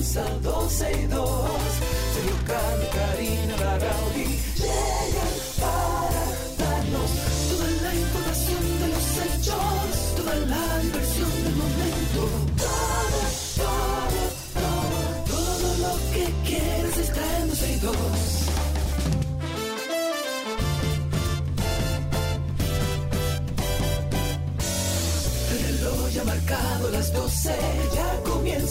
comienza 12 y 2. Sergio Carlos, Karina Larrauri llegan para darnos toda la información de los hechos, toda la diversión del momento. Todo, todo, todo, todo lo que quieras está en 12 y 2. El reloj ya ha marcado las 12,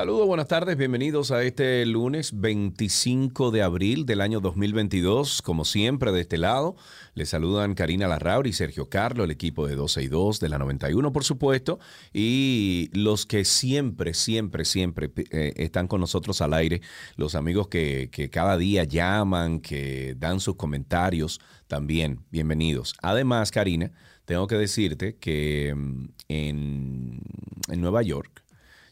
Saludos, buenas tardes, bienvenidos a este lunes 25 de abril del año 2022. Como siempre, de este lado, les saludan Karina Larrauri Sergio Carlo, el equipo de 12 y 2 de la 91, por supuesto, y los que siempre, siempre, siempre eh, están con nosotros al aire, los amigos que, que cada día llaman, que dan sus comentarios, también bienvenidos. Además, Karina, tengo que decirte que mm, en, en Nueva York,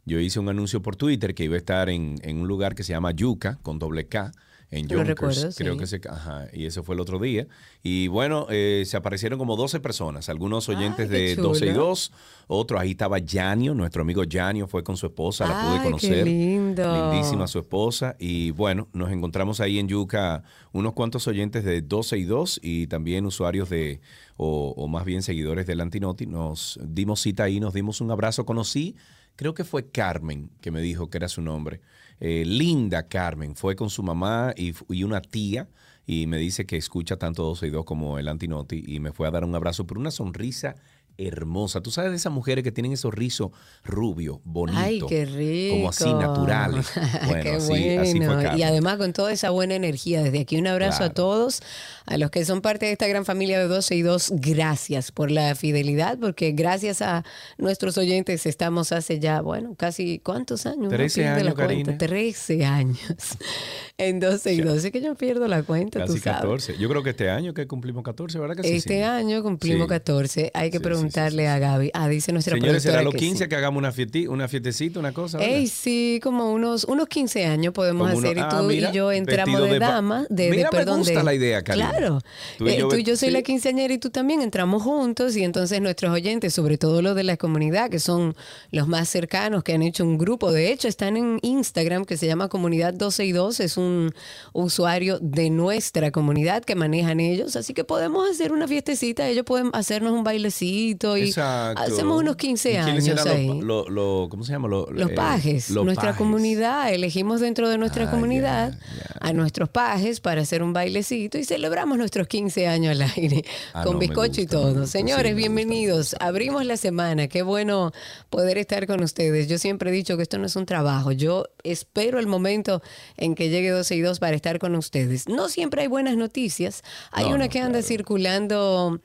yo hice un anuncio por Twitter que iba a estar en, en un lugar que se llama Yuca, con doble K, en Yonkers. recuerdo, Creo sí. que se, ajá, y eso fue el otro día. Y bueno, eh, se aparecieron como 12 personas, algunos oyentes Ay, de 12 y chulo. 2, otros ahí estaba Yanio, nuestro amigo Yanio fue con su esposa, la pude Ay, qué conocer. lindo. Lindísima su esposa. Y bueno, nos encontramos ahí en Yuca unos cuantos oyentes de 12 y 2 y también usuarios de, o, o más bien seguidores del Antinoti. Nos dimos cita ahí, nos dimos un abrazo, conocí creo que fue Carmen que me dijo que era su nombre. Eh, linda Carmen, fue con su mamá y, y una tía y me dice que escucha tanto 12 y 2 como el Antinoti y me fue a dar un abrazo por una sonrisa hermosa. Tú sabes de esas mujeres que tienen esos rizos rubio, bonito. Ay, qué rico. Como así, naturales. Bueno, qué así, así fue bueno. Carmen. y además con toda esa buena energía. Desde aquí un abrazo Claro. a todos, a los que son parte de esta gran familia de 12 y 2. Gracias por la fidelidad, porque gracias a nuestros oyentes estamos hace ya, bueno, casi ¿cuántos años? Uno 13 pierde la años, cuenta. Karina. 13 años en 12 y 2. Así que yo pierdo la cuenta, Casi tú sabes. 14. Yo creo que este año que cumplimos 14, ¿verdad que sí? Este sí? año cumplimos Sí. 14. Hay que Sí, sí, preguntarle sí, sí, a Gaby. Ah, dice nuestra Señores, será los que 15 sí. que hagamos una, fiesti- una fiestecita, una cosa. ¿verdad? Ey, sí, como unos, unos 15 años podemos Como hacer. y ah, tú mira, y yo entramos de, de dama, de, de- Mira, me perdón, gusta de- la idea, Karina. Claro. Tú y Eh, yo Tú y yo soy sí. la quinceañera y tú también entramos juntos y entonces nuestros oyentes, sobre todo los de la comunidad, que son los más cercanos, que han hecho un grupo, de hecho están en Instagram que se llama Comunidad 12 y 2, es un usuario de nuestra comunidad que manejan ellos, así que podemos hacer una fiestecita, ellos pueden hacernos un bailecito y Exacto. hacemos unos 15 ¿Y quiénes años ahí. los, lo- lo- ¿Cómo se llama? Lo- Los eh, pajes, nuestra pajes. comunidad, elegimos dentro de nuestra Ah, comunidad a nuestros pajes para hacer un bailecito y celebramos nuestros 15 años al aire Ah, con no, bizcocho y gusta, todo. sí, Señores, bienvenidos. Abrimos la semana. Qué bueno poder estar con ustedes. Yo siempre he dicho que esto no es un trabajo. Yo espero el momento en que llegue 12 y 2 para estar con ustedes. No siempre hay buenas noticias. Hay No, una que anda claro. circulando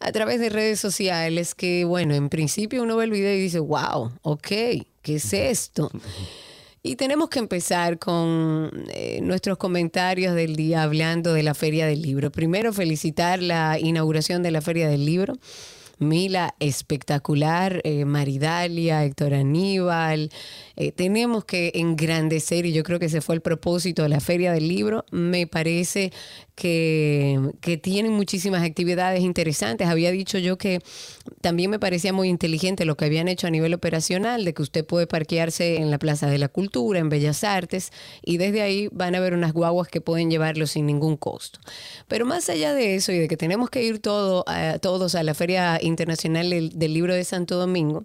a través de redes sociales que, bueno, en principio uno ve el video y dice, wow, ok, ¿qué es esto? Y tenemos que empezar con eh, nuestros comentarios del día hablando de la Feria del Libro. Primero, felicitar la inauguración de la Feria del Libro. Mila, espectacular, eh, Maridalia, Héctor Aníbal. Eh, tenemos que engrandecer, y yo creo que ese fue el propósito de la Feria del Libro. Me parece que, que tienen muchísimas actividades interesantes. Había dicho yo que también me parecía muy inteligente lo que habían hecho a nivel operacional, de que usted puede parquearse en la Plaza de la Cultura, en Bellas Artes, y desde ahí van a ver unas guaguas que pueden llevarlo sin ningún costo. Pero más allá de eso y de que tenemos que ir todo, todos a la Feria Internacional del, del Libro de Santo Domingo,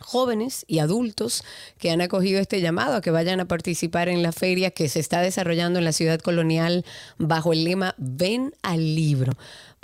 jóvenes y adultos que han acogido este llamado a que vayan a participar en la feria que se está desarrollando en la ciudad colonial bajo el lema Ven al libro.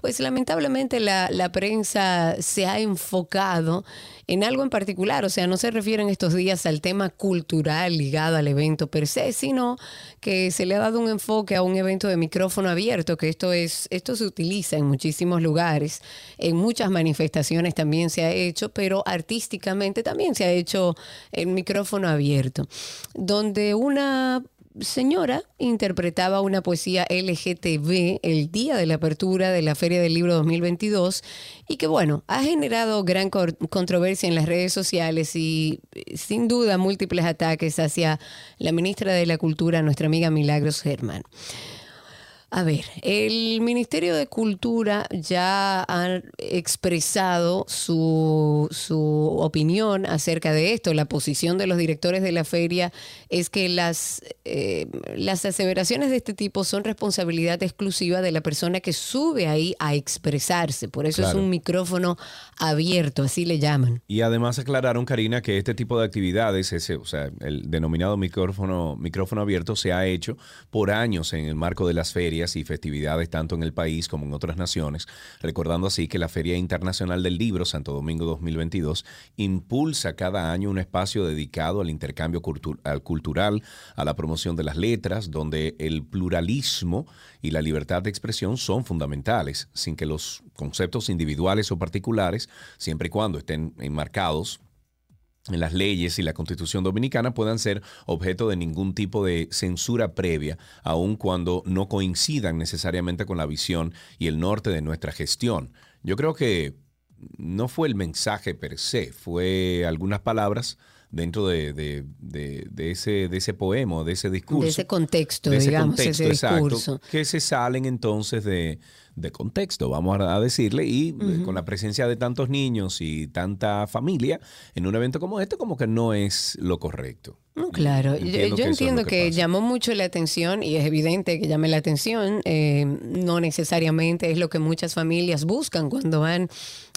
Pues lamentablemente la, la prensa se ha enfocado en algo en particular, o sea, no se refieren estos días al tema cultural ligado al evento per se, sino que se le ha dado un enfoque a un evento de micrófono abierto, que esto es, esto se utiliza en muchísimos lugares, en muchas manifestaciones también se ha hecho, pero artísticamente también se ha hecho el micrófono abierto, donde una señora interpretaba una poesía LGTB el día de la apertura de la Feria del Libro 2022 y que bueno, ha generado gran controversia en las redes sociales y sin duda múltiples ataques hacia la ministra de la Cultura, nuestra amiga Milagros Germán. A ver, el Ministerio de Cultura ya ha expresado su, su, opinión acerca de esto. La posición de los directores de la feria es que las, eh, las aseveraciones de este tipo son responsabilidad exclusiva de la persona que sube ahí a expresarse. Por eso es un micrófono abierto, así le llaman. Y además aclararon, Karina, que este tipo de actividades, ese, o sea, el denominado micrófono, micrófono abierto, se ha hecho por años en el marco de las ferias y festividades tanto en el país como en otras naciones, recordando así que la Feria Internacional del Libro Santo Domingo 2022 impulsa cada año un espacio dedicado al intercambio cultural, a la promoción de las letras, donde el pluralismo y la libertad de expresión son fundamentales, sin que los conceptos individuales o particulares, siempre y cuando estén enmarcados en las leyes y la constitución dominicana puedan ser objeto de ningún tipo de censura previa, aun cuando no coincidan necesariamente con la visión y el norte de nuestra gestión. Yo creo que no fue el mensaje per se, fue algunas palabras dentro de, ese, de ese poema, de ese discurso. De ese contexto, digamos, ese discurso. que se salen entonces de, de contexto, vamos a decirle, y eh, con la presencia de tantos niños y tanta familia en un evento como este, como que no es lo correcto. claro, yo, entiendo que, llamó mucho la atención y es evidente que llame la atención, eh, no necesariamente es lo que muchas familias buscan cuando van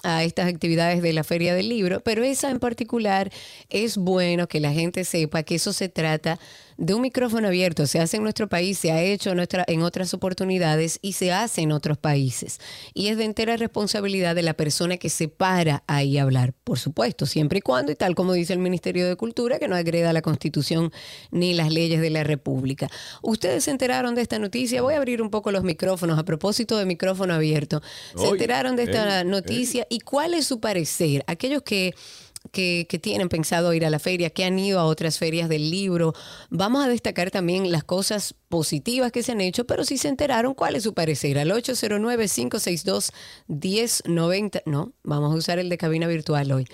a estas actividades de la Feria del Libro, pero esa en particular es bueno que la gente sepa que eso se trata de un micrófono abierto. Se hace en nuestro país, se ha hecho en, nuestra, en otras oportunidades y se hace en otros países. Y es de entera responsabilidad de la persona que se para ahí a hablar, por supuesto, siempre y cuando, y tal como dice el Ministerio de Cultura, que no agreda la Constitución ni las leyes de la República. Ustedes se enteraron de esta noticia. Voy a abrir un poco los micrófonos a propósito de micrófono abierto. Se enteraron de esta noticia y cuál es su parecer. Aquellos que que, tienen pensado ir a la feria, que han ido a otras ferias del libro. Vamos a destacar también las cosas positivas que se han hecho, pero si se enteraron, ¿cuál es su parecer? Al 809-562-1090. No, vamos a usar el de cabina virtual hoy.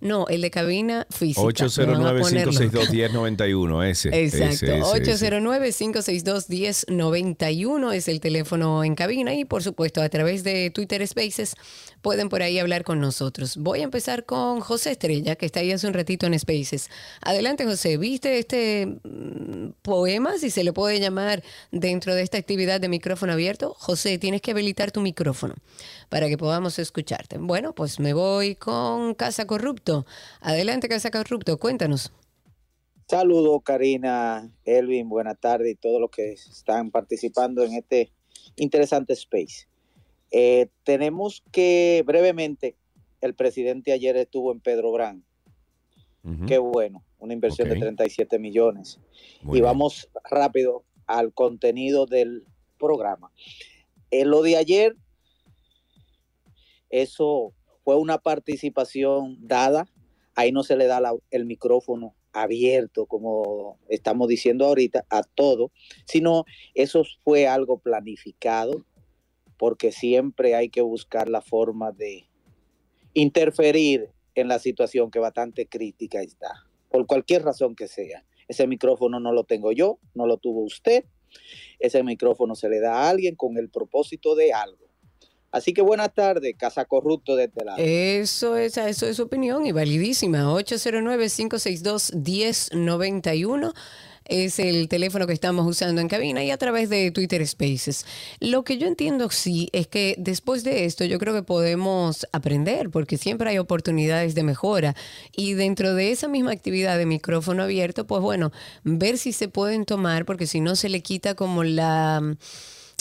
No, el de cabina física. 809-562-1091, ese. Exacto. 809-562-1091 es el teléfono en cabina y por supuesto a través de Twitter Spaces pueden por ahí hablar con nosotros. Voy a empezar con José Estrella, que está ahí hace un ratito en Spaces. Adelante José, ¿viste este mm, poema, si se le puede llamar, dentro de esta actividad de micrófono abierto? José, tienes que habilitar tu micrófono para que podamos escucharte. Bueno, pues me voy con Casa Corrupto. Adelante, Casa Corrupto, cuéntanos. Saludos, Karina, Elvin, buenas tardes y todos los que están participando en este interesante space. Eh, tenemos que brevemente, el presidente ayer estuvo en Pedro Gran. Qué bueno, una inversión de 37 millones. y vamos rápido al contenido del programa. En lo de ayer eso fue una participación dada, ahí no se le da el micrófono abierto, como estamos diciendo ahorita, a todo, sino eso fue algo planificado, porque siempre hay que buscar la forma de interferir en la situación que bastante crítica está, por cualquier razón que sea. Ese micrófono no lo tengo yo, no lo tuvo usted, ese micrófono se le da a alguien con el propósito de algo. Así que buenas tardes, Casa Corrupto de este. Eso es, eso es su opinión y validísima. 809-562-1091 es el teléfono que estamos usando en cabina y a través de Twitter Spaces. Lo que yo entiendo sí es que después de esto yo creo que podemos aprender porque siempre hay oportunidades de mejora y dentro de esa misma actividad de micrófono abierto, pues bueno, ver si se pueden tomar porque si no se le quita como la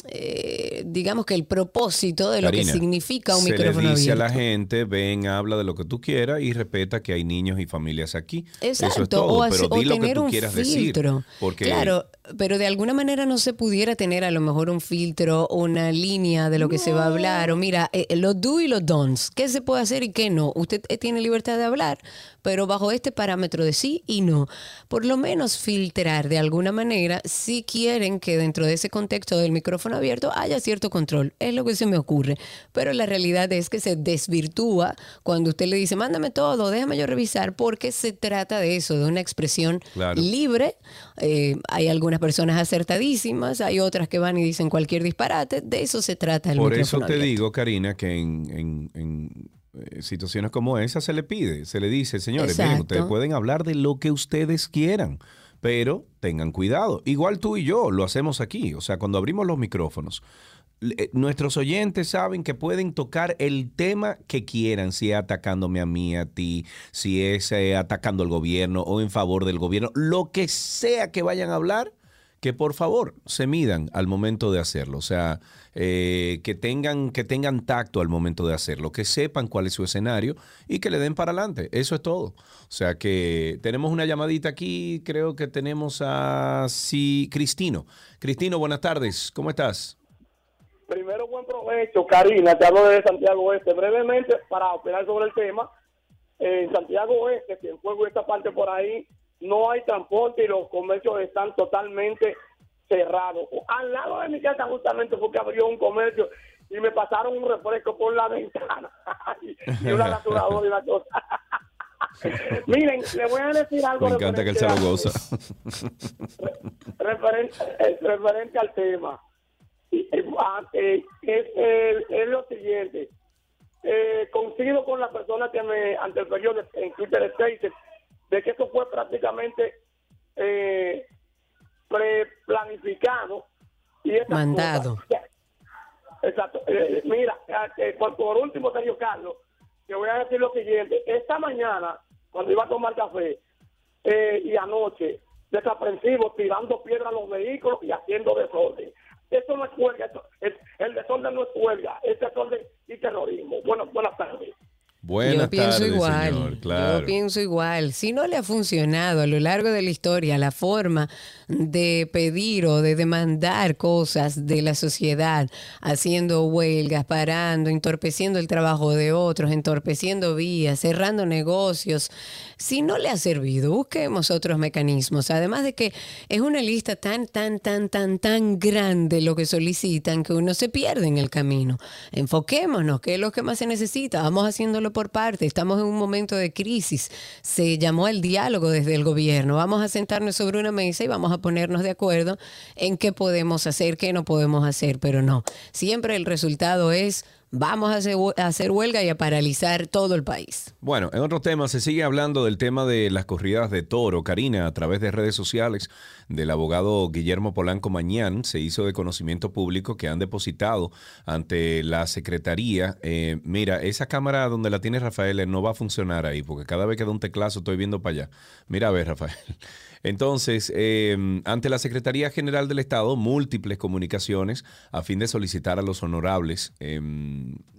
eh, digamos que el propósito de lo que significa un micrófono le dice a la gente, ven, habla de lo que tú quieras y respeta que hay niños y familias aquí. Exacto. Eso es todo, o, pero di lo que tú quieras filtro. decir. Porque claro, pero de alguna manera no se pudiera tener a lo mejor un filtro, una línea de lo que se va a hablar, o mira, eh, los do y los don'ts, qué se puede hacer y qué no. Usted eh, tiene libertad de hablar, pero bajo este parámetro de sí y no. Por lo menos filtrar de alguna manera si quieren que dentro de ese contexto del micrófono abierto haya cierto control. Es lo que se me ocurre. Pero la realidad es que se desvirtúa cuando usted le dice, mándame todo, déjame yo revisar, porque se trata de eso, de una expresión Claro. libre. Eh, hay algunas personas acertadísimas, hay otras que van y dicen cualquier disparate. De eso se trata el Por eso te abierto. digo, Karina, que en, en- en, situaciones como esa se le pide, se le dice, señores, miren, ustedes pueden hablar de lo que ustedes quieran, pero tengan cuidado. Igual tú y yo lo hacemos aquí, o sea, cuando abrimos los micrófonos, eh, nuestros oyentes saben que pueden tocar el tema que quieran, si es atacándome a mí, a ti, si es eh, atacando al gobierno o en favor del gobierno, lo que sea que vayan a hablar, que por favor se midan al momento de hacerlo, o sea, eh, que, tengan, que tengan tacto al momento de hacerlo, que sepan cuál es su escenario y que le den para adelante. Eso es todo. O sea que tenemos una llamadita aquí, creo que tenemos a sí, Cristino. Cristino, buenas tardes, ¿cómo estás? Primero, buen provecho, Karina, te hablo de Santiago Oeste. Brevemente, para opinar sobre el tema, en Santiago Oeste, que en juego esta parte por ahí, no hay transporte y los comercios están totalmente cerrados. Al lado de mi casa justamente fue que abrió un comercio y me pasaron un refresco por la ventana y una rasuradora y una cosa. Miren, le voy a decir algo. Me encanta que él se lo goza. referente, referente al tema. Eh, ah, eh, es, eh, es lo siguiente. Eh, coincido con la persona que me de- en Twitter Spaces de que esto fue prácticamente eh, pre-planificado y Mandado. cosas. Exacto. Eh, mira, eh, por, por último, Sergio Carlos, te voy a decir lo siguiente. Esta mañana, cuando iba a tomar café, eh, y anoche, desaprensivos, tirando piedras a los vehículos y haciendo desorden. Eso no es huelga, eso- es- el desorden no es huelga, es desorden y terrorismo. Bueno, buenas tardes. Buenas yo pienso tardes, igual. señor. Claro. Yo pienso igual. Si no le ha funcionado a lo largo de la historia la forma de pedir o de demandar cosas de la sociedad, haciendo huelgas, parando, entorpeciendo el trabajo de otros, entorpeciendo vías, cerrando negocios, si no le ha servido, busquemos otros mecanismos. Además de que es una lista tan, tan, tan, tan, tan grande lo que solicitan que uno se pierde en el camino. Enfoquémonos, que es lo que más se necesita. Vamos haciéndolo por parte. Estamos en un momento de crisis. Se llamó al diálogo desde el gobierno. Vamos a sentarnos sobre una mesa y vamos a ponernos de acuerdo en qué podemos hacer, qué no podemos hacer, pero no. Siempre el resultado es vamos a hacer, huelga y a paralizar todo el país. Bueno, en otro tema, se sigue hablando del tema de las corridas de toro. Karina, a través de redes sociales del abogado Guillermo Polanco Mañán, se hizo de conocimiento público que han depositado ante la Secretaría. eh, mira, esa cámara donde la tiene Rafael eh, no va a funcionar ahí, porque cada vez que da un teclazo estoy viendo para allá. Mira, a ver, Rafael. Entonces, eh, ante la Secretaría General del Estado, múltiples comunicaciones a fin de solicitar a los honorables eh,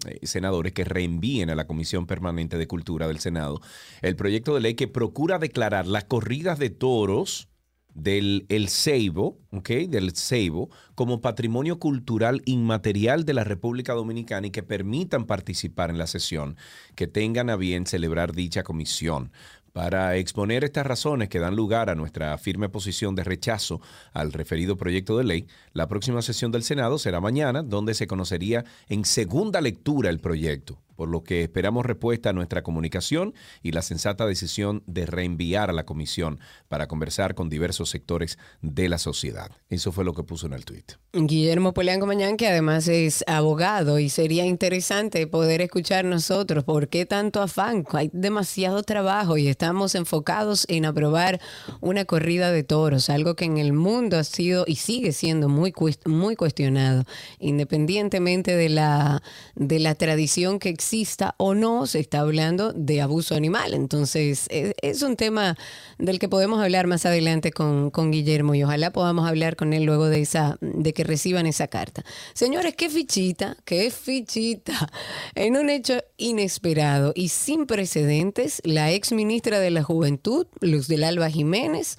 eh, senadores que reenvíen a la Comisión Permanente de Cultura del Senado el proyecto de ley que procura declarar las corridas de toros del el Ceibo, del Ceibo, como patrimonio cultural inmaterial de la República Dominicana y que permitan participar en la sesión, que tengan a bien celebrar dicha comisión. Para exponer estas razones que dan lugar a nuestra firme posición de rechazo al referido proyecto de ley, la próxima sesión del Senado será mañana, donde se conocería en segunda lectura el proyecto, por lo que esperamos respuesta a nuestra comunicación y la sensata decisión de reenviar a la comisión para conversar con diversos sectores de la sociedad. Eso fue lo que puso en el tuit. Guillermo Polanco Mañán, que además es abogado y sería interesante poder escuchar nosotros por qué tanto afán. Hay demasiado trabajo y estamos enfocados en aprobar una corrida de toros, algo que en el mundo ha sido y sigue siendo muy, muy cuestionado, independientemente de la, de la tradición que exista o no, se está hablando de abuso animal. Entonces, es, es un tema del que podemos hablar más adelante con, con Guillermo y ojalá podamos hablar con él luego de esa de que reciban esa carta. Señores, qué fichita, qué fichita. En un hecho inesperado y sin precedentes, la ex ministra de la Juventud, Luz del Alba Jiménez,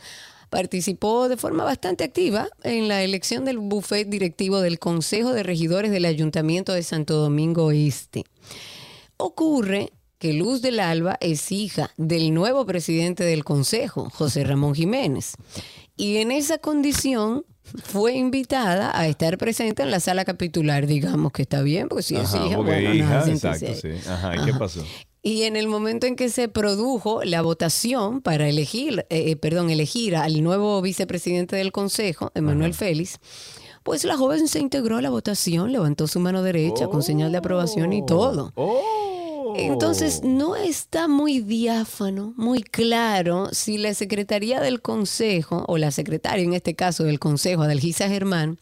participó de forma bastante activa en la elección del buffet directivo del Consejo de Regidores del Ayuntamiento de Santo Domingo Este. Ocurre que Luz del Alba es hija del nuevo presidente del Consejo, José Ramón Jiménez. Y en esa condición fue invitada a estar presente en la sala capitular. Digamos que está bien, porque si es Ajá, hija, bueno, exacto, sí. Ajá, ¿y qué pasó? Y en el momento en que se produjo la votación para elegir, eh, eh, perdón, elegir al nuevo vicepresidente del Consejo, Emanuel Félix, pues la joven se integró a la votación, levantó su mano derecha con señal de aprobación y todo. Oh. Entonces, no está muy diáfano, muy claro si la Secretaría del Consejo, o la secretaria en este caso del Consejo, Adalgisa Germán,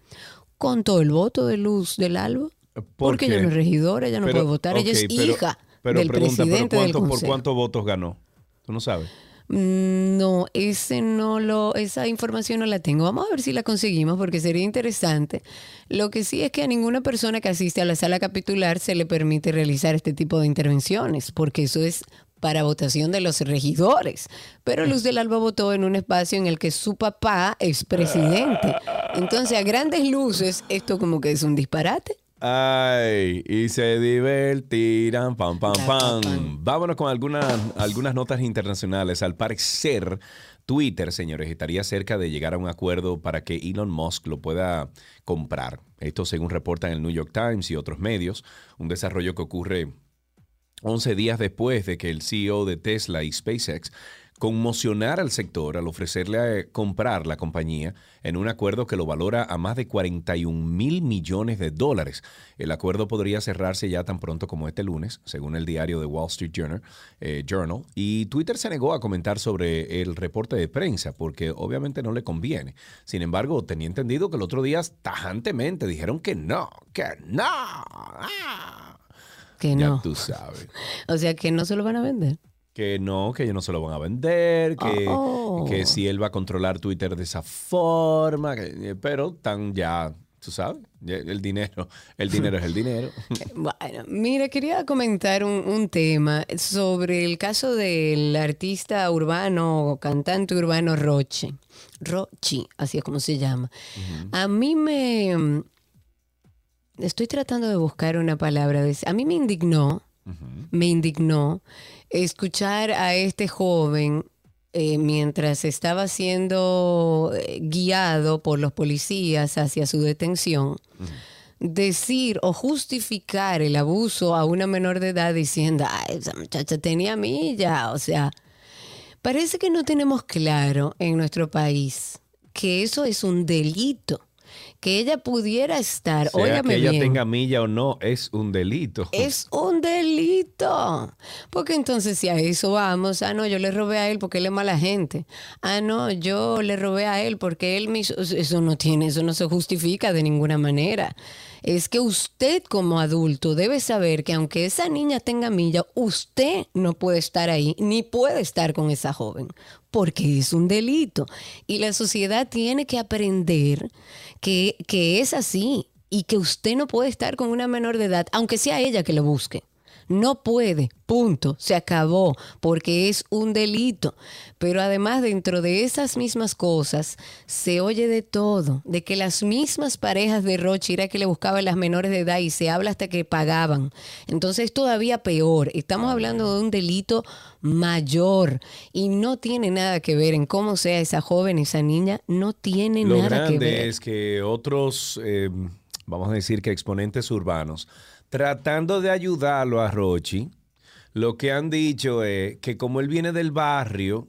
contó el voto de Luz del Alba. ¿Por Porque ella no es regidora, ella no Pero, puede votar, ella es pero- hija pero del pregunta, ¿pero presidente del cuánto- ¿Por Consejo. cuántos votos ganó? Tú no sabes. Mm, No, ese no lo, esa información no la tengo. Vamos a ver si la conseguimos porque sería interesante. Lo que sí es que a ninguna persona que asiste a la sala capitular se le permite realizar este tipo de intervenciones, porque eso es para votación de los regidores. Pero Luz del Alba votó en un espacio en el que su papá es presidente. Entonces, a grandes luces, esto como que es un disparate. Ay, y se divertirán, pam, pam, Pa, pam. pa, pam. Vámonos con algunas, algunas notas internacionales. Al parecer, Twitter, señores, estaría cerca de llegar a un acuerdo para que Elon Musk lo pueda comprar. Esto según reportan el New York Times y otros medios. Un desarrollo que ocurre 11 días después de que el CEO de Tesla y SpaceX conmocionara al sector al ofrecerle a comprar la compañía en un acuerdo que lo valora a más de 41 mil millones de dólares. El acuerdo podría cerrarse ya tan pronto como este lunes, según el diario The Wall Street Journal. eh, Journal. Y Twitter se negó a comentar sobre el reporte de prensa porque obviamente no le conviene. Sin embargo, tenía entendido que el otro día tajantemente dijeron que no, que no. Ah. Que Ya no. tú sabes. O sea, que no se lo van a vender. Que no, que ellos no se lo van a vender, que, Oh. que si él va a controlar Twitter de esa forma, que- eh, pero tan ya, tú sabes, el dinero, el dinero es el dinero. Bueno, mira, quería comentar un, un tema sobre el caso del artista urbano o cantante urbano Roche. Rochi, así es como se llama. A mí me... Estoy tratando de buscar una palabra. A mí me indignó, me indignó escuchar a este joven eh, mientras estaba siendo eh, guiado por los policías hacia su detención decir o justificar el abuso a una menor de edad diciendo, ay, esa muchacha tenía milla. O sea, parece que no tenemos claro en nuestro país que eso es un delito. Que ella pudiera estar, Sea que ella bien, tenga milla o no, es un delito. es un delito. Porque entonces si a eso vamos, ah, no, yo le robé a él porque él es mala gente. Ah, no, yo le robé a él porque él me hizo... Eso no tiene, eso no se justifica de ninguna manera. Es que usted como adulto debe saber que aunque esa niña tenga milla, usted no puede estar ahí ni puede estar con esa joven porque es un delito. Y la sociedad tiene que aprender que, que es así y que usted no puede estar con una menor de edad, aunque sea ella que lo busque. No puede, punto, se acabó, porque es un delito. Pero además dentro de esas mismas cosas se oye de todo, de que las mismas parejas de Roche era que le buscaban las menores de edad y se habla hasta que pagaban. Entonces es todavía peor. Estamos hablando de un delito mayor y no tiene nada que ver en cómo sea esa joven, esa niña, no tiene Lo nada que ver. grande es que otros, eh, vamos a decir que exponentes urbanos, tratando de ayudarlo a Rochi, lo que han dicho es que como él viene del barrio,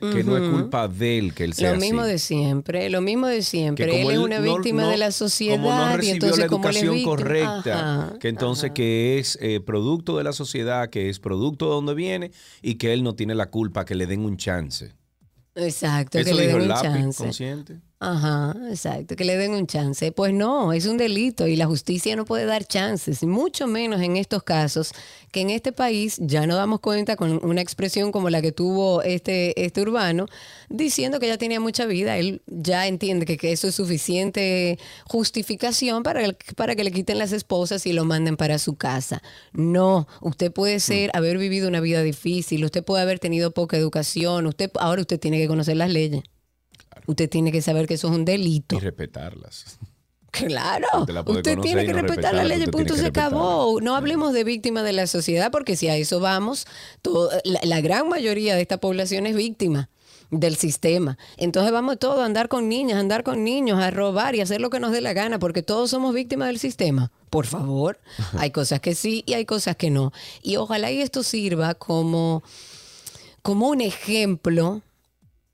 que no es culpa de él que él sea Lo mismo así. de siempre, lo mismo de siempre. Él como es una no- víctima no- de la sociedad como no y recibió entonces la él educación correcta, Ajá, que entonces ajá. que es eh, producto de la sociedad, que es producto de donde viene y que él no tiene la culpa, que le den un chance. Exacto, Eso que le den un lápiz chance. consciente. Ajá, exacto, que le den un chance. Pues no, es un delito y la justicia no puede dar chances, mucho menos en estos casos, que en este país ya no damos cuenta con una expresión como la que tuvo este, este urbano, diciendo que ya tenía mucha vida. Él ya entiende que, que eso es suficiente justificación para, el- para que le quiten las esposas y lo manden para su casa. No, usted puede ser, haber vivido una vida difícil, usted puede haber tenido poca educación, usted ahora usted tiene que conocer las leyes. Usted tiene que saber que eso es un delito. Y respetarlas. Claro, Usted tiene que no respetar la ley, punto, se acabó. No hablemos de víctimas de la sociedad, porque si a eso vamos, todo- la, la gran mayoría de esta población es víctima del sistema. Entonces vamos todos a andar con niñas, a andar con niños, a robar y hacer lo que nos dé la gana, porque todos somos víctimas del sistema. Por favor, hay cosas que sí y hay cosas que no. Y ojalá y esto sirva como, como un ejemplo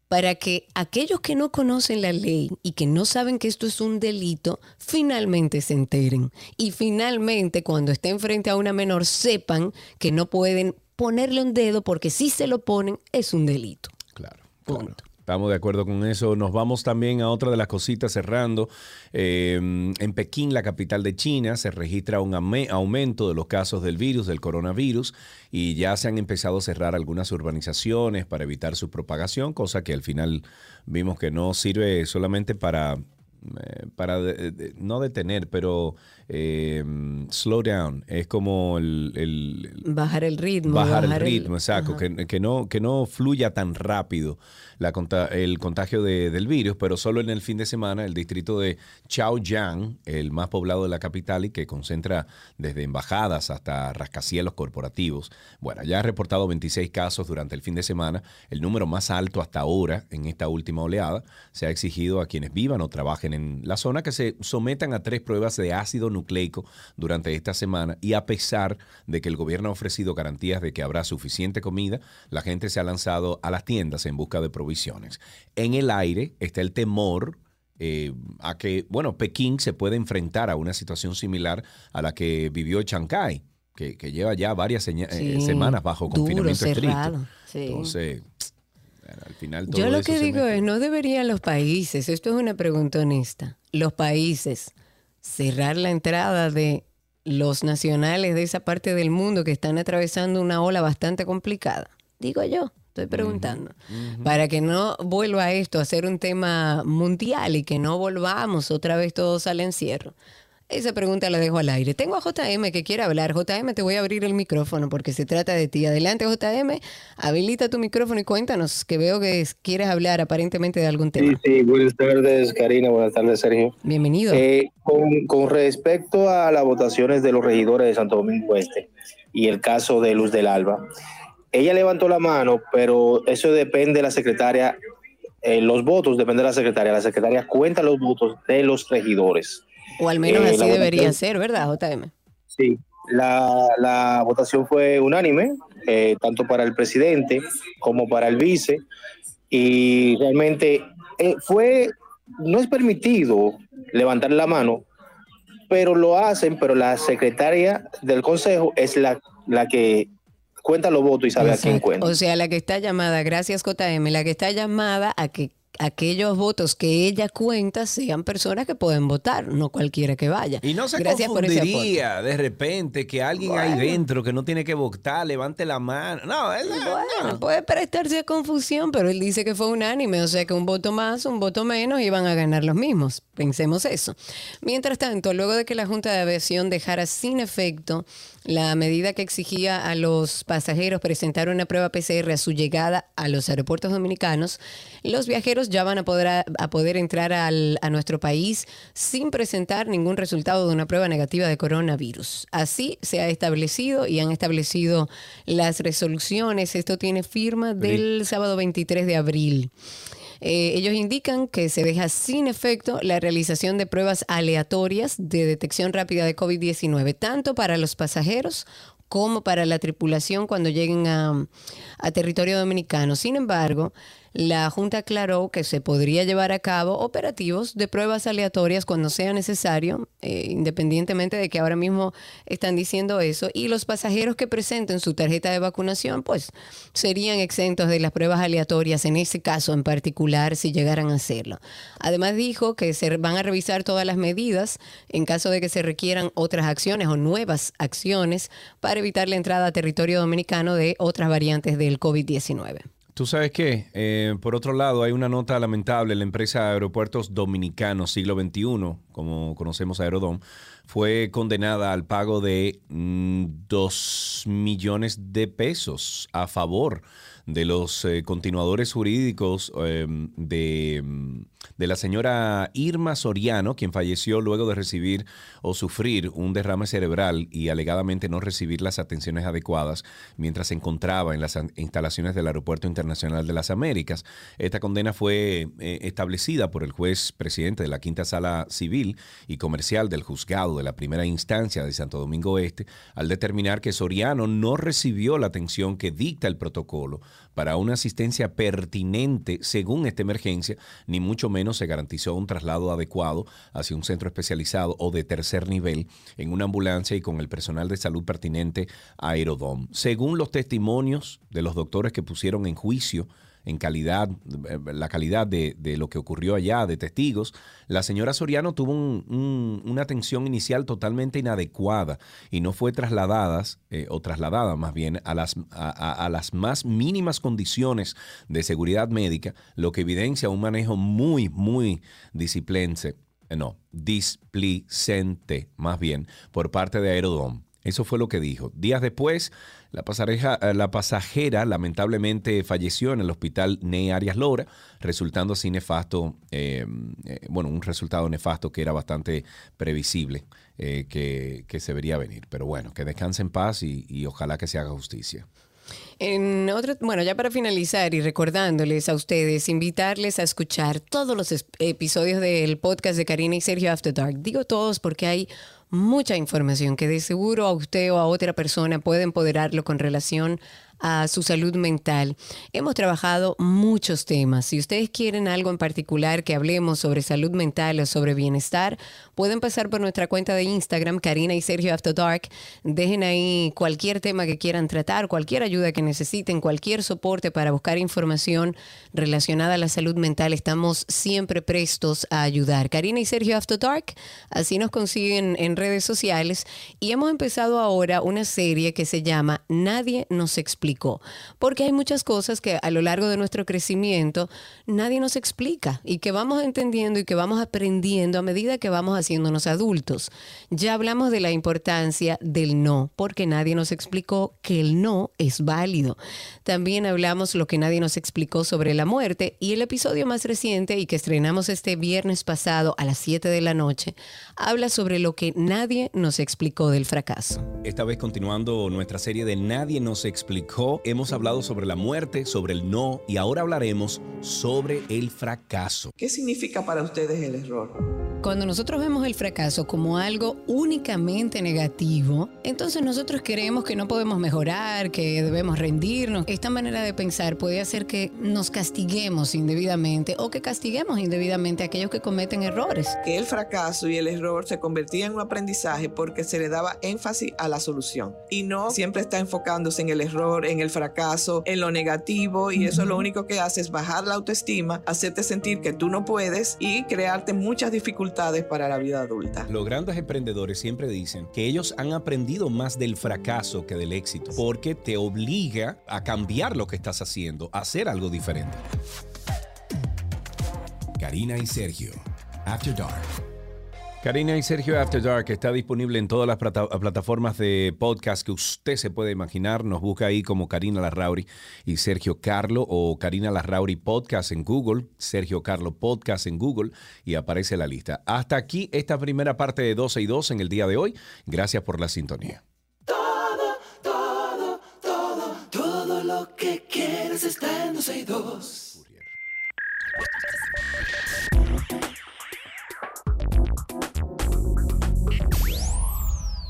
para que aquellos que no conocen la ley y que no saben que esto es un delito, finalmente se enteren. Y finalmente, cuando estén frente a una menor, sepan que no pueden ponerle un dedo porque si se lo ponen, es un delito. Claro, claro. Estamos de acuerdo con eso. Nos vamos también a otra de las cositas cerrando. Eh, en Pekín, la capital de China, se registra un aumento de los casos del virus, del coronavirus, y ya se han empezado a cerrar algunas urbanizaciones para evitar su propagación, cosa que al final vimos que no sirve solamente para, eh, para de- de- no detener, pero eh, slow down. Es como el- el, Bajar el ritmo. bajar, el ritmo, exacto, Ajá. que, que no, que no fluya tan rápido la, el contagio de- del virus, pero solo en el fin de semana el distrito de Chaoyang, el más poblado de la capital y que concentra desde embajadas hasta rascacielos corporativos, bueno, ya ha reportado 26 casos durante el fin de semana, el número más alto hasta ahora en esta última oleada. Se ha exigido a quienes vivan o trabajen en la zona que se sometan a tres pruebas de ácido nucleico durante esta semana y a pesar de que el gobierno ha ofrecido garantías de que habrá suficiente comida, la gente se ha lanzado a las tiendas en busca de provisiones. En el aire está el temor eh, a que, bueno, Pekín se puede enfrentar a una situación similar a la que vivió Shanghái, que, que lleva ya varias seña- eh, semanas bajo duro, confinamiento estricto. sí. Entonces, al final todo Yo lo eso que digo mete. es, no deberían los países, esto es una pregunta honesta, los países cerrar la entrada de los nacionales de esa parte del mundo que están atravesando una ola bastante complicada. Digo yo, estoy preguntando. Para que no vuelva esto a ser un tema mundial y que no volvamos otra vez todos al encierro. Esa pregunta la dejo al aire. Tengo a JM que quiere hablar. JM, te voy a abrir el micrófono porque se trata de ti. Adelante, JM. Habilita tu micrófono y cuéntanos, que veo que es- quieres hablar aparentemente de algún Sí, tema. sí, buenas tardes Karina, buenas tardes Sergio. Bienvenido. Eh, con, con respecto a las votaciones de los regidores de Santo Domingo Este y el caso de Luz del Alba, ella levantó la mano, pero eso depende de la secretaria, eh, los votos depende de la secretaria, la secretaria cuenta los votos de los regidores. o al menos eh, así debería ser, ¿verdad, JM? Sí, la, la votación fue unánime, eh, tanto para el presidente como para el vice, y realmente fue, no es permitido levantar la mano, pero lo hacen, pero la secretaria del consejo es la, la que cuenta los votos y sabe a quién cuenta. O sea, la que está llamada, gracias JM, la que está llamada a que aquellos votos que ella cuenta sean personas que pueden votar, no cualquiera que vaya. Y no se Gracias confundiría de repente que alguien ahí dentro que no tiene que votar levante la mano. No, él- Bueno, puede prestarse a confusión, pero él dice que fue unánime, o sea que un voto más, un voto menos iban a ganar los mismos. Pensemos eso. Mientras tanto, luego de que la Junta de Aviación dejara sin efecto la medida que exigía a los pasajeros presentar una prueba PCR a su llegada a los aeropuertos dominicanos, los viajeros ya van a poder, a, poder entrar al- a nuestro país sin presentar ningún resultado de una prueba negativa de coronavirus. Así se ha establecido y han establecido las resoluciones. Esto tiene firma del sábado 23 de abril. Eh, ellos indican que se deja sin efecto la realización de pruebas aleatorias de detección rápida de COVID-19, tanto para los pasajeros como para la tripulación cuando lleguen a, a territorio dominicano. Sin embargo, la Junta aclaró que se podría llevar a cabo operativos de pruebas aleatorias cuando sea necesario, eh, independientemente de que ahora mismo están diciendo eso, y los pasajeros que presenten su tarjeta de vacunación, pues serían exentos de las pruebas aleatorias en ese caso en particular si llegaran a hacerlo. Además dijo que se van a revisar todas las medidas en caso de que se requieran otras acciones o nuevas acciones para evitar la entrada a territorio dominicano de otras variantes del COVID-19. Tú sabes qué, Eh, por otro lado hay una nota lamentable, la empresa Aeropuertos Dominicanos siglo XXI, como conocemos Aerodom, fue condenada al pago de mm, dos millones de pesos a favor de los eh, continuadores jurídicos eh, de, mm, de la señora Irma Soriano, quien falleció luego de recibir o sufrir un derrame cerebral y alegadamente no recibir las atenciones adecuadas mientras se encontraba en las instalaciones del Aeropuerto Internacional de las Américas. Esta condena fue eh, establecida por el juez presidente de la Quinta Sala Civil y Comercial del Juzgado de la Primera Instancia de Santo Domingo Este al determinar que Soriano no recibió la atención que dicta el protocolo para una asistencia pertinente según esta emergencia, ni mucho menos se garantizó un traslado adecuado hacia un centro especializado o de tercer nivel en una ambulancia y con el personal de salud pertinente a Aerodom. Según los testimonios de los doctores que pusieron en juicio en calidad, eh, la calidad de, de lo que ocurrió allá, de testigos, la señora Soriano tuvo un- un- una atención inicial totalmente inadecuada y no fue trasladada, eh, o trasladada más bien, a las, a, a- a las más mínimas condiciones de seguridad médica, lo que evidencia un manejo muy, muy disciplense, eh, no, displicente, más bien, por parte de Aerodom. Eso fue lo que dijo. Días después, la, pasareja- eh, la pasajera lamentablemente falleció en el hospital Ney Arias Lora, resultando así nefasto, eh, eh, bueno, un resultado nefasto que era bastante previsible eh, que, que se vería venir. Pero bueno, que descanse en paz y, y ojalá que se haga justicia. En otro, bueno, ya para finalizar y recordándoles a ustedes, invitarles a escuchar todos los episodios del podcast de Karina y Sergio After Dark. Digo todos porque hay mucha información que de seguro a usted o a otra persona puede empoderarlo con relación a su salud mental. Hemos trabajado muchos temas. Si ustedes quieren algo en particular que hablemos sobre salud mental o sobre bienestar, pueden pasar por nuestra cuenta de Instagram, Karina y Sergio After Dark. Dejen ahí cualquier tema que quieran tratar, cualquier ayuda que necesiten, cualquier soporte para buscar información relacionada a la salud mental. Estamos siempre prestos a ayudar. Karina y Sergio After Dark, así nos consiguen en redes sociales. Y hemos empezado ahora una serie que se llama Nadie nos Porque hay muchas cosas que a lo largo de nuestro crecimiento nadie nos explica y que vamos entendiendo y que vamos aprendiendo a medida que vamos haciéndonos adultos. Ya hablamos de la importancia del no, porque nadie nos explicó que el no es válido. También hablamos lo que nadie nos explicó sobre la muerte y el episodio más reciente y que estrenamos este viernes pasado a las 7 de la noche habla sobre lo que nadie nos explicó del fracaso. Esta vez continuando nuestra serie de Nadie nos explicó, hemos hablado sobre la muerte, sobre el no y ahora hablaremos sobre el fracaso. ¿Qué significa para ustedes el error? Cuando nosotros vemos el fracaso como algo únicamente negativo, entonces nosotros creemos que no podemos mejorar, que debemos rendirnos. Esta manera de pensar puede hacer que nos castiguemos indebidamente o que castiguemos indebidamente a aquellos que cometen errores. Que el fracaso y el error se convertían en un aprendizaje porque se le daba énfasis a la solución y no siempre está enfocándose en el error, en el fracaso, en lo negativo y eso lo único que hace es bajar la autoestima, hacerte sentir que tú no puedes y crearte muchas dificultades para la vida adulta. Los grandes emprendedores siempre dicen que ellos han aprendido más del fracaso que del éxito, porque te obliga a cambiar lo que estás haciendo, a hacer algo diferente. Karina y Sergio. After Dark. Karina y Sergio After Dark está disponible en todas las plata- plataformas de podcast que usted se puede imaginar. Nos busca ahí como Karina Larrauri y Sergio Carlo o Karina Larrauri Podcast en Google, Sergio Carlo Podcast en Google y aparece la lista. Hasta aquí esta primera parte de 12 y 2 en el día de hoy. Gracias por la sintonía. Todo, todo, todo, todo lo que quieres está en 12 y 2.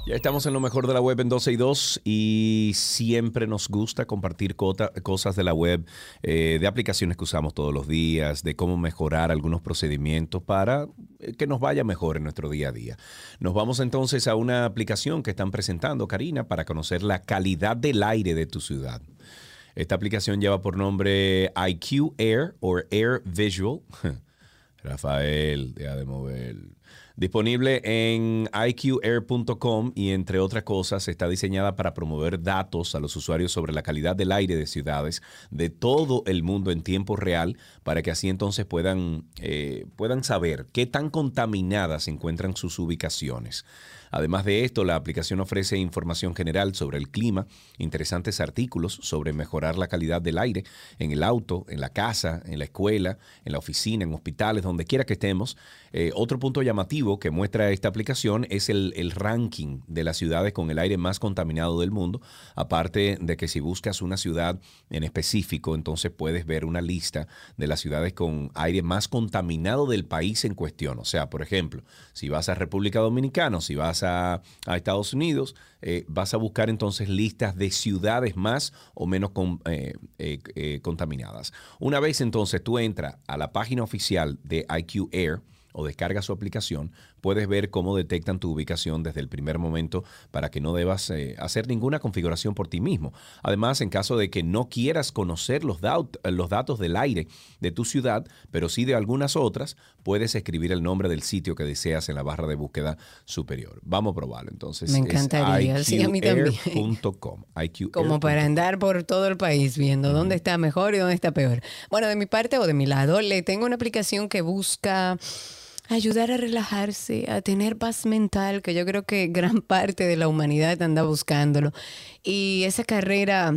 Ya estamos en lo mejor de la web en 12 y 2 y siempre nos gusta compartir cosas de la web, eh, de aplicaciones que usamos todos los días, de cómo mejorar algunos procedimientos para eh, que nos vaya mejor en nuestro día a día. Nos vamos entonces a una aplicación que están presentando, Karina, para conocer la calidad del aire de tu ciudad. Esta aplicación lleva por nombre IQ Air o Air Visual. Rafael, deja de mover. Disponible en iqair.com y entre otras cosas está diseñada para promover datos a los usuarios sobre la calidad del aire de ciudades de todo el mundo en tiempo real para que así entonces puedan, eh, puedan saber qué tan contaminadas se encuentran sus ubicaciones. Además de esto, la aplicación ofrece información general sobre el clima, interesantes artículos sobre mejorar la calidad del aire en el auto, en la casa, en la escuela, en la oficina, en hospitales, donde quiera que estemos. Eh, otro punto llamativo que muestra esta aplicación es el, el ranking de las ciudades con el aire más contaminado del mundo. Aparte de que si buscas una ciudad en específico, entonces puedes ver una lista de las ciudades con aire más contaminado del país en cuestión. O sea, por ejemplo, si vas a República Dominicana, si vas a, Estados Unidos, eh, vas a buscar entonces listas de ciudades más o menos eh, eh, contaminadas. Una vez entonces tú entras a la página oficial de IQ Air, o descargas su aplicación, puedes ver cómo detectan tu ubicación desde el primer momento para que no debas eh, hacer ninguna configuración por ti mismo. Además, en caso de que no quieras conocer los, datos del aire de tu ciudad, pero sí de algunas otras, puedes escribir el nombre del sitio que deseas en la barra de búsqueda superior. Vamos a probarlo. Entonces, Me encantaría, sí, a mí también. Como para andar por todo el país viendo dónde está mejor y dónde está peor. Bueno, de mi parte o de mi lado, le tengo una aplicación que busca ayudar a relajarse, a tener paz mental, que yo creo que gran parte de la humanidad anda buscándolo. Y esa carrera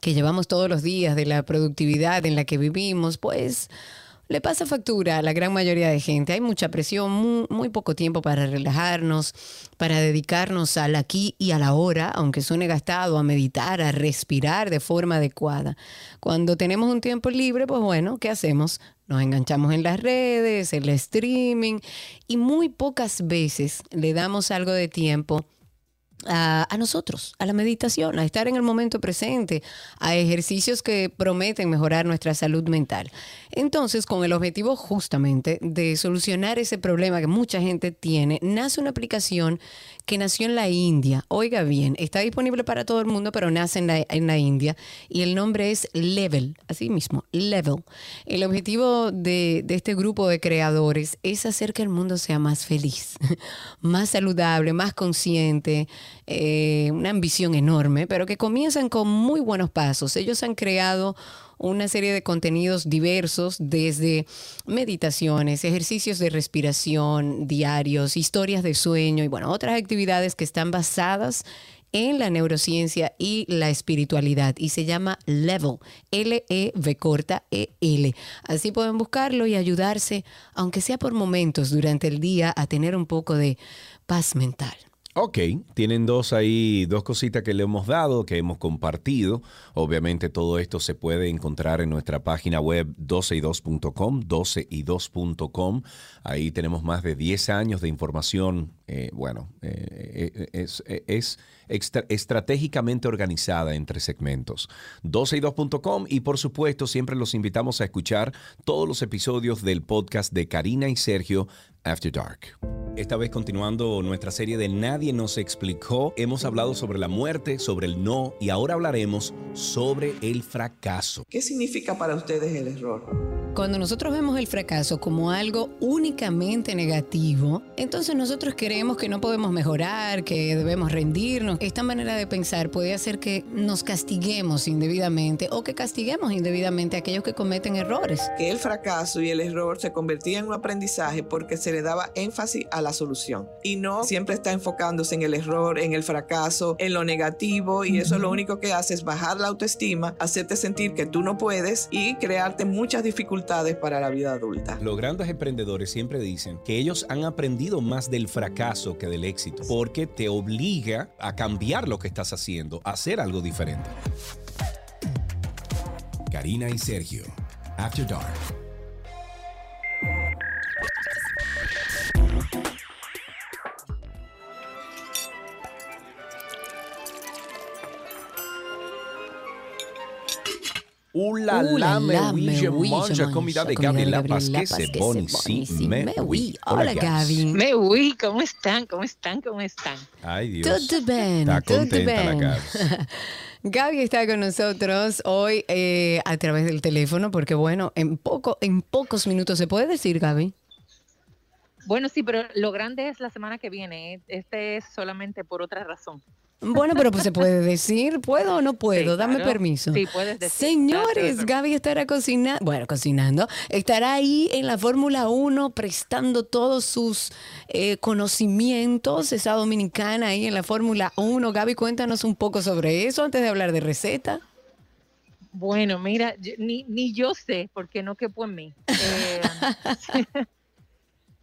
que llevamos todos los días de la productividad en la que vivimos, pues le pasa factura a la gran mayoría de gente. Hay mucha presión, muy, muy poco tiempo para relajarnos, para dedicarnos al aquí y a la hora, aunque suene gastado, a meditar, a respirar de forma adecuada. Cuando tenemos un tiempo libre, pues bueno, ¿qué hacemos? Nos enganchamos en las redes, el streaming y muy pocas veces le damos algo de tiempo a, nosotros, a la meditación, a estar en el momento presente, a ejercicios que prometen mejorar nuestra salud mental. Entonces, con el objetivo justamente de solucionar ese problema que mucha gente tiene, nace una aplicación que nació en la India. Oiga bien, está disponible para todo el mundo, pero nace en la, en la India y el nombre es Level, así mismo, Level. El objetivo de, de este grupo de creadores es hacer que el mundo sea más feliz, más saludable, más consciente, eh, una ambición enorme, pero que comienzan con muy buenos pasos. Ellos han creado una serie de contenidos diversos, desde meditaciones, ejercicios de respiración diarios, historias de sueño y bueno, otras actividades que están basadas en la neurociencia y la espiritualidad y se llama Level, L-E-V corta E-L. Así pueden buscarlo y ayudarse, aunque sea por momentos durante el día, a tener un poco de paz mental. Ok, tienen dos ahí, dos cositas que le hemos dado, que hemos compartido. Obviamente todo esto se puede encontrar en nuestra página web 12y2.com, 12y2.com. Ahí tenemos más de 10 años de información, eh, bueno, eh, es, es extra- estratégicamente organizada entre segmentos. 12y2.com y por supuesto siempre los invitamos a escuchar todos los episodios del podcast de Karina y Sergio After Dark. Esta vez continuando nuestra serie de Nadie nos explicó, hemos hablado sobre la muerte, sobre el no y ahora hablaremos sobre el fracaso. ¿Qué significa para ustedes el error? Cuando nosotros vemos el fracaso como algo únicamente negativo, entonces nosotros creemos que no podemos mejorar, que debemos rendirnos. Esta manera de pensar puede hacer que nos castiguemos indebidamente o que castiguemos indebidamente a aquellos que cometen errores. Que el fracaso y el error se convertían en un aprendizaje porque se le daba énfasis a la solución y no siempre está enfocándose en el error, en el fracaso, en lo negativo y eso lo único que hace es bajar la autoestima, hacerte sentir que tú no puedes y crearte muchas dificultades para la vida adulta. Los grandes emprendedores siempre dicen que ellos han aprendido más del fracaso que del éxito, porque te obliga a cambiar lo que estás haciendo, a hacer algo diferente. Karina y Sergio, After Dark. Uh la la, la, me la, oui, me je oui, je mange, comida de Gabriela Vázquez, Vázquez, c'est bon c'est ici, bon ici, mais mais oui. oui. Hola. Gaby. Me uy, ¿cómo están? ¿Cómo están? ¿Cómo están? Ay, Dios. Todo bien, Está todo contenta la bien. Gabs. Gaby está con nosotros hoy eh, a través del teléfono porque bueno, en, poco, en pocos minutos se puede decir, Gaby. Bueno, sí, pero lo grande es la semana que viene. ¿eh? Este es solamente por otra razón. Bueno, pero pues se puede decir, ¿puedo o no puedo? Sí, Dame claro. permiso. Sí, puedes decir. Señores, Claro, Gaby estará cocinando, bueno, cocinando, estará ahí en la Fórmula 1 prestando todos sus eh, conocimientos, esa dominicana ahí en la Fórmula 1. Gaby, cuéntanos un poco sobre eso antes de hablar de receta. Bueno, mira, yo- ni, ni yo sé, porque no quepo en mí. Eh,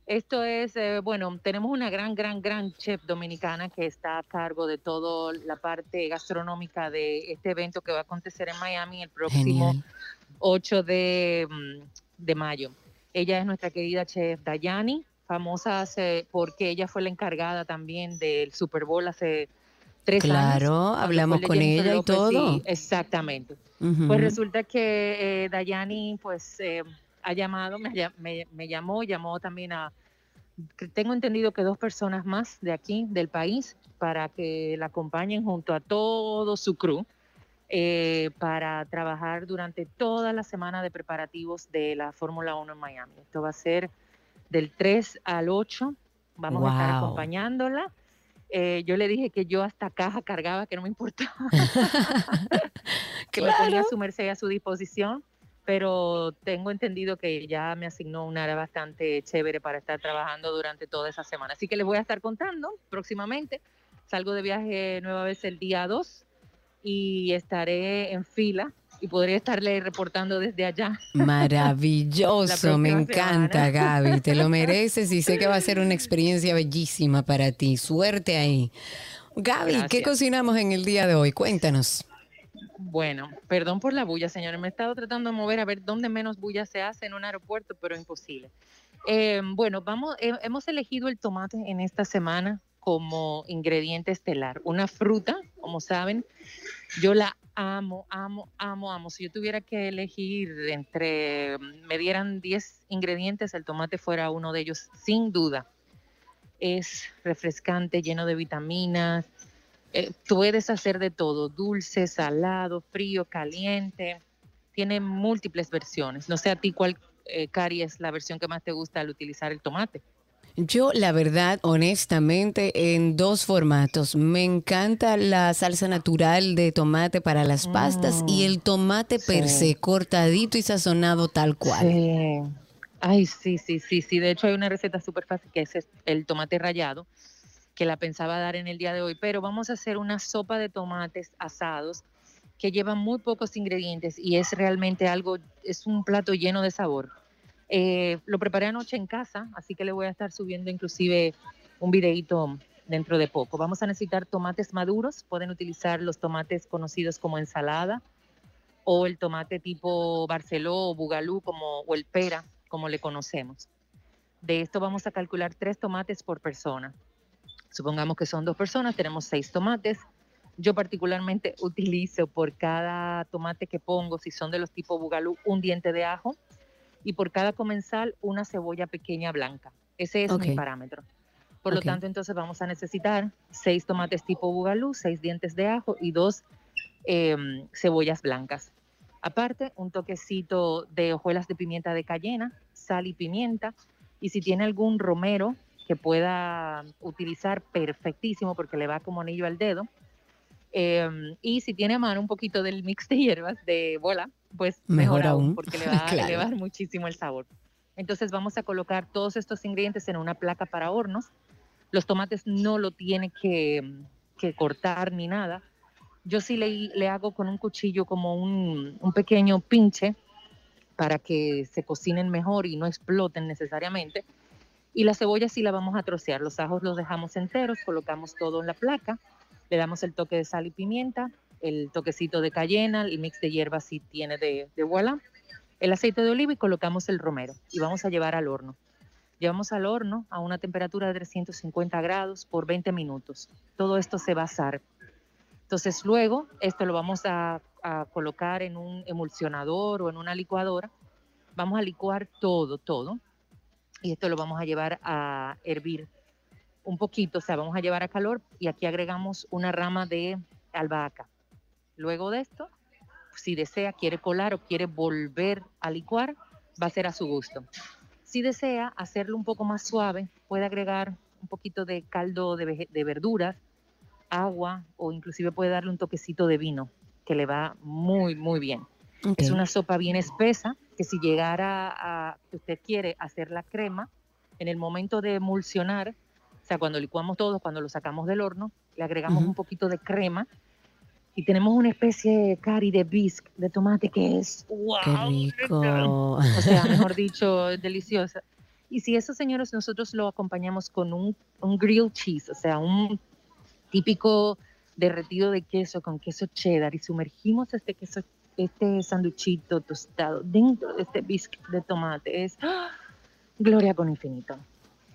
esto es, eh, bueno, tenemos una gran, gran, gran chef dominicana que está a cargo de toda la parte gastronómica de este evento que va a acontecer en Miami el próximo Genial. 8 de, mm, de mayo. Ella es nuestra querida chef Dayani, famosa hace- porque ella fue la encargada también del Super Bowl hace tres años. Claro, hablamos con Jennifer ella y todo. exactamente. Ujú. Pues resulta que eh, Dayani pues eh, ha llamado, me, me- me llamó, llamó también a, tengo entendido que dos personas más de aquí, del país, para que la acompañen junto a todo su crew eh, para trabajar durante toda la semana de preparativos de la Fórmula 1 en Miami. Esto va a ser del 3 al 8, vamos a estar acompañándola. Eh, yo le dije que yo hasta caja cargaba, que no me importaba que me ponía Claro. su merced a su disposición, pero tengo entendido que ya me asignó una área bastante chévere para estar trabajando durante toda esa semana. Así que les voy a estar contando próximamente. Salgo de viaje nueva vez el día 2 y estaré en fila y podría estarle reportando desde allá. Maravilloso, me encanta, semana. Gaby. Te lo mereces y sé que va a ser una experiencia bellísima para ti. Suerte ahí. Gaby, ¿qué cocinamos en el día de hoy? Cuéntanos. Bueno, perdón por la bulla, señores. Me he estado tratando de mover a ver dónde menos bulla se hace en un aeropuerto, pero imposible. Eh, bueno, vamos, he- hemos elegido el tomate en esta semana como ingrediente estelar. Una fruta, como saben, yo la amo, amo, amo, amo. Si yo tuviera que elegir entre, me dieran 10 ingredientes, el tomate fuera uno de ellos, sin duda. Es refrescante, lleno de vitaminas, eh, puedes hacer de todo, dulce, salado, frío, caliente. Tiene múltiples versiones. No sé a ti cuál, eh, Cari, es la versión que más te gusta al utilizar el tomate. Yo, la verdad, honestamente, en dos formatos. Me encanta la salsa natural de tomate para las pastas y Mm, el tomate per sí. se, cortadito y sazonado tal cual. Sí. Ay, sí, sí, sí, sí. De hecho, hay una receta súper fácil que es el tomate rallado, que la pensaba dar en el día de hoy, pero vamos a hacer una sopa de tomates asados que lleva muy pocos ingredientes y es realmente algo, es un plato lleno de sabor. Eh, lo preparé anoche en casa, así que le voy a estar subiendo inclusive un videito dentro de poco. Vamos a necesitar tomates maduros, pueden utilizar los tomates conocidos como ensalada o el tomate tipo Barceló o Bugalú como, o el pera, como le conocemos. De esto vamos a calcular tres tomates por persona. Supongamos que son dos personas, tenemos seis tomates. Yo particularmente utilizo por cada tomate que pongo, si son de los tipo Bugalú, un diente de ajo y por cada comensal una cebolla pequeña blanca. Ese es mi parámetro. Por lo tanto, entonces vamos a necesitar seis tomates tipo Bugalú, seis dientes de ajo y dos em, cebollas blancas. Aparte, un toquecito de hojuelas de pimienta de cayena, sal y pimienta. Y si tiene algún romero que pueda utilizar, perfectísimo, porque le va como anillo al dedo. Em, y si tiene a mano un poquito del mix de hierbas de bola, pues Mejor mejor, aún, porque le va a Claro. elevar muchísimo el sabor. Entonces vamos a colocar todos estos ingredientes en una placa para hornos. Los tomates no lo tiene que, que cortar ni nada. Yo sí le, le hago con un cuchillo como un, un pequeño pinche para que se cocinen mejor y no exploten necesariamente. Y la cebolla sí la vamos a trocear. Los ajos los dejamos enteros, colocamos todo en la placa, le damos el toque de sal y pimienta, el toquecito de cayena, el mix de hierbas si tiene de, de voilà, el aceite de oliva y colocamos el romero y vamos a llevar al horno. Llevamos al horno a una temperatura de 350 grados por 20 minutos. Todo esto se va a asar. Entonces luego esto lo vamos a, a colocar en un emulsionador o en una licuadora. Vamos a licuar todo, todo. Y esto lo vamos a llevar a hervir un poquito, o sea, vamos a llevar a calor y aquí agregamos una rama de albahaca. Luego de esto, si desea, quiere colar o quiere volver a licuar, va a ser a su gusto. Si desea hacerlo un poco más suave, puede agregar un poquito de caldo de, de verduras, agua o inclusive puede darle un toquecito de vino, que le va muy, muy bien. Es una sopa bien espesa que si llegara a, que usted quiere hacer la crema, en el momento de emulsionar, o sea, cuando licuamos todo, cuando lo sacamos del horno, le agregamos un poquito de crema y tenemos una especie, Cari, de bisque de tomate que es wow. Qué rico. O sea, mejor dicho, deliciosa. Y si eso, señores, nosotros lo acompañamos con un, un grilled cheese, o sea, un típico derretido de queso con queso cheddar y sumergimos este queso, este sanduchito tostado dentro de este bisque de tomate. Es ¡ah! gloria con infinito.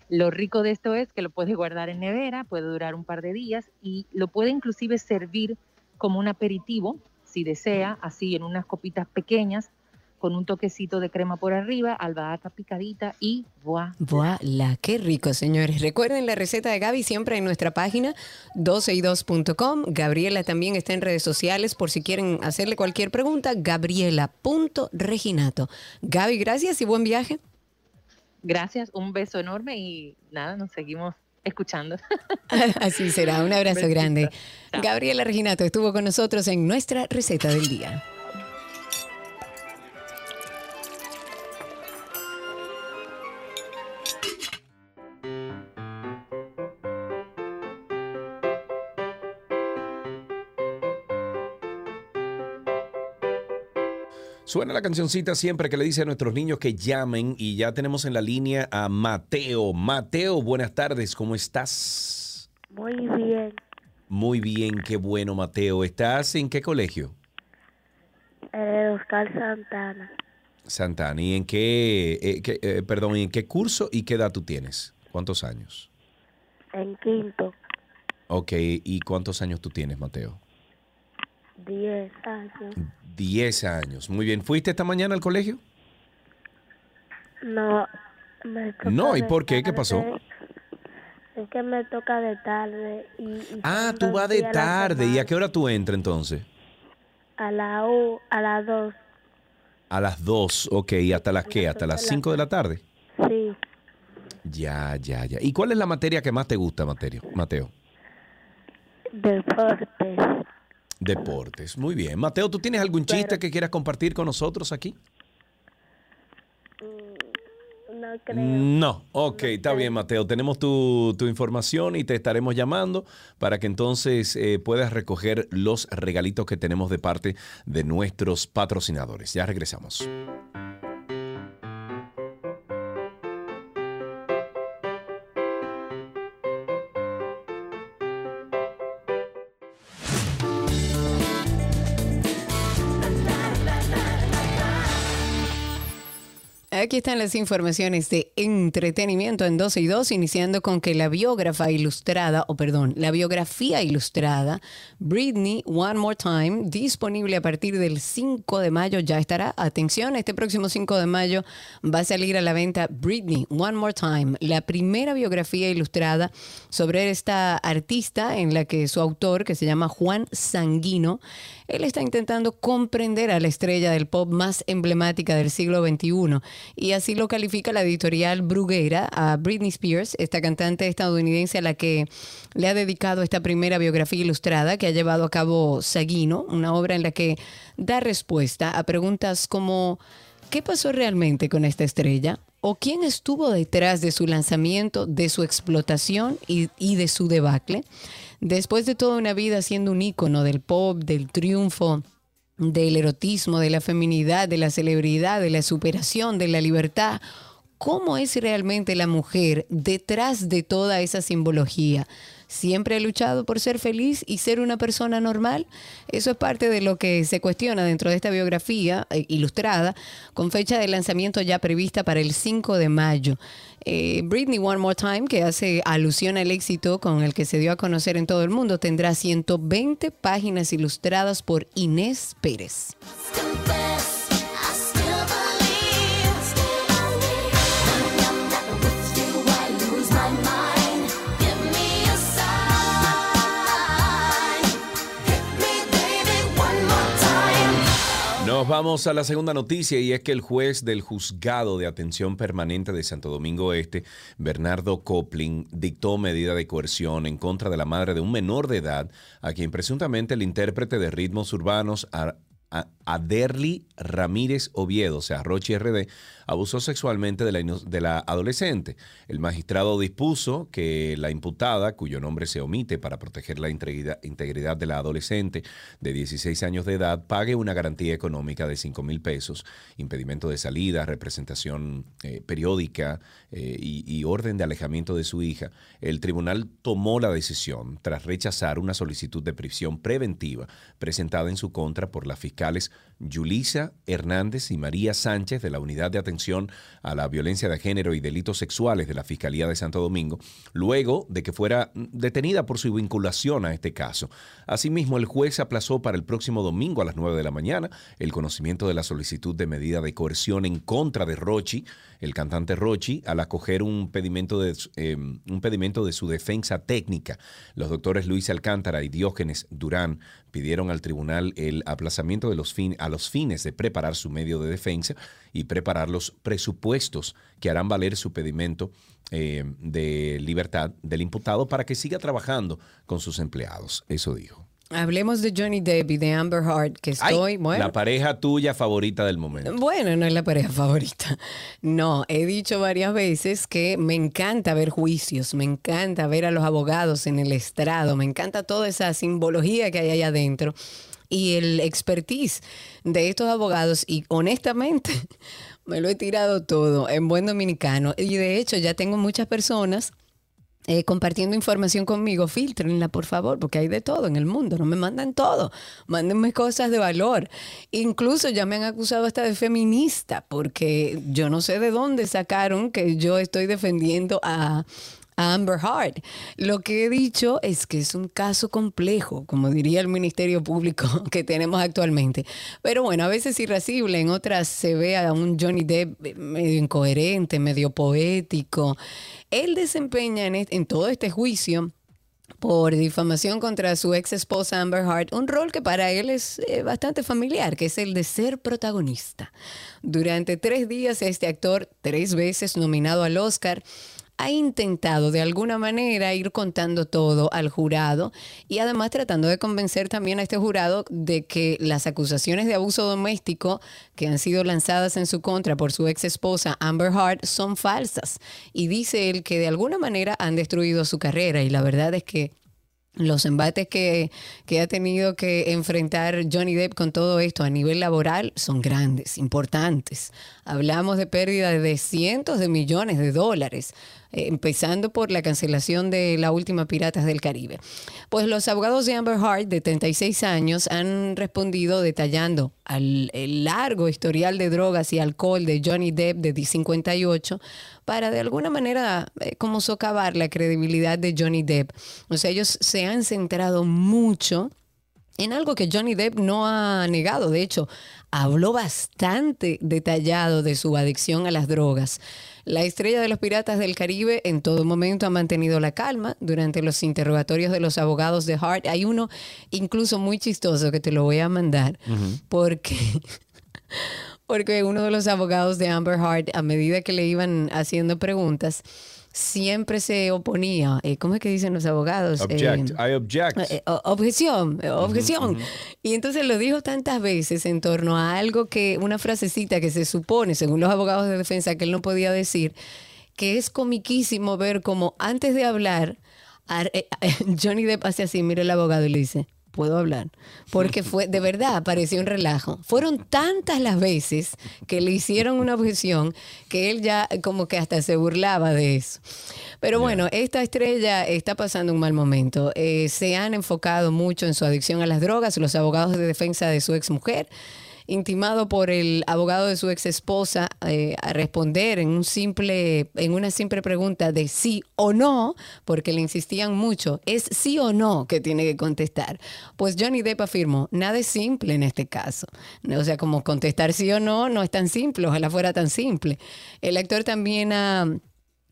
Lo rico de esto es que lo puede guardar en nevera, puede durar un par de días y lo puede inclusive servir como un aperitivo, si desea, así en unas copitas pequeñas, con un toquecito de crema por arriba, albahaca picadita y ¡buah! Voilà, qué rico, señores. Recuerden la receta de Gaby siempre en nuestra página 12y2.com. Gabriela también está en redes sociales por si quieren hacerle cualquier pregunta. Gabriela.reginato. Gaby, gracias y buen viaje. Gracias, un beso enorme y nada, nos seguimos escuchando. Así será. Un abrazo Besito. grande. Chao. Gabriela Reginato estuvo con nosotros en nuestra receta del día. Suena la cancioncita siempre que le dice a nuestros niños que llamen y ya tenemos en la línea a Mateo. Mateo, buenas tardes, ¿cómo estás? Muy bien. Muy bien, qué bueno Mateo. ¿Estás en qué colegio? Eh, Oscar Santana. Santana. ¿Y en qué, eh, qué- eh, perdón, ¿y en qué curso y qué edad tú tienes? ¿Cuántos años? En quinto. Ok, ¿y cuántos años tú tienes, Mateo? Diez años. Diez años. Muy bien. ¿Fuiste esta mañana al colegio? No. Me No, ¿y por qué? ¿Qué pasó? Es que me toca de tarde. Y, y Ah, tú vas de tarde. ¿Y a qué hora tú entras entonces? A la U, a las dos. A las dos. Ok, ¿y hasta las qué? ¿Hasta las cinco de la tarde? Sí. Ya, ya, ya. ¿Y cuál es la materia que más te gusta, Mateo? Mateo? Deportes. Deportes. Muy bien. Mateo, ¿tú tienes algún chiste Pero- que quieras compartir con nosotros aquí? Mm, No creo. No. Ok, está bien, Mateo. Tenemos tu, tu información y te estaremos llamando para que entonces eh, puedas recoger los regalitos que tenemos de parte de nuestros patrocinadores. Ya regresamos. Aquí están las informaciones de entretenimiento en 12 y 2, iniciando con que la biógrafa ilustrada, o perdón, la biografía ilustrada Britney One More Time, disponible a partir del 5 de mayo, ya estará. Atención, este próximo 5 de mayo va a salir a la venta Britney One More Time, la primera biografía ilustrada sobre esta artista en la que su autor, que se llama Juan Sanguino, él está intentando comprender a la estrella del pop más emblemática del siglo XXI. Y así lo califica la editorial Bruguera a Britney Spears, esta cantante estadounidense a la que le ha dedicado esta primera biografía ilustrada que ha llevado a cabo Sanguino, una obra en la que da respuesta a preguntas como ¿qué pasó realmente con esta estrella? ¿O quién estuvo detrás de su lanzamiento, de su explotación y, y de su debacle? Después de toda una vida siendo un ícono del pop, del triunfo, del erotismo, de la feminidad, de la celebridad, de la superación, de la libertad, ¿cómo es realmente la mujer detrás de toda esa simbología? ¿Siempre ha luchado por ser feliz y ser una persona normal? Eso es parte de lo que se cuestiona dentro de esta biografía eh, ilustrada, con fecha de lanzamiento ya prevista para el 5 de mayo. Eh, Britney One More Time, que hace alusión al éxito con el que se dio a conocer en todo el mundo, tendrá 120 páginas ilustradas por Inés Pérez. Nos vamos a la segunda noticia y es que el juez del juzgado de atención permanente de Santo Domingo Este, Bernardo Copling, dictó medida de coerción en contra de la madre de un menor de edad a quien presuntamente el intérprete de ritmos urbanos Aderly Ramírez Oviedo, o sea, Rochi RD, abusó sexualmente de la, adolescente. El magistrado dispuso que la imputada, cuyo nombre se omite para proteger la integridad, integridad de la adolescente de 16 años de edad, pague una garantía económica de 5 mil pesos, impedimento de salida, representación eh, periódica eh, y, y orden de alejamiento de su hija. El tribunal tomó la decisión tras rechazar una solicitud de prisión preventiva presentada en su contra por las fiscales Yulisa Hernández y María Sánchez de la Unidad de Atención a la Violencia de Género y Delitos Sexuales de la Fiscalía de Santo Domingo, luego de que fuera detenida por su vinculación a este caso. Asimismo, el juez aplazó para el próximo domingo a las 9 de la mañana el conocimiento de la solicitud de medida de coerción en contra de Rochi, el cantante Rochi, al acoger un pedimento de, eh, un pedimento de su defensa técnica. Los doctores Luis Alcántara y Diógenes Durán pidieron al tribunal el aplazamiento de los fin- a los fines de preparar su medio de defensa y preparar los presupuestos que harán valer su pedimento eh, de libertad del imputado para que siga trabajando con sus empleados. Eso dijo. Hablemos de Johnny Depp y de Amber Heard, que Ay, estoy, bueno. La pareja tuya favorita del momento. Bueno, no es la pareja favorita. No, he dicho varias veces que me encanta ver juicios, me encanta ver a los abogados en el estrado, me encanta toda esa simbología que hay ahí adentro y el expertise de estos abogados y honestamente me lo he tirado todo en buen dominicano y de hecho ya tengo muchas personas eh, compartiendo información conmigo, filtrenla por favor, porque hay de todo en el mundo, no me mandan todo, mándenme cosas de valor. Incluso ya me han acusado hasta de feminista, porque yo no sé de dónde sacaron que yo estoy defendiendo a, Amber Heard. Lo que he dicho es que es un caso complejo, como diría el Ministerio Público que tenemos actualmente. Pero bueno, a veces irascible, en otras se ve a un Johnny Depp medio incoherente, medio poético. Él desempeña en todo este juicio por difamación contra su ex esposa Amber Heard, un rol que para él es eh, bastante familiar, que es el de ser protagonista. Durante tres días, este actor, tres veces nominado al Oscar, ha intentado de alguna manera ir contando todo al jurado y además tratando de convencer también a este jurado de que las acusaciones de abuso doméstico que han sido lanzadas en su contra por su ex esposa Amber Heard son falsas. Y dice él que de alguna manera han destruido su carrera y la verdad es que los embates que, que ha tenido que enfrentar Johnny Depp con todo esto a nivel laboral son grandes, importantes. Hablamos de pérdida de cientos de millones de dólares, empezando por la cancelación de la última Piratas del Caribe. Pues los abogados de Amber Heard, de 36 años, han respondido detallando al, el largo historial de drogas y alcohol de Johnny Depp, de 58, para de alguna manera eh, como socavar la credibilidad de Johnny Depp. O sea, ellos se han centrado mucho en algo que Johnny Depp no ha negado. De hecho, habló bastante detallado de su adicción a las drogas. La estrella de los Piratas del Caribe en todo momento ha mantenido la calma durante los interrogatorios de los abogados de Hart. Hay uno incluso muy chistoso que te lo voy a mandar porque porque uno de los abogados de Amber Heard, a medida que le iban haciendo preguntas, siempre se oponía. Eh, ¿Cómo es que dicen los abogados? Object. Eh, I object. eh, objeción, objeción. Y entonces lo dijo tantas veces en torno a algo que, una frasecita que se supone, según los abogados de defensa, que él no podía decir, que es comiquísimo ver como antes de hablar, ar- Johnny Depp hace así, mira el abogado y le dice, puedo hablar. Porque fue, de verdad, pareció un relajo. Fueron tantas las veces que le hicieron una objeción que él ya como que hasta se burlaba de eso. Pero bueno, esta estrella está pasando un mal momento. Eh, se han enfocado mucho en su adicción a las drogas, los abogados de defensa de su exmujer intimado por el abogado de su ex esposa eh, a responder en un simple, en una simple pregunta de sí o no, porque le insistían mucho, es sí o no que tiene que contestar. Pues Johnny Depp afirmó, nada es simple en este caso. O sea, como contestar sí o no no es tan simple, ojalá fuera tan simple. El actor también ha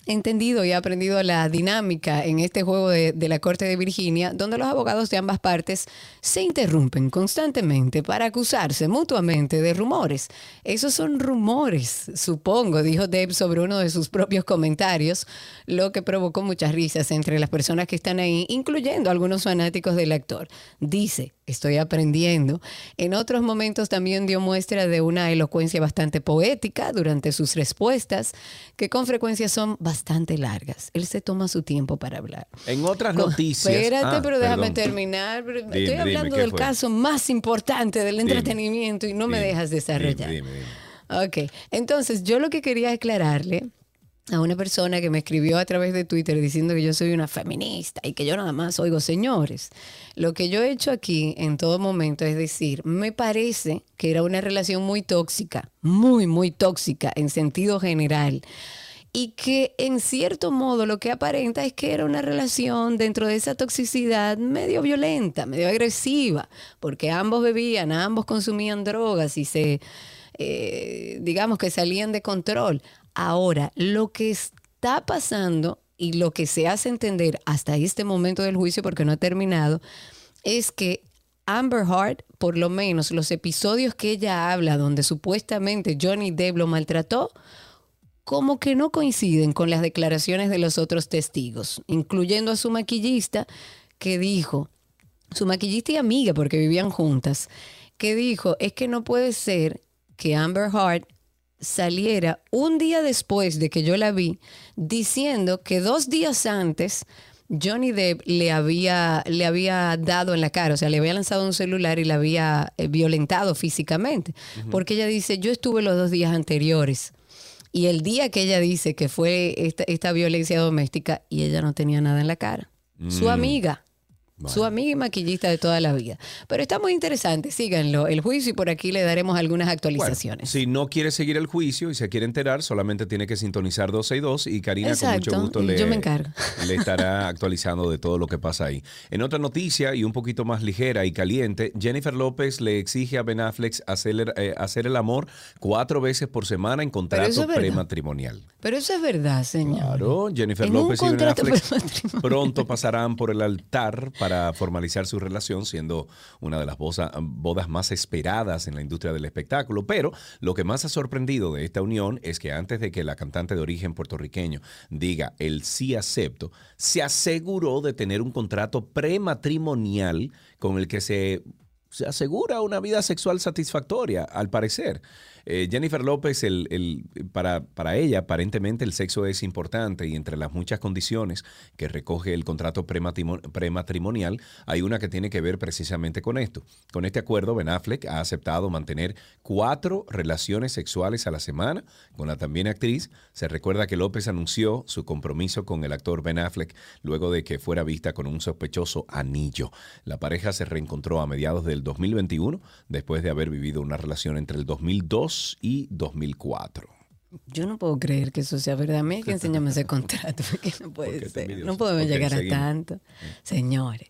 entendido y aprendido la dinámica en este juego de, de, la Corte de Virginia, donde los abogados de ambas partes se interrumpen constantemente para acusarse mutuamente de rumores. Esos son rumores, supongo, dijo Deb sobre uno de sus propios comentarios, lo que provocó muchas risas entre las personas que están ahí, incluyendo algunos fanáticos del actor. Dice, estoy aprendiendo. En otros momentos también dio muestra de una elocuencia bastante poética durante sus respuestas, que con frecuencia son bastante largas. Él se toma su tiempo para hablar. En otras noticias. Espérate, Ah, pero déjame perdón. terminar. Pero Dime, Estoy dime, hablando ¿qué del fue? caso más importante del Dime. entretenimiento y no me Dime, dejas desarrollar. dime, dime, Ok, entonces yo lo que quería aclararle a una persona que me escribió a través de Twitter diciendo que yo soy una feminista y que yo nada más oigo señores. Lo que yo he hecho aquí en todo momento es decir, me parece que era una relación muy tóxica, muy, muy tóxica en sentido general. Y que en cierto modo lo que aparenta es que era una relación dentro de esa toxicidad medio violenta, medio agresiva, porque ambos bebían, ambos consumían drogas y se, eh, digamos que salían de control. Ahora, lo que está pasando y lo que se hace entender hasta este momento del juicio, porque no ha terminado, es que Amber Heard, por lo menos los episodios que ella habla donde supuestamente Johnny Depp lo maltrató, como que no coinciden con las declaraciones de los otros testigos, incluyendo a su maquillista que dijo, su maquillista y amiga, porque vivían juntas, que dijo, es que no puede ser que Amber Heard saliera un día después de que yo la vi diciendo que dos días antes Johnny Depp le había, le había dado en la cara, o sea, le había lanzado un celular y la había eh, violentado físicamente. Porque ella dice, yo estuve los dos días anteriores. Y el día que ella dice que fue esta, esta violencia doméstica y ella no tenía nada en la cara. Su Mm. Su amiga y maquillista de toda la vida. Pero está muy interesante, síganlo, el juicio y por aquí le daremos algunas Bueno, actualizaciones. si no quiere seguir el juicio y se quiere enterar, solamente tiene que sintonizar 12 y 2 y Karina con mucho gusto le, yo me encargo. le estará actualizando de todo lo que pasa ahí. En otra noticia y un poquito más ligera y caliente, Jennifer López le exige a Ben Affleck hacer, eh, hacer el amor cuatro veces por semana en contrato es prematrimonial. Pero eso es verdad, señor. Claro, Jennifer En López y Ben Affleck pronto pasarán por el altar para formalizar su relación, siendo una de las bodas más esperadas en la industria del espectáculo. Pero lo que más ha sorprendido de esta unión es que antes de que la cantante de origen puertorriqueño diga el sí acepto, se aseguró de tener un contrato prematrimonial con el que se se asegura una vida sexual satisfactoria, al parecer. Eh, Jennifer López, para, para ella, aparentemente el sexo es importante y entre las muchas condiciones que recoge el contrato prematrimonial, hay una que tiene que ver precisamente con esto. Con este acuerdo, Ben Affleck ha aceptado mantener cuatro relaciones sexuales a la semana con la también actriz. Se recuerda que López anunció su compromiso con el actor Ben Affleck luego de que fuera vista con un sospechoso anillo. La pareja se reencontró a mediados del 2021 después de haber vivido una relación entre el 2002 y 2004. Yo no puedo creer que eso sea verdad. A mí hay que enseñarme ese contrato, porque no puede Porque ser. No podemos llegar a tanto. Señores.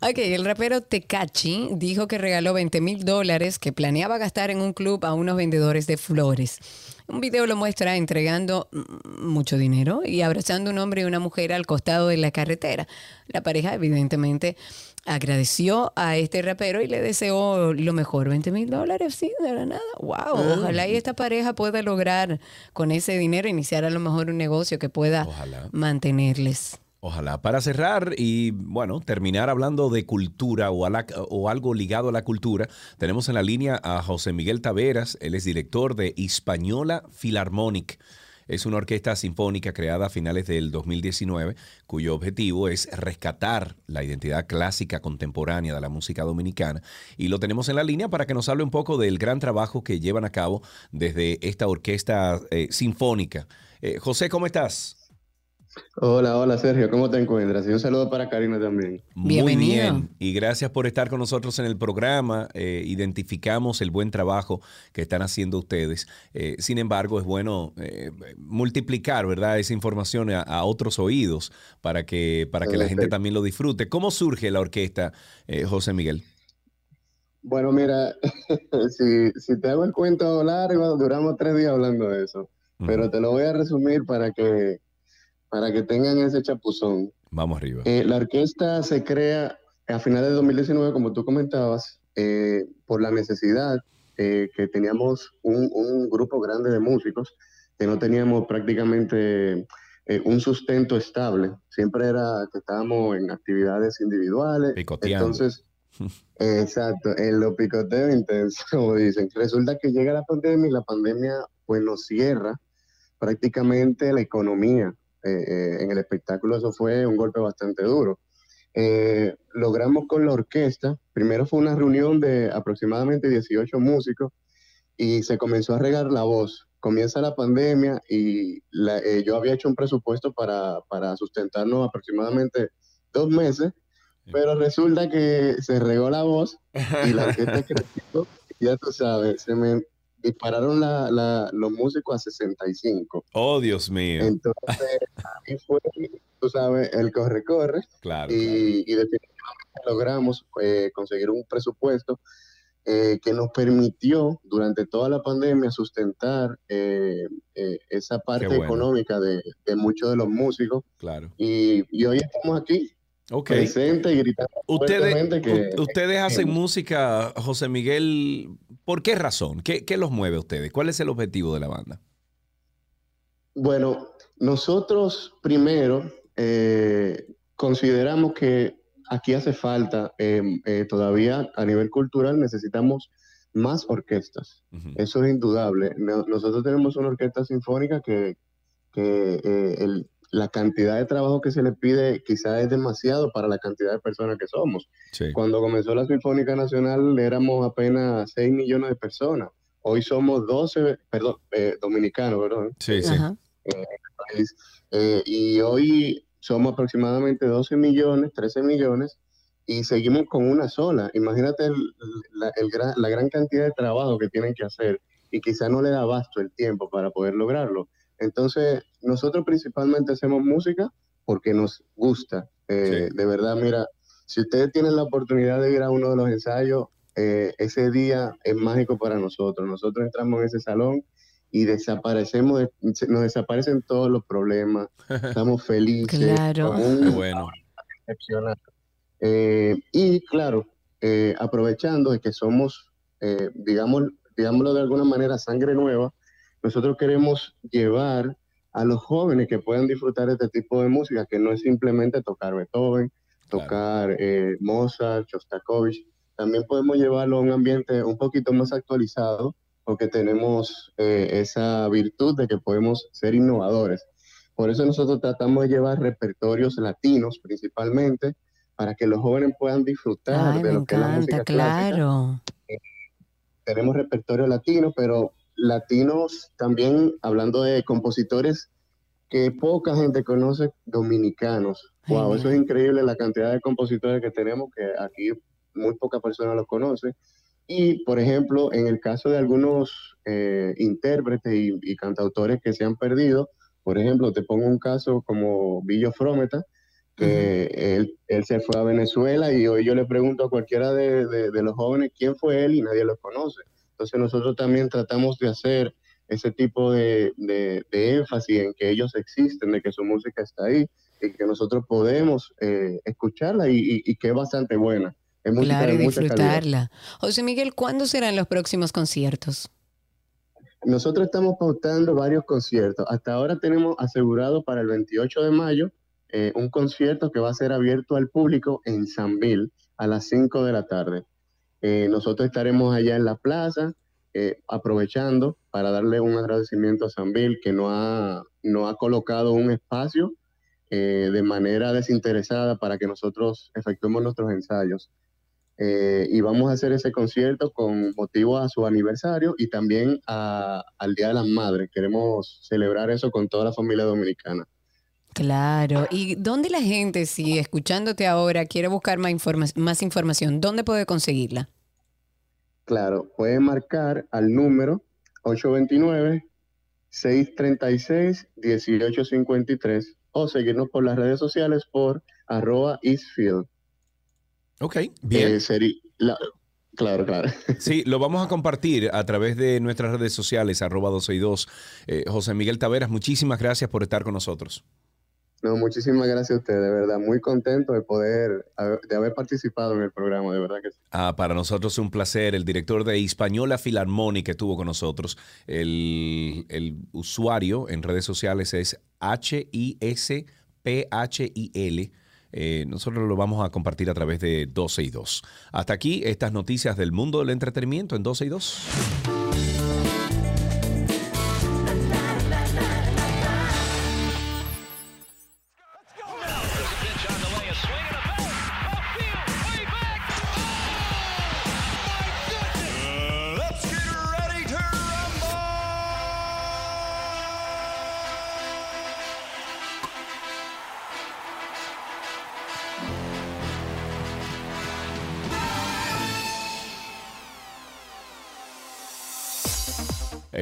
Ok, el rapero Tecachi dijo que regaló 20 mil dólares que planeaba gastar en un club a unos vendedores de flores. Un video lo muestra entregando mm, mucho dinero y abrazando a un hombre y una mujer al costado de la carretera. La pareja evidentemente agradeció a este rapero y le deseó lo mejor, 20 mil dólares, sí, de la nada. Wow, ojalá y esta pareja pueda lograr con ese dinero iniciar a lo mejor un negocio que pueda Ojalá. mantenerles. Ojalá. Para cerrar y, bueno, terminar hablando de cultura o, a la- o algo ligado a la cultura, tenemos en la línea a José Miguel Taveras. Él es director de Hispaniola Philharmonic. Es una orquesta sinfónica creada a finales del 2019, cuyo objetivo es rescatar la identidad clásica contemporánea de la música dominicana. Y lo tenemos en la línea para que nos hable un poco del gran trabajo que llevan a cabo desde esta orquesta eh, sinfónica. Eh, José, ¿cómo estás? Hola, hola Sergio, ¿cómo te encuentras? Y un saludo para Karina también. Muy Bienvenido. bien. Y gracias por estar con nosotros en el programa. Eh, identificamos el buen trabajo que están haciendo ustedes. Eh, sin embargo, es bueno eh, multiplicar, ¿verdad? Esa información a, a otros oídos para que, para que la gente también lo disfrute. ¿Cómo surge la orquesta, eh, José Miguel? Bueno, mira, si, si te hago el cuento largo, duramos tres días hablando de eso, pero te lo voy a resumir para que, para que tengan ese chapuzón. Vamos arriba. Eh, la orquesta se crea a finales de 2019, como tú comentabas, eh, por la necesidad eh, que teníamos un, un grupo grande de músicos que no teníamos prácticamente un sustento estable. Siempre era que estábamos en actividades individuales. Picoteando. Entonces, exacto, en lo picoteo intenso, como dicen. Resulta que llega la pandemia y la pandemia pues nos cierra prácticamente la economía. Eh, eh, en el espectáculo eso fue un golpe bastante duro. Eh, logramos con la orquesta, primero fue una reunión de aproximadamente 18 músicos y se comenzó a regar la voz. Comienza la pandemia y la- eh, yo había hecho un presupuesto para, para sustentarnos aproximadamente dos meses, pero resulta que se regó la voz y la orquesta creció, ya tú sabes, se me dispararon la- la- los músicos a 65. Oh, Dios mío. Entonces, ahí fue, tú sabes, el corre-corre Claro. y, y definitivamente logramos eh, conseguir un presupuesto eh, que nos permitió durante toda la pandemia sustentar eh, eh, esa parte bueno. económica de, de muchos de los músicos Claro. y, y hoy estamos aquí Ok. presentes y gritando Ustedes, que hacen música, José Miguel, ¿por qué razón? ¿Qué, qué los mueve a ustedes? ¿Cuál es el objetivo de la banda? Bueno, nosotros primero eh, consideramos que aquí hace falta, eh, eh, todavía a nivel cultural necesitamos más orquestas. Eso es indudable. No- nosotros tenemos una orquesta sinfónica que, que, eh, el- la cantidad de trabajo que se le pide quizás es demasiado para la cantidad de personas que somos. Sí. Cuando comenzó la Sinfónica Nacional éramos apenas 6 millones de personas. Hoy somos 12, perdón, eh, dominicanos, perdón. Sí, sí. Ajá. en el país. Eh, y hoy somos aproximadamente 12 millones, 13 millones, y seguimos con una sola. Imagínate el- la, el gran, la gran cantidad de trabajo que tienen que hacer y quizá no le da abasto el tiempo para poder lograrlo. Entonces, nosotros principalmente hacemos música porque nos gusta. Eh, De verdad, mira, si ustedes tienen la oportunidad de ir a uno de los ensayos, eh, ese día es mágico para nosotros. Nosotros entramos en ese salón y desaparecemos, nos desaparecen todos los problemas, estamos felices. Claro. un bueno. excepcional. Eh, y claro, eh, aprovechando de que somos, eh, digamos, digámoslo de alguna manera, sangre nueva, nosotros queremos llevar a los jóvenes que puedan disfrutar este tipo de música, que no es simplemente tocar Beethoven, tocar eh, Mozart, Shostakovich, también podemos llevarlo a un ambiente un poquito más actualizado, porque tenemos eh, esa virtud de que podemos ser innovadores. Por eso nosotros tratamos de llevar repertorios latinos principalmente, para que los jóvenes puedan disfrutar Ay, de lo que es la encanta, música clásica claro. tenemos repertorio latino, pero latinos también, hablando de compositores que poca gente conoce, dominicanos. Wow, eso es increíble la cantidad de compositores que tenemos, que aquí muy pocas personas los conocen. Y, por ejemplo, en el caso de algunos eh, intérpretes y, y cantautores que se han perdido, por ejemplo, te pongo un caso como Villo Frometa, que él, él se fue a Venezuela y hoy yo le pregunto a cualquiera de, de- de los jóvenes quién fue él y nadie lo conoce. Entonces nosotros también tratamos de hacer ese tipo de, de- de énfasis en que ellos existen, de que su música está ahí y que nosotros podemos eh, escucharla y, y- y que es bastante buena. Es música Claro, y de disfrutarla. José Miguel, ¿cuándo serán los próximos conciertos? Nosotros estamos pautando varios conciertos. Hasta ahora tenemos asegurado para el 28 de mayo eh, un concierto que va a ser abierto al público en Sanville a las 5 de la tarde. Eh, nosotros estaremos allá en la plaza eh, aprovechando para darle un agradecimiento a Sanville que no ha, no ha colocado un espacio eh, de manera desinteresada para que nosotros efectuemos nuestros ensayos. Y vamos a hacer ese concierto con motivo a su aniversario y también a- al Día de las Madres. Queremos celebrar eso con toda la familia dominicana. Claro. ¿Y dónde la gente, si escuchándote ahora, quiere buscar más, informa- más información, dónde puede conseguirla? Claro, pueden marcar al número 829-636-1853 o seguirnos por las redes sociales por arroba Eastfield. Ok, bien. Eh, seri- la- claro, claro. Sí, lo vamos a compartir a través de nuestras redes sociales, arroba 12 y 2. Eh, José Miguel Taveras, muchísimas gracias por estar con nosotros. No, muchísimas gracias a usted, de verdad, muy contento de poder, de haber participado en el programa, de verdad que sí. Ah, para nosotros es un placer. El director de Hispaniola Filarmónica estuvo con nosotros. El, el usuario en redes sociales es H-I-S-P-H-I-L. Eh, nosotros lo vamos a compartir a través de 12 y 2. Hasta aquí estas noticias del mundo del entretenimiento en 12 y 2.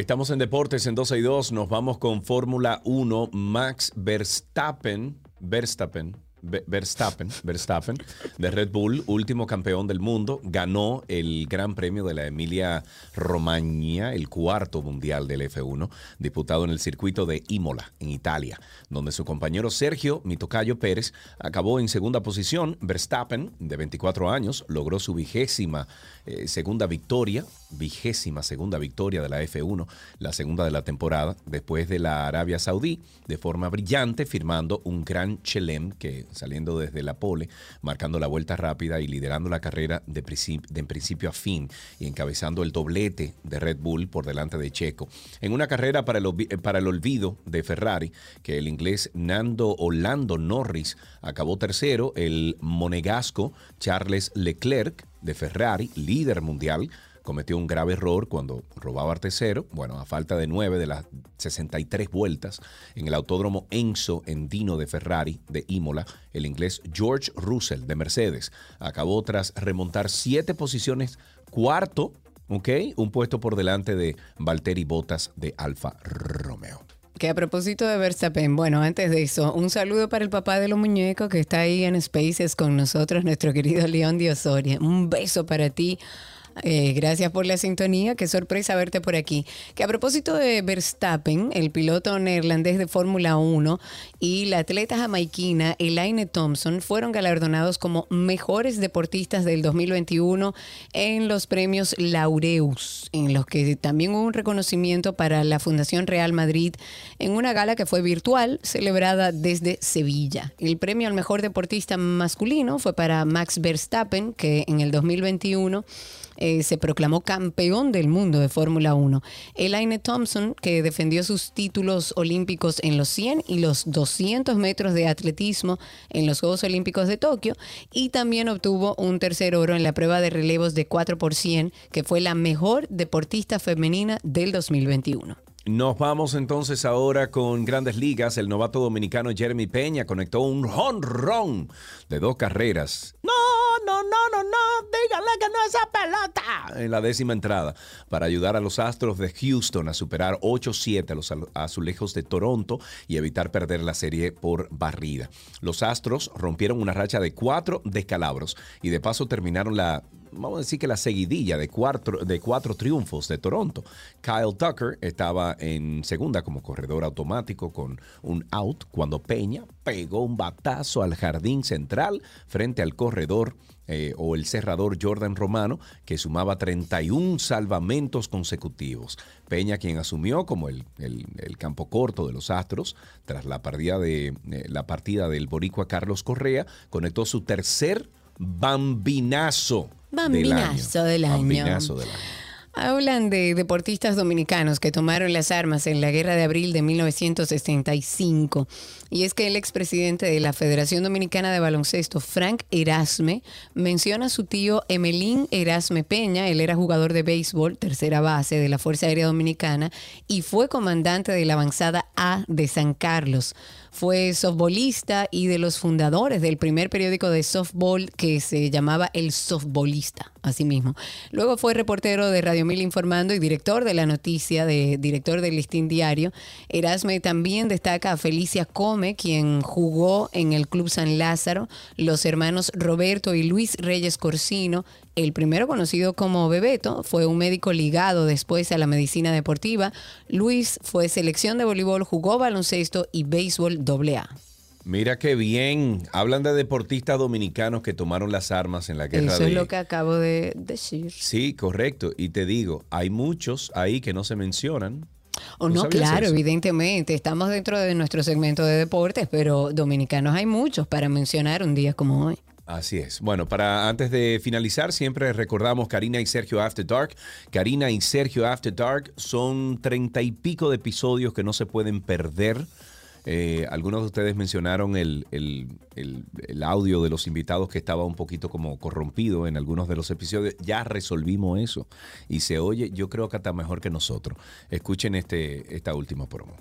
Estamos en Deportes en 12 y 2. Nos vamos con Fórmula 1. Max Verstappen. Verstappen. Ve- Verstappen, Verstappen, de Red Bull, último campeón del mundo, ganó el Gran Premio de la Emilia Romagna, el cuarto mundial del F1, disputado en el circuito de Imola, en Italia, donde su compañero Sergio Mitocayo Pérez acabó en segunda posición. Verstappen, de 24 años, logró su vigésima eh, segunda victoria, vigésima segunda victoria de la F1, la segunda de la temporada, después de la Arabia Saudí, de forma brillante, firmando un gran Chelem que saliendo desde la pole, marcando la vuelta rápida y liderando la carrera de, principio a fin y encabezando el doblete de Red Bull por delante de Checo. En una carrera para el, para el olvido de Ferrari, que el inglés Nando Orlando Norris acabó tercero, el monegasco Charles Leclerc de Ferrari, líder mundial, cometió un grave error cuando robaba al tercero, bueno, a falta de nueve de las 63 vueltas en el autódromo Enzo Endino de Ferrari de Imola, el inglés George Russell de Mercedes acabó tras remontar siete posiciones, cuarto, ¿ok? Un puesto por delante de Valtteri Bottas de Alfa Romeo. Que a propósito de Verstappen, bueno, antes de eso, un saludo para el papá de los muñecos que está ahí en Spaces con nosotros, nuestro querido León de Osoria. Un beso para ti. Eh, gracias por la sintonía, qué sorpresa verte por aquí. Que a propósito de Verstappen, el piloto neerlandés de Fórmula 1 y la atleta jamaiquina Elaine Thompson fueron galardonados como mejores deportistas del 2021 en los premios Laureus, en los que también hubo un reconocimiento para la Fundación Real Madrid en una gala que fue virtual, celebrada desde Sevilla. El premio al mejor deportista masculino fue para Max Verstappen, que en el 2021 eh, se proclamó campeón del mundo de Fórmula 1. Elaine Thompson, que defendió sus títulos olímpicos en los 100 y los 200 metros de atletismo en los Juegos Olímpicos de Tokio, y también obtuvo un tercer oro en la prueba de relevos de 4 por 100, que fue la mejor deportista femenina del 2021. Nos vamos entonces ahora con Grandes Ligas. El novato dominicano Jeremy Peña conectó un honrón de dos carreras. No, no, no, no, no, dígale que no es esa pelota. En la décima entrada, para ayudar a los Astros de Houston a superar 8-7 a los azulejos de Toronto y evitar perder la serie por barrida. Los Astros rompieron una racha de cuatro descalabros y de paso terminaron la vamos a decir que la seguidilla de cuatro, de cuatro triunfos de Toronto. Kyle Tucker estaba en segunda como corredor automático con un out cuando Peña pegó un batazo al jardín central frente al corredor eh, o el cerrador Jordan Romano, que sumaba 31 salvamentos consecutivos. Peña, quien asumió como el, el- campo corto de los Astros, tras la partida, de, eh, la partida del boricua Carlos Correa, conectó su tercer bambinazo. Bambinazo del año. Bambinazo del año. Hablan de deportistas dominicanos que tomaron las armas en la guerra de abril de 1965. Y es que el expresidente de la Federación Dominicana de Baloncesto, Frank Erasme, menciona a su tío Emelín Erasme Peña. Él era jugador de béisbol, tercera base de la Fuerza Aérea Dominicana y fue comandante de la avanzada A de San Carlos. Fue softbolista y de los fundadores del primer periódico de softball que se llamaba El Softbolista, así mismo. Luego fue reportero de Radio Mil Informando y director de la noticia, de, director del Listín Diario. Erasme también destaca a Felicia Come, quien jugó en el Club San Lázaro, los hermanos Roberto y Luis Reyes Corsino. El primero conocido como Bebeto fue un médico ligado después a la medicina deportiva. Luis fue selección de voleibol, jugó baloncesto y béisbol AA. Mira qué bien. Hablan de deportistas dominicanos que tomaron las armas en la guerra Eso de... es lo que acabo de decir. Sí, correcto. Y te digo, hay muchos ahí que no se mencionan. O ¿Tú no, claro, eso? evidentemente. Estamos dentro de nuestro segmento de deportes, pero dominicanos hay muchos para mencionar un día como hoy. Así es. Bueno, para antes de finalizar, siempre recordamos Karina y Sergio After Dark. Karina y Sergio After Dark son treinta y pico de episodios que no se pueden perder. Eh, algunos de ustedes mencionaron el, el- el- audio de los invitados que estaba un poquito como corrompido en algunos de los episodios. Ya resolvimos eso y se oye, yo creo que hasta mejor que nosotros. Escuchen este, esta última promo.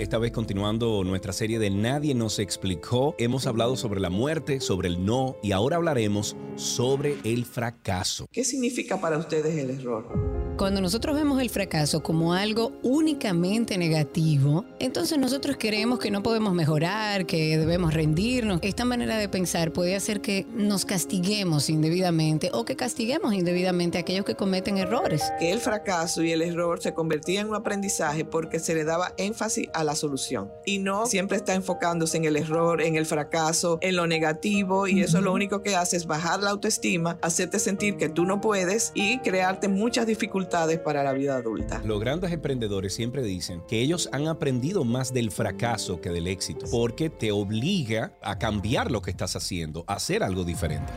Esta vez continuando nuestra serie de Nadie nos explicó, hemos hablado sobre la muerte, sobre el no y ahora hablaremos sobre el fracaso. ¿Qué significa para ustedes el error? Cuando nosotros vemos el fracaso como algo únicamente negativo, entonces nosotros creemos que no podemos mejorar, que debemos rendirnos. Esta manera de pensar puede hacer que nos castiguemos indebidamente o que castiguemos indebidamente a aquellos que cometen errores. Que el fracaso y el error se convertían en un aprendizaje porque se le daba énfasis a la solución y no siempre está enfocándose en el error, en el fracaso, en lo negativo y eso lo único que hace es bajar la autoestima, hacerte sentir que tú no puedes y crearte muchas dificultades para la vida adulta. Los grandes emprendedores siempre dicen que ellos han aprendido más del fracaso que del éxito, porque te obliga a cambiar lo que estás haciendo, a hacer algo diferente.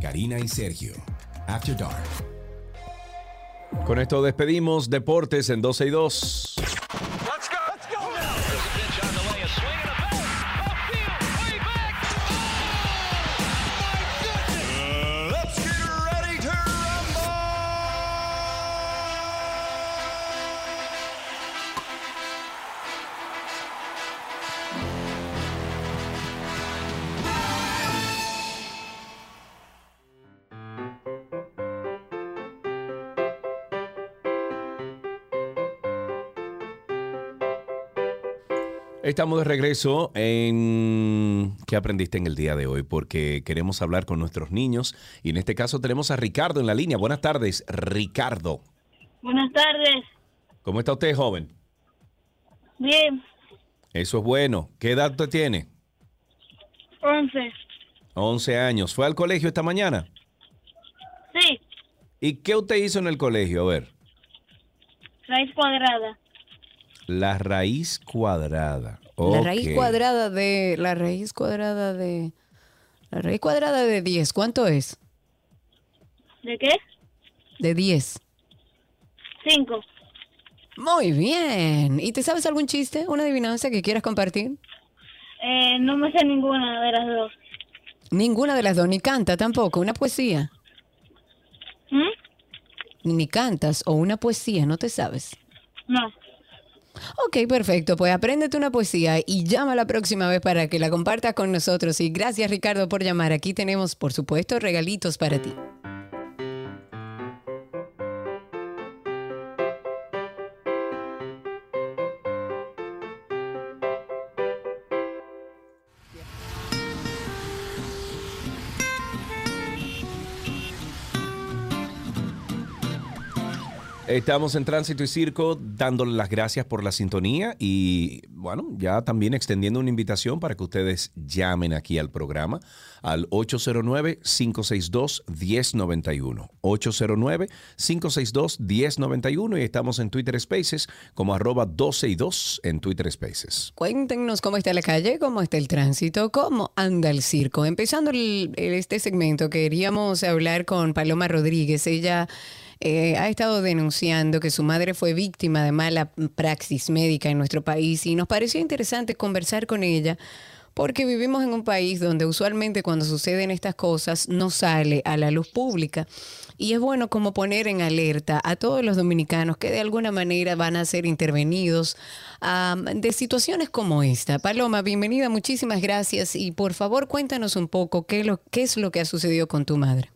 Karina y Sergio, After Dark. Con esto despedimos Deportes en 12 y 2. Estamos de regreso en ¿Qué aprendiste en el día de hoy? Porque queremos hablar con nuestros niños y en este caso tenemos a Ricardo en la línea. Buenas tardes, Ricardo. Buenas tardes. ¿Cómo está usted, joven? Bien, Eso es bueno. ¿Qué edad usted tiene? 11. 11 años. ¿Fue al colegio esta mañana? Sí, ¿Y qué usted hizo en el colegio? A ver, raíz cuadrada. La raíz cuadrada. La raíz cuadrada de la raíz cuadrada de la raíz cuadrada de 10, ¿cuánto es? ¿De qué? De 10. 5. Muy bien. ¿Y te sabes algún chiste, una adivinanza que quieras compartir? Eh, no me sé ninguna de las dos. Ninguna de las dos, ni canta tampoco, una poesía. ¿Mm? Ni cantas o una poesía, ¿no te sabes? No. Ok, perfecto. Pues apréndete una poesía y llama la próxima vez para que la compartas con nosotros. Y gracias, Ricardo, por llamar. Aquí tenemos, por supuesto, regalitos para ti. Estamos en Tránsito y Circo dándole las gracias por la sintonía y bueno, ya también extendiendo una invitación para que ustedes llamen aquí al programa al 809-562-1091. 809-562-1091 y estamos en Twitter Spaces como arroba 12 y 2 en Twitter Spaces. Cuéntenos cómo está la calle, cómo está el tránsito, cómo anda el circo. Empezando el- este segmento, queríamos hablar con Paloma Rodríguez. Ella eh, ha estado denunciando que su madre fue víctima de mala praxis médica en nuestro país y nos pareció interesante conversar con ella. Porque vivimos en un país donde usualmente cuando suceden estas cosas no sale a la luz pública. Y es bueno como poner en alerta a todos los dominicanos que de alguna manera van a ser intervenidos de situaciones como esta. Paloma, bienvenida, muchísimas gracias y por favor cuéntanos un poco qué, lo- qué es lo que ha sucedido con tu madre.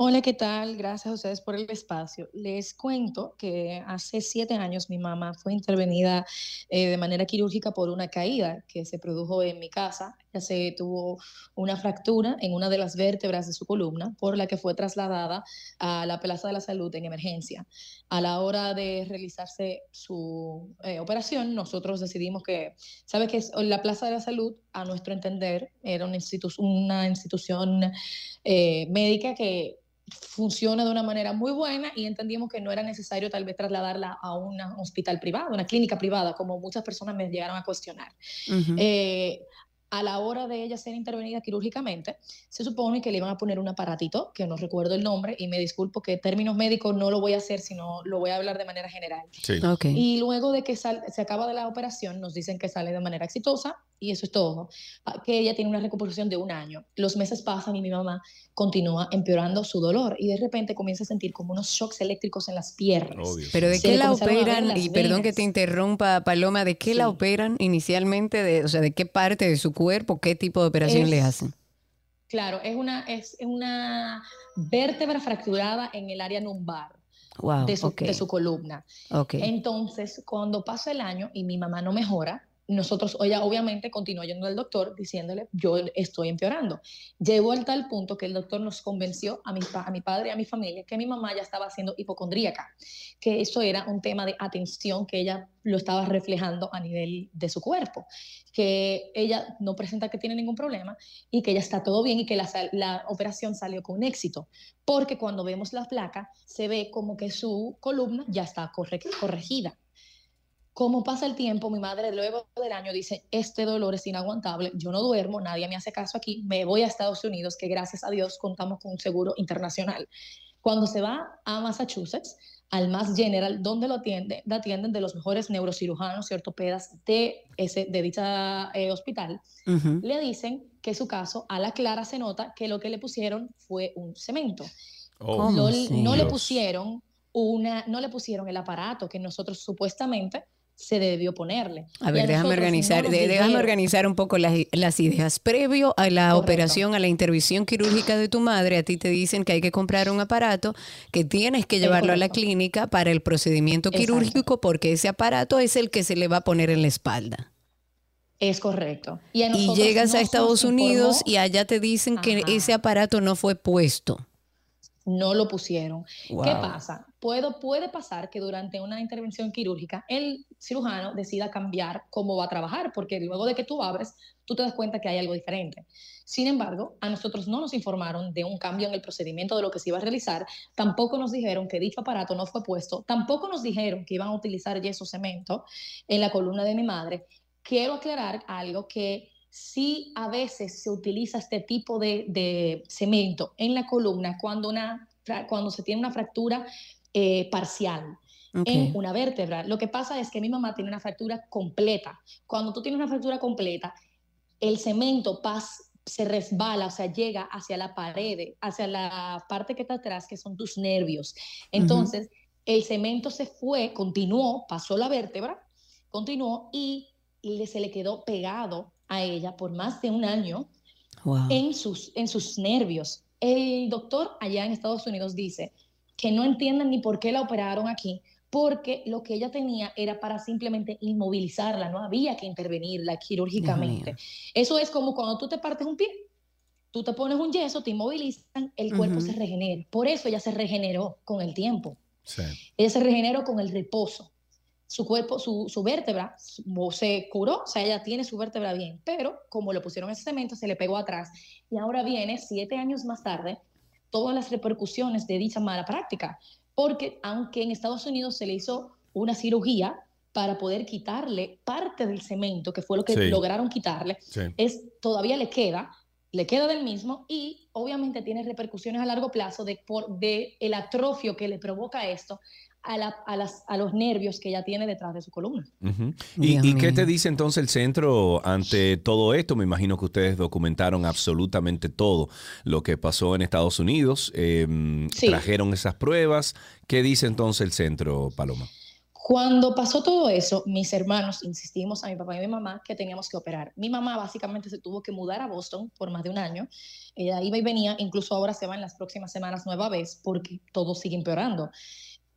Hola, ¿qué tal? Gracias a ustedes por el espacio. Les cuento que hace siete años mi mamá fue intervenida eh, de manera quirúrgica por una caída que se produjo en mi casa. Ya se tuvo una fractura en una de las vértebras de su columna, por la que fue trasladada a la Plaza de la Salud en emergencia. A la hora de realizarse su eh, operación, nosotros decidimos que, ¿sabe que La Plaza de la Salud, a nuestro entender, era una, institu una institución eh, médica que funciona de una manera muy buena y entendimos que no era necesario tal vez trasladarla a un hospital privado, una clínica privada, como muchas personas me llegaron a cuestionar. eh, a la hora de ella ser intervenida quirúrgicamente, se supone que le iban a poner un aparatito, que no recuerdo el nombre, y me disculpo que términos médicos no lo voy a hacer, sino lo voy a hablar de manera general. Sí. Ok. Y luego de que sal- se acaba de la operación, nos dicen que sale de manera exitosa y eso es todo. Ah, Que ella tiene una recuperación de un año. Los meses pasan y mi mamá continúa empeorando su dolor y de repente comienza a sentir como unos shocks eléctricos en las piernas. Pero de qué la operan, y perdón que venas. te interrumpa, Paloma, ¿de qué la operan inicialmente? De, o sea, ¿de qué parte de su cuerpo? ¿Qué tipo de operación Es- le hacen? Claro, es una, es una vértebra fracturada en el área lumbar. Wow, de, su, de su columna. Entonces, cuando pasa el año y mi mamá no mejora, nosotros, ella obviamente continúa yendo al doctor diciéndole, yo estoy empeorando. Llegó al tal punto que el doctor nos convenció a mi, a mi padre y a mi familia que mi mamá ya estaba siendo hipocondríaca, que eso era un tema de atención que ella lo estaba reflejando a nivel de su cuerpo, que ella no presenta que tiene ningún problema y que ya está todo bien y que la, la operación salió con éxito, porque cuando vemos la placa se ve como que su columna ya está corre- corregida. Como pasa el tiempo, mi madre luego del año dice, este dolor es inaguantable, yo no duermo, nadie me hace caso aquí, me voy a Estados Unidos, que gracias a Dios contamos con un seguro internacional. Cuando se va a Massachusetts, al Mass General, donde lo atiende, lo atienden de los mejores neurocirujanos y ortopedas de, ese, de dicha eh, hospital, Ujú. le dicen que su caso, a la clara se nota que lo que le pusieron fue un cemento. Oh, No- Dios. no le pusieron una, no le pusieron el aparato que nosotros supuestamente se debió ponerle. A ver, déjame no organizar, déjame dijeron. organizar un poco las, las ideas. Previo a la Correcto. operación, a la intervención quirúrgica de tu madre, a ti te dicen que hay que comprar un aparato, que tienes que llevarlo a la clínica para el procedimiento Exacto. quirúrgico, porque ese aparato es el que se le va a poner en la espalda. Es correcto. Y, a Y nosotros llegas no a Estados Unidos informó, y allá te dicen que ese aparato no fue puesto. No lo pusieron. ¿Qué pasa? Puedo, puede pasar que durante una intervención quirúrgica el cirujano decida cambiar cómo va a trabajar, porque luego de que tú abres, tú te das cuenta que hay algo diferente. Sin embargo, a nosotros no nos informaron de un cambio en el procedimiento de lo que se iba a realizar, tampoco nos dijeron que dicho aparato no fue puesto, tampoco nos dijeron que iban a utilizar yeso cemento en la columna de mi madre. Quiero aclarar algo que sí a veces se utiliza este tipo de, de cemento en la columna cuando, una, cuando se tiene una fractura eh, parcial en una vértebra. Lo que pasa es que mi mamá tiene una fractura completa. Cuando tú tienes una fractura completa, el cemento pas- se resbala, o sea, llega hacia la pared, hacia la parte que está atrás, que son tus nervios. Entonces, el cemento se fue, continuó, pasó la vértebra, continuó y le- se le quedó pegado a ella por más de un año Wow. en sus, en sus nervios. El doctor allá en Estados Unidos dice que no entienden ni por qué la operaron aquí, porque lo que ella tenía era para simplemente inmovilizarla, no había que intervenirla quirúrgicamente. Eso es como cuando tú te partes un pie, tú te pones un yeso, te inmovilizan, el cuerpo se regenera. Por eso ella se regeneró con el tiempo. Sí. Ella se regeneró con el reposo. Su cuerpo, su, su vértebra se curó, o sea, ella tiene su vértebra bien, pero como le pusieron ese cemento, se le pegó atrás. Y ahora viene, siete años más tarde, todas las repercusiones de dicha mala práctica. Porque aunque en Estados Unidos se le hizo una cirugía para poder quitarle parte del cemento, que fue lo que Sí. lograron quitarle, Sí. es todavía le queda, le queda del mismo y obviamente tiene repercusiones a largo plazo de, por, de el atrofio que le provoca esto a, la- a las, a los nervios que ella tiene detrás de su columna. Ujú. ¿Y, Dios y qué te dice entonces el centro ante todo esto? Me imagino que ustedes documentaron absolutamente todo lo que pasó en Estados Unidos. eh, Sí. Trajeron esas pruebas. ¿Qué dice entonces el centro, Paloma? Cuando pasó todo eso, mis hermanos insistimos a mi papá y a mi mamá que teníamos que operar. Mi mamá básicamente se tuvo que mudar a Boston por más de un año. Ella iba y venía, incluso ahora se va en las próximas semanas nueva vez porque todo sigue empeorando.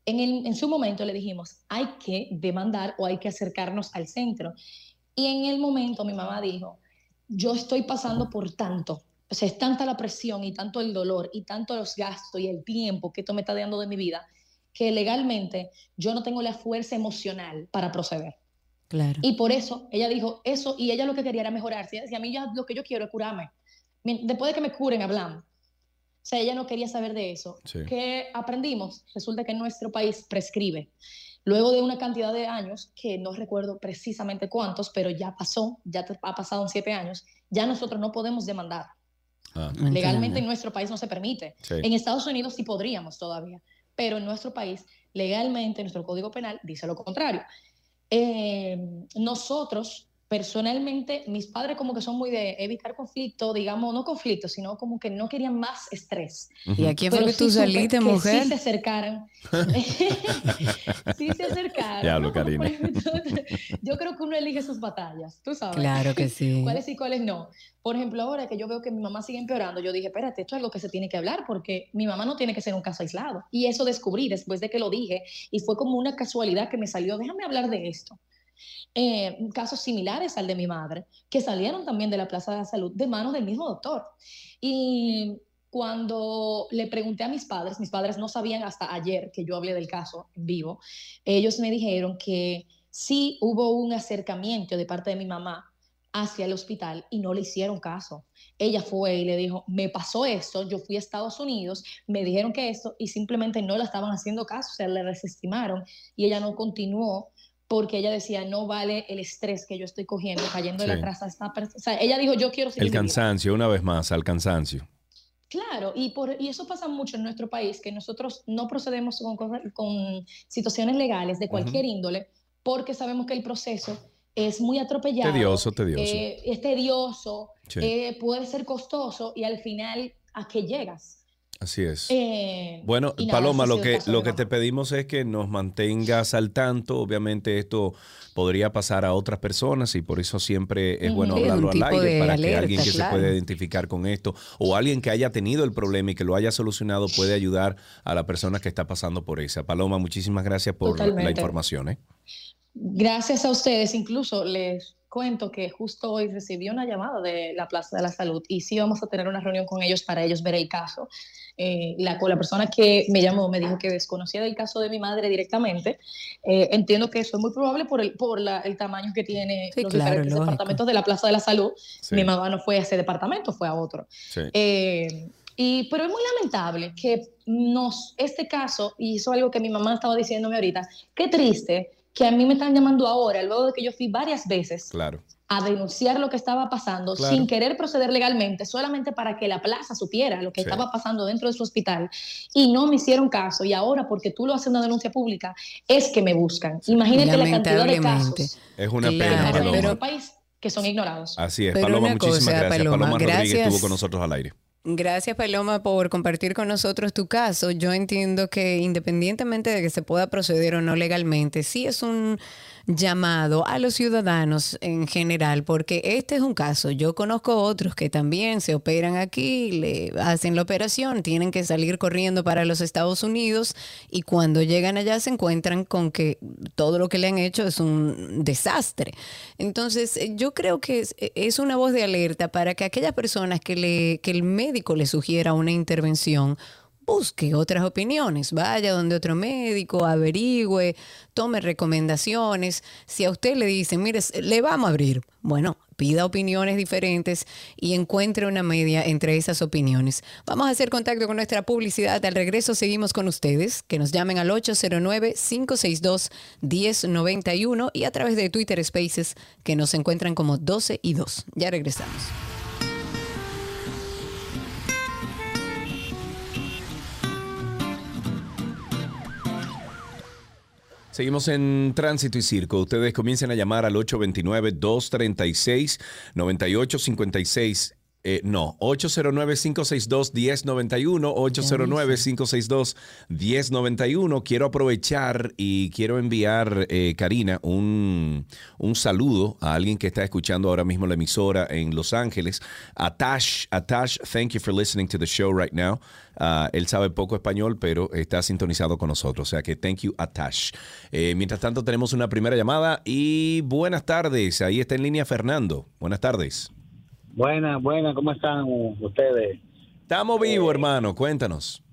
En, el- en su momento le dijimos, hay que demandar o hay que acercarnos al centro. Y en el momento mi mamá dijo, yo estoy pasando por tanto, o sea, es tanta la presión y tanto el dolor y tanto los gastos y el tiempo que esto me está dando de mi vida, que legalmente yo no tengo la fuerza emocional para proceder. Claro. Y por eso ella dijo eso y ella lo que quería era mejorarse. Ella decía, a mí ya lo que yo quiero es curarme. Después de que me curen, hablamos. O sea, ella no quería saber de eso. Sí. ¿Qué aprendimos? Resulta que nuestro país prescribe. Luego de una cantidad de años, que no recuerdo precisamente cuántos, pero ya pasó, ya ha pasado en siete años, ya nosotros no podemos demandar. Ah, Legalmente en nuestro país no se permite. Sí. En Estados Unidos sí podríamos todavía, pero en nuestro país, legalmente, nuestro Código Penal dice lo contrario. Eh, nosotros, personalmente, mis padres como que son muy de evitar conflicto, digamos, no conflicto, sino como que no querían más estrés. ¿Y a quién fue que tú sí saliste, que mujer? Sí se acercaran. sí se acercaron. Diablo, Karina. Yo creo que uno elige sus batallas, tú sabes. Claro que sí. ¿Cuáles sí, cuáles no? Por ejemplo, ahora que yo veo que mi mamá sigue empeorando, yo dije, espérate, esto es algo que se tiene que hablar porque mi mamá no tiene que ser un caso aislado. Y eso descubrí después de que lo dije y fue como una casualidad que me salió, déjame hablar de esto. Eh, casos similares al de mi madre, que salieron también de la Plaza de la Salud de manos del mismo doctor. Y cuando le pregunté a mis padres, mis padres no sabían hasta ayer que yo hablé del caso en vivo, ellos me dijeron que sí hubo un acercamiento de parte de mi mamá hacia el hospital y no le hicieron caso. Ella fue y le dijo, me pasó esto, yo fui a Estados Unidos, me dijeron que esto y simplemente no la estaban haciendo caso, o sea, le desestimaron y ella no continuó porque ella decía, no vale el estrés que yo estoy cogiendo, cayendo Sí. atrás a esta persona. O sea, ella dijo, yo quiero seguir El mi vida". cansancio, una vez más, al cansancio. Claro, y, por, y eso pasa mucho en nuestro país, que nosotros no procedemos con, con situaciones legales de cualquier índole porque sabemos que el proceso es muy atropellado. Tedioso, tedioso. eh, es tedioso, Sí. eh, puede ser costoso y al final, ¿a qué llegas? Así es. Eh, Bueno, nada, Paloma, lo que, lo que te pedimos es que nos mantengas al tanto. Obviamente esto podría pasar a otras personas y por eso siempre es bueno Sí, hablarlo al aire para que alguien que claro. se pueda identificar con esto o alguien que haya tenido el problema y que lo haya solucionado puede ayudar a la persona que está pasando por esa. Paloma, muchísimas gracias por la información. ¿eh? Gracias a ustedes, incluso les cuento que justo hoy recibí una llamada de la Plaza de la Salud y sí vamos a tener una reunión con ellos para ellos ver el caso. Eh, la, la persona que me llamó me dijo que desconocía del caso de mi madre directamente. Eh, entiendo que eso es muy probable por el, por la- el tamaño que tiene Sí, los claro, diferentes lógico. departamentos de la Plaza de la Salud. Sí. Mi mamá no fue a ese departamento, fue a otro. Sí. Eh, y, pero es muy lamentable que nos, este caso, y eso es algo que mi mamá estaba diciéndome ahorita, qué triste que a mí me están llamando ahora, luego de que yo fui varias veces Claro. A denunciar lo que estaba pasando Claro. sin querer proceder legalmente, solamente para que la plaza supiera lo que Sí. estaba pasando dentro de su hospital y no me hicieron caso. Y ahora, porque tú lo haces una denuncia pública, es que me buscan. Imagínate la cantidad de Lamentablemente. casos Es una Claro, pena, nuestro país que son ignorados. Así es. Pero Paloma, una muchísimas cosa, gracias. Paloma, Paloma Rodríguez gracias. estuvo con nosotros al aire. Gracias, Paloma, por compartir con nosotros tu caso. Yo entiendo que independientemente de que se pueda proceder o no legalmente, sí es un llamado a los ciudadanos en general, porque este es un caso. Yo conozco otros que también se operan aquí, le hacen la operación, tienen que salir corriendo para los Estados Unidos y cuando llegan allá se encuentran con que todo lo que le han hecho es un desastre. Entonces, eh, yo creo que es, es una voz de alerta para que aquellas personas que, le, que el médico le sugiera una intervención, busque otras opiniones, vaya donde otro médico, averigüe, tome recomendaciones. Si a usted le dicen, mire, le vamos a abrir, bueno, pida opiniones diferentes y encuentre una media entre esas opiniones. Vamos a hacer contacto con nuestra publicidad. Al regreso seguimos con ustedes, que nos llamen al 809-562-1091 y a través de Twitter Spaces, que nos encuentran como 12 y 2. Ya regresamos. Seguimos en Tránsito y Circo. Ustedes comiencen a llamar al 829-236-9856. Eh, no, 809-562-1091, 809-562-1091. Quiero aprovechar y quiero enviar, eh, Karina, un, un saludo a alguien que está escuchando ahora mismo la emisora en Los Ángeles. Atash, Atash, thank you for listening to the show right now. Ah, él sabe poco español, pero está sintonizado con nosotros. O sea que thank you, Atash. Eh, mientras tanto, tenemos una primera llamada y buenas tardes. Ahí está en línea Fernando. Buenas tardes. Buenas, buenas, ¿cómo están ustedes? Estamos vivos, hermano, cuéntanos.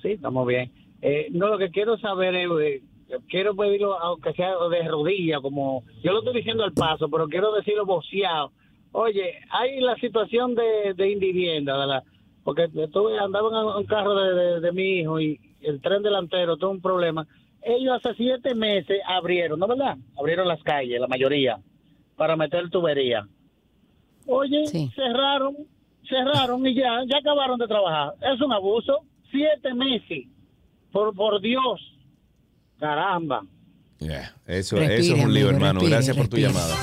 Sí, estamos bien. Eh, no, lo que quiero saber es, eh, quiero pedirlo, aunque sea de rodillas, como yo lo estoy diciendo al paso, pero quiero decirlo boceado. Oye, hay la situación de, de indivienda, ¿verdad? Porque estuve, andaba en un carro de, de- de mi hijo y el tren delantero, todo un problema. Ellos hace siete meses abrieron, ¿no verdad? Abrieron las calles, la mayoría, para meter tubería. Oye, cerraron, cerraron y ya, ya acabaron de trabajar. Es un abuso. Siete meses. Por, por Dios. Caramba. Yeah, eso, Respire, eso es un lío, amigo, hermano. respire, Gracias por tu llamada.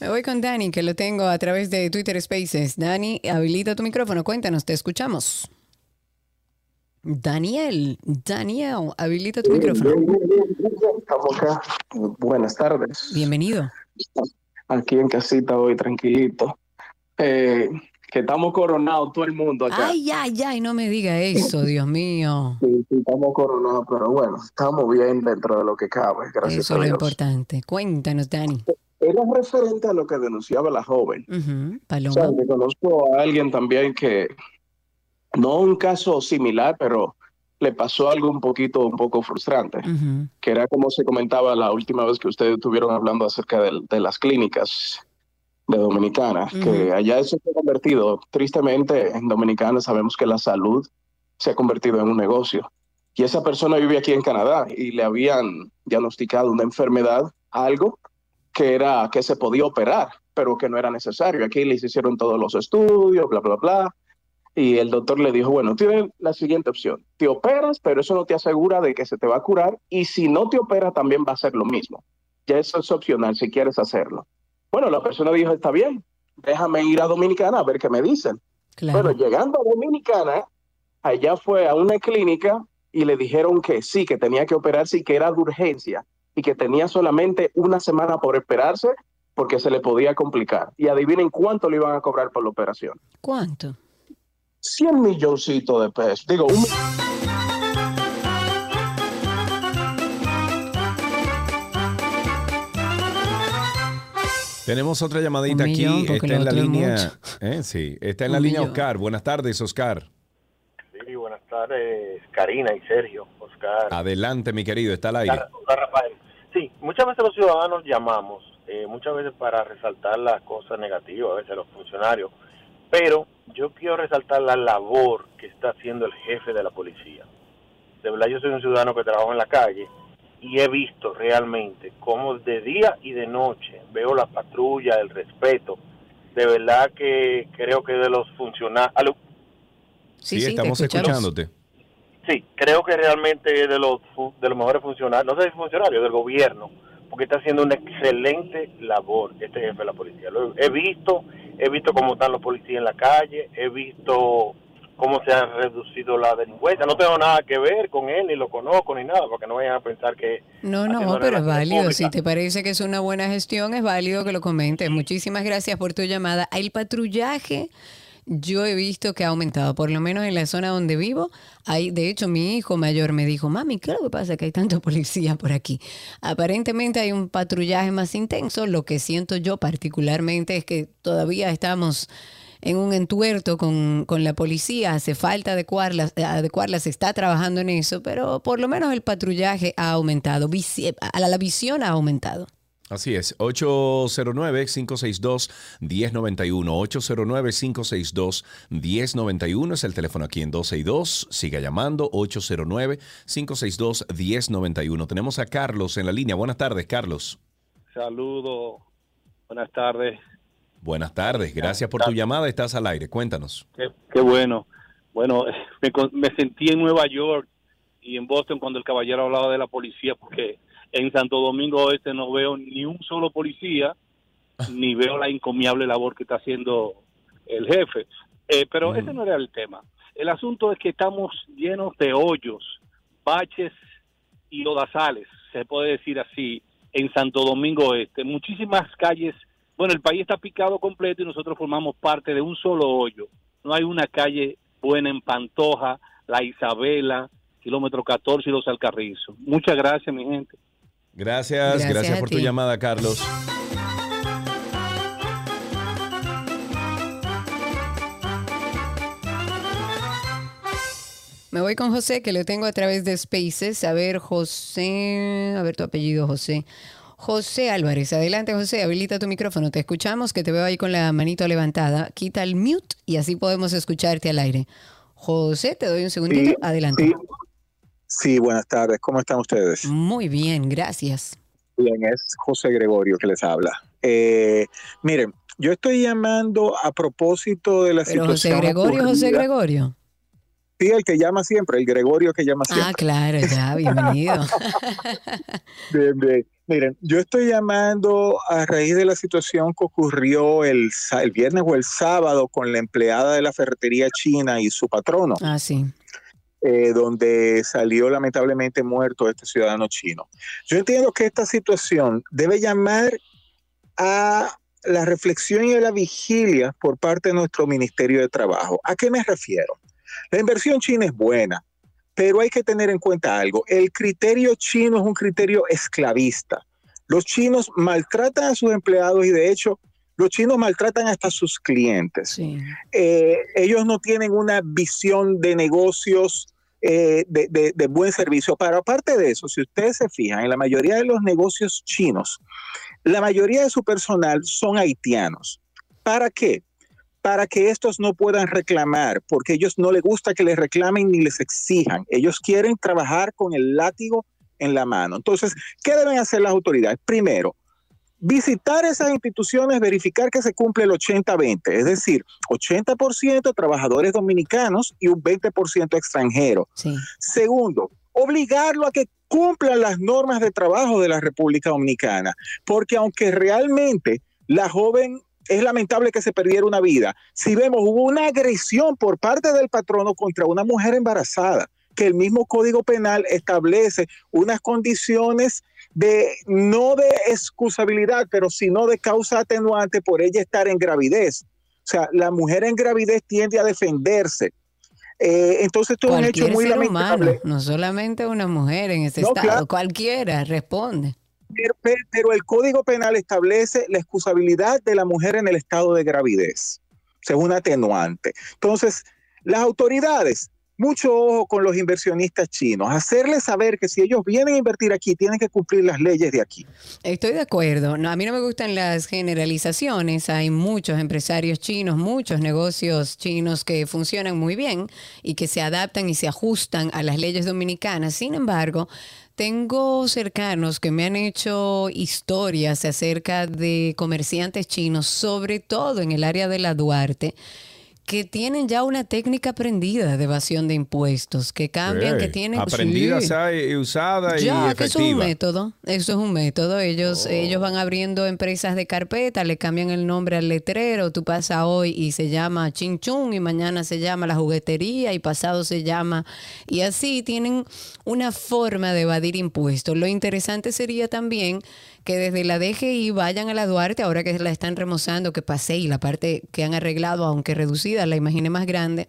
Me voy con Dani, que lo tengo a través de Twitter Spaces. Dani, habilita tu micrófono, cuéntanos, te escuchamos. Daniel, Daniel, habilita tu micrófono. Estamos acá. Buenas tardes. Bienvenido. Aquí en casita hoy, tranquilito. Eh, que estamos coronados todo el mundo acá. Ay, ay, ay, no me diga eso, Dios mío. Sí, sí, estamos coronados, pero bueno, estamos bien dentro de lo que cabe, gracias Eso a es lo Dios. importante. Cuéntanos, Dani. Era referente a lo que denunciaba la joven. Ujú, O Paloma. sea, que conozco a alguien también que, no un caso similar, pero le pasó algo un poquito, un poco frustrante, Ujú. que era como se comentaba la última vez que ustedes estuvieron hablando acerca del- de, las clínicas de Dominicana, que Ujú. allá eso se ha convertido, tristemente en Dominicana sabemos que la salud se ha convertido en un negocio. Y esa persona vive aquí en Canadá y le habían diagnosticado una enfermedad, algo que era que se podía operar, pero que no era necesario. Aquí les hicieron todos los estudios, bla, bla, bla. Y el doctor le dijo, bueno, tienes la siguiente opción. Te operas, pero eso no te asegura de que se te va a curar. Y si no te operas, también va a ser lo mismo. Ya eso es opcional si quieres hacerlo. Bueno, la persona dijo, está bien, déjame ir a Dominicana a ver qué me dicen. Bueno, llegando a Dominicana, allá fue a una clínica y le dijeron que sí, que tenía que operarse y que era de urgencia y que tenía solamente una semana por esperarse porque se le podía complicar. Y adivinen cuánto le iban a cobrar por la operación. ¿Cuánto? 100 milloncitos de pesos. Digo, un... Tenemos otra llamadita Un aquí. Está en la línea. eh, sí, está en Un la línea. Oscar. Buenas tardes, Oscar. Sí, buenas tardes, Karina y Sergio, Oscar. Adelante, mi querido, está al aire. Rafael. Sí, muchas veces los ciudadanos llamamos, eh, muchas veces para resaltar las cosas negativas, a veces los funcionarios, pero yo quiero resaltar la labor que está haciendo el jefe de la policía. De verdad, yo soy un ciudadano que trabajo en la calle y he visto realmente cómo de día y de noche veo la patrulla, el respeto. De verdad que creo que de los funcionarios... Sí, estamos escuchándote. Sí, creo que realmente es de los de los mejores funcionarios, no sé si funcionarios del gobierno, porque está haciendo una excelente labor este jefe de la policía. Lo he visto, he visto cómo están los policías en la calle, he visto cómo se ha reducido la delincuencia. No tengo nada que ver con él, ni lo conozco, ni nada, porque no vayan a pensar que... No, no, pero es válido. Si te parece que es una buena gestión, es válido que lo comentes. Muchísimas gracias por tu llamada. El patrullaje, yo he visto que ha aumentado, por lo menos en la zona donde vivo. Hay, de hecho, mi hijo mayor me dijo, mami, ¿qué es lo que pasa? Que hay tanto policía por aquí. Aparentemente hay un patrullaje más intenso. Lo que siento yo particularmente es que todavía estamos en un entuerto con, con la policía, hace falta adecuarla, adecuarla, se está trabajando en eso, pero por lo menos el patrullaje ha aumentado, la visión ha aumentado. Así es, 809-562-1091. 809-562-1091 es el teléfono aquí en 262. Siga llamando, 809-562-1091. Tenemos a Carlos en la línea. Buenas tardes, Carlos. Saludos, buenas tardes. Buenas tardes, gracias por tu llamada. Estás al aire, cuéntanos. Qué, qué bueno. Bueno, me, me sentí en Nueva York y en Boston cuando el caballero hablaba de la policía, porque en Santo Domingo Oeste no veo ni un solo policía, ni veo la encomiable labor que está haciendo el jefe. Eh, pero ese no era el tema. El asunto es que estamos llenos de hoyos, baches y lodazales, se puede decir así, en Santo Domingo Este. Muchísimas calles, bueno, el país está picado completo y nosotros formamos parte de un solo hoyo. No hay una calle buena en Pantoja, La Isabela, kilómetro 14 y Los Alcarrizos. Muchas gracias, mi gente. Gracias, gracias, por tu llamada, Carlos. Me voy con José, que lo tengo a través de Spaces. A ver, José, a ver tu apellido, José. José Álvarez, adelante José, habilita tu micrófono, te escuchamos, que te veo ahí con la manito levantada. Quita el mute y así podemos escucharte al aire. José, te doy un segundito, Sí, adelante. Sí, Sí, buenas tardes. ¿Cómo están ustedes? Muy bien, gracias. Bien, es José Gregorio que les habla. Eh, miren, yo estoy llamando a propósito de la Pero José situación. Gregorio, José ocurrida- Gregorio. Sí, el que llama siempre, el Gregorio que llama siempre. Ah, claro, ya, bienvenido. Bien, bien. Miren, yo estoy llamando a raíz de la situación que ocurrió el, el viernes o el sábado con la empleada de la ferretería china y su patrono. Ah, sí. Eh, donde salió lamentablemente muerto este ciudadano chino. Yo entiendo que esta situación debe llamar a la reflexión y a la vigilia por parte de nuestro Ministerio de Trabajo. ¿A qué me refiero? La inversión china es buena, pero hay que tener en cuenta algo. El criterio chino es un criterio esclavista. Los chinos maltratan a sus empleados y de hecho los chinos maltratan hasta a sus clientes. Eh, ellos no tienen una visión de negocios eh, de, de- de buen servicio. Pero aparte de eso, si ustedes se fijan, en la mayoría de los negocios chinos, la mayoría de su personal son haitianos. ¿Para qué? Para que estos no puedan reclamar, porque ellos no les gusta que les reclamen ni les exijan. Ellos quieren trabajar con el látigo en la mano. Entonces, ¿qué deben hacer las autoridades? Primero, visitar esas instituciones, verificar que se cumple el 80-20, es decir, 80% trabajadores dominicanos y un 20% extranjeros. Segundo, obligarlo a que cumplan las normas de trabajo de la República Dominicana, porque aunque realmente la joven es lamentable que se perdiera una vida, si vemos hubo una agresión por parte del patrono contra una mujer embarazada, que el mismo Código Penal establece unas condiciones de no de excusabilidad, pero sino de causa atenuante por ella estar en gravidez. O sea, la mujer en gravidez tiende a defenderse. Eh, entonces, esto es un hecho muy ser lamentable. humano, no solamente una mujer en este No, estado, claro. cualquiera responde. Pero, pe- pero el Código Penal establece la excusabilidad de la mujer en el estado de gravidez. O sea, es un atenuante. Entonces, las autoridades, mucho ojo con los inversionistas chinos, hacerles saber que si ellos vienen a invertir aquí, tienen que cumplir las leyes de aquí. Estoy de acuerdo. A mí no me gustan las generalizaciones. Hay muchos empresarios chinos, muchos negocios chinos que funcionan muy bien y que se adaptan y se ajustan a las leyes dominicanas. Sin embargo, tengo cercanos que me han hecho historias acerca de comerciantes chinos, sobre todo en el área de la Duarte que tienen ya una técnica aprendida de evasión de impuestos, que cambian, que tienen Aprendida, Sí. y usada y Ya, que eso es un método. Eso es un método. Ellos, ellos van abriendo empresas de carpeta, le cambian el nombre al letrero. Tú pasas hoy y se llama Chin Chun y mañana se llama la juguetería y pasado se llama. Y así tienen una forma de evadir impuestos. Lo interesante sería también que desde la DGI vayan a la Duarte, ahora que la están remozando, que pasé y la parte que han arreglado, aunque reducida, la imaginé más grande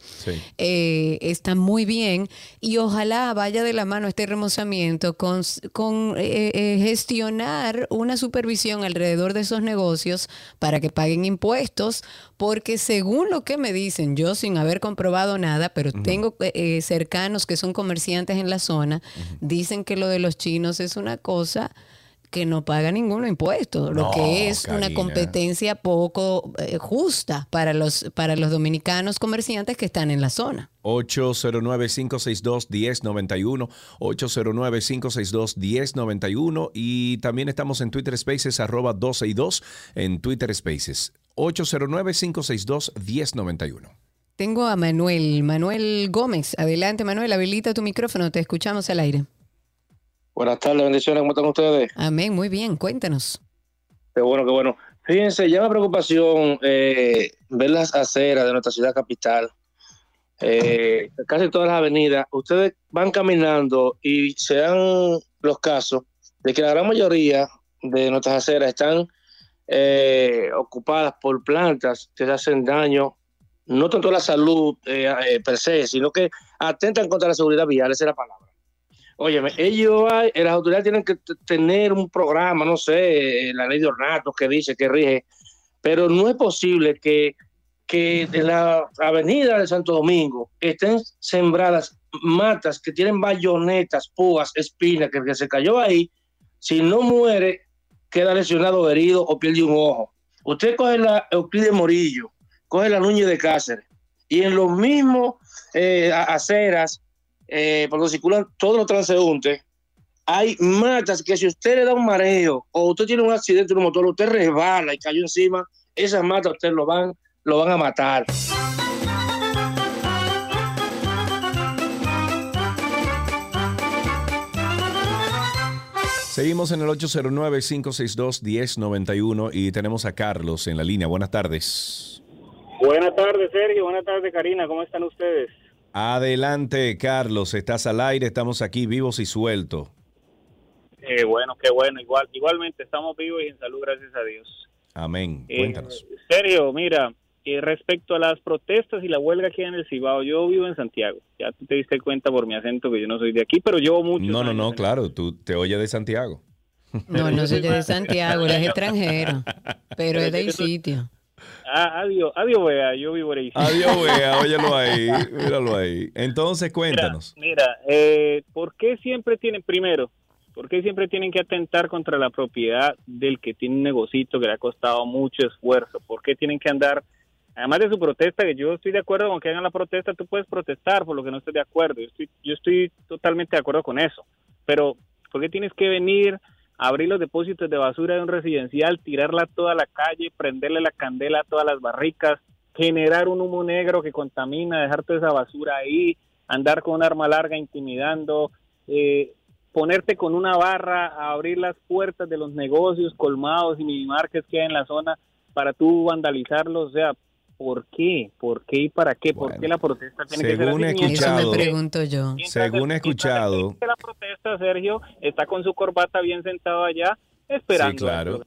eh, está muy bien. Y ojalá vaya de la mano este remozamiento con, con eh, eh, gestionar una supervisión alrededor de esos negocios para que paguen impuestos, porque según lo que me dicen, yo sin haber comprobado nada, pero tengo eh, eh, cercanos que son comerciantes en la zona, dicen que lo de los chinos es una cosa que no paga ninguno impuesto, lo No, que es una competencia poco eh, justa para los, para los dominicanos comerciantes que están en la zona. 809-562-1091, 809-562-1091 y también estamos en Twitter Spaces arroba 12 y 2 en Twitter Spaces, 809-562-1091. Tengo a Manuel, Manuel Gómez. Adelante, Manuel, habilita tu micrófono, te escuchamos al aire. Buenas tardes, bendiciones, ¿cómo están ustedes? Amén, muy bien, cuéntanos. Qué bueno, qué bueno. Fíjense, llama preocupación eh, ver las aceras de nuestra ciudad capital. Eh, casi todas las avenidas, ustedes van caminando y se dan los casos de que la gran mayoría de nuestras aceras están eh, ocupadas por plantas que hacen daño, no tanto a la salud per se, sino que atentan contra la seguridad vial, esa es la palabra. Óyeme, ellos, eh, las autoridades tienen que tener un programa, no sé, eh, la ley de ornatos que dice, que rige, pero no es posible que, que en la avenida de Santo Domingo estén sembradas matas que tienen bayonetas, púas, espinas, que el que se cayó ahí, si no muere, queda lesionado, herido o pierde un ojo. Usted coge la Euclides Morillo, coge la Núñez de Cáceres, y en los mismos eh, aceras, eh, por donde circulan todos los transeúntes, hay matas que si usted le da un mareo o usted tiene un accidente en un motor, usted resbala y cayó encima, esas matas usted lo van, lo van a matar. Seguimos en el 809-562-1091 y tenemos a Carlos en la línea. Buenas tardes. Buenas tardes, Sergio. Buenas tardes, Karina. ¿Cómo están ustedes? Adelante, Carlos. Estás al aire. Estamos aquí vivos y sueltos. Eh, bueno, qué bueno. Igual, igualmente estamos vivos y en salud, gracias a Dios. Amén. Eh, Cuéntanos. Sergio, mira, eh, respecto a las protestas y la huelga aquí en el Cibao, yo vivo en Santiago. Ya tú te diste cuenta por mi acento que yo no soy de aquí, pero llevo mucho. No, no, no, claro. Tú te oyes de Santiago. No, no soy de Santiago, él es extranjero, pero es del sitio. Ah, adiós, adiós, vea, yo vivo ahí. Adiós, wea. Óyelo ahí. Míralo ahí. Entonces, cuéntanos. Mira, eh, ¿por qué siempre tienen, primero, por qué siempre tienen que atentar contra la propiedad del que tiene un negocito que le ha costado mucho esfuerzo? ¿Por qué tienen que andar, además de su protesta, que yo estoy de acuerdo con que hagan la protesta, tú puedes protestar por lo que no estés de acuerdo, yo estoy, yo estoy totalmente de acuerdo con eso, pero ¿por qué tienes que venir abrir los depósitos de basura de un residencial, tirarla a toda la calle, prenderle la candela a todas las barricas, generar un humo negro que contamina, dejar toda esa basura ahí, andar con un arma larga intimidando, eh, ponerte con una barra a abrir las puertas de los negocios colmados y minimarkets que hay en la zona para tú vandalizarlos, o sea, ¿por qué? ¿Por qué y para qué? ¿Por qué la protesta tiene que ser Según así? escuchado, Eso me pregunto yo. según he escuchado, la protesta, Sergio, está con su corbata bien sentado allá, esperando. Sí, claro.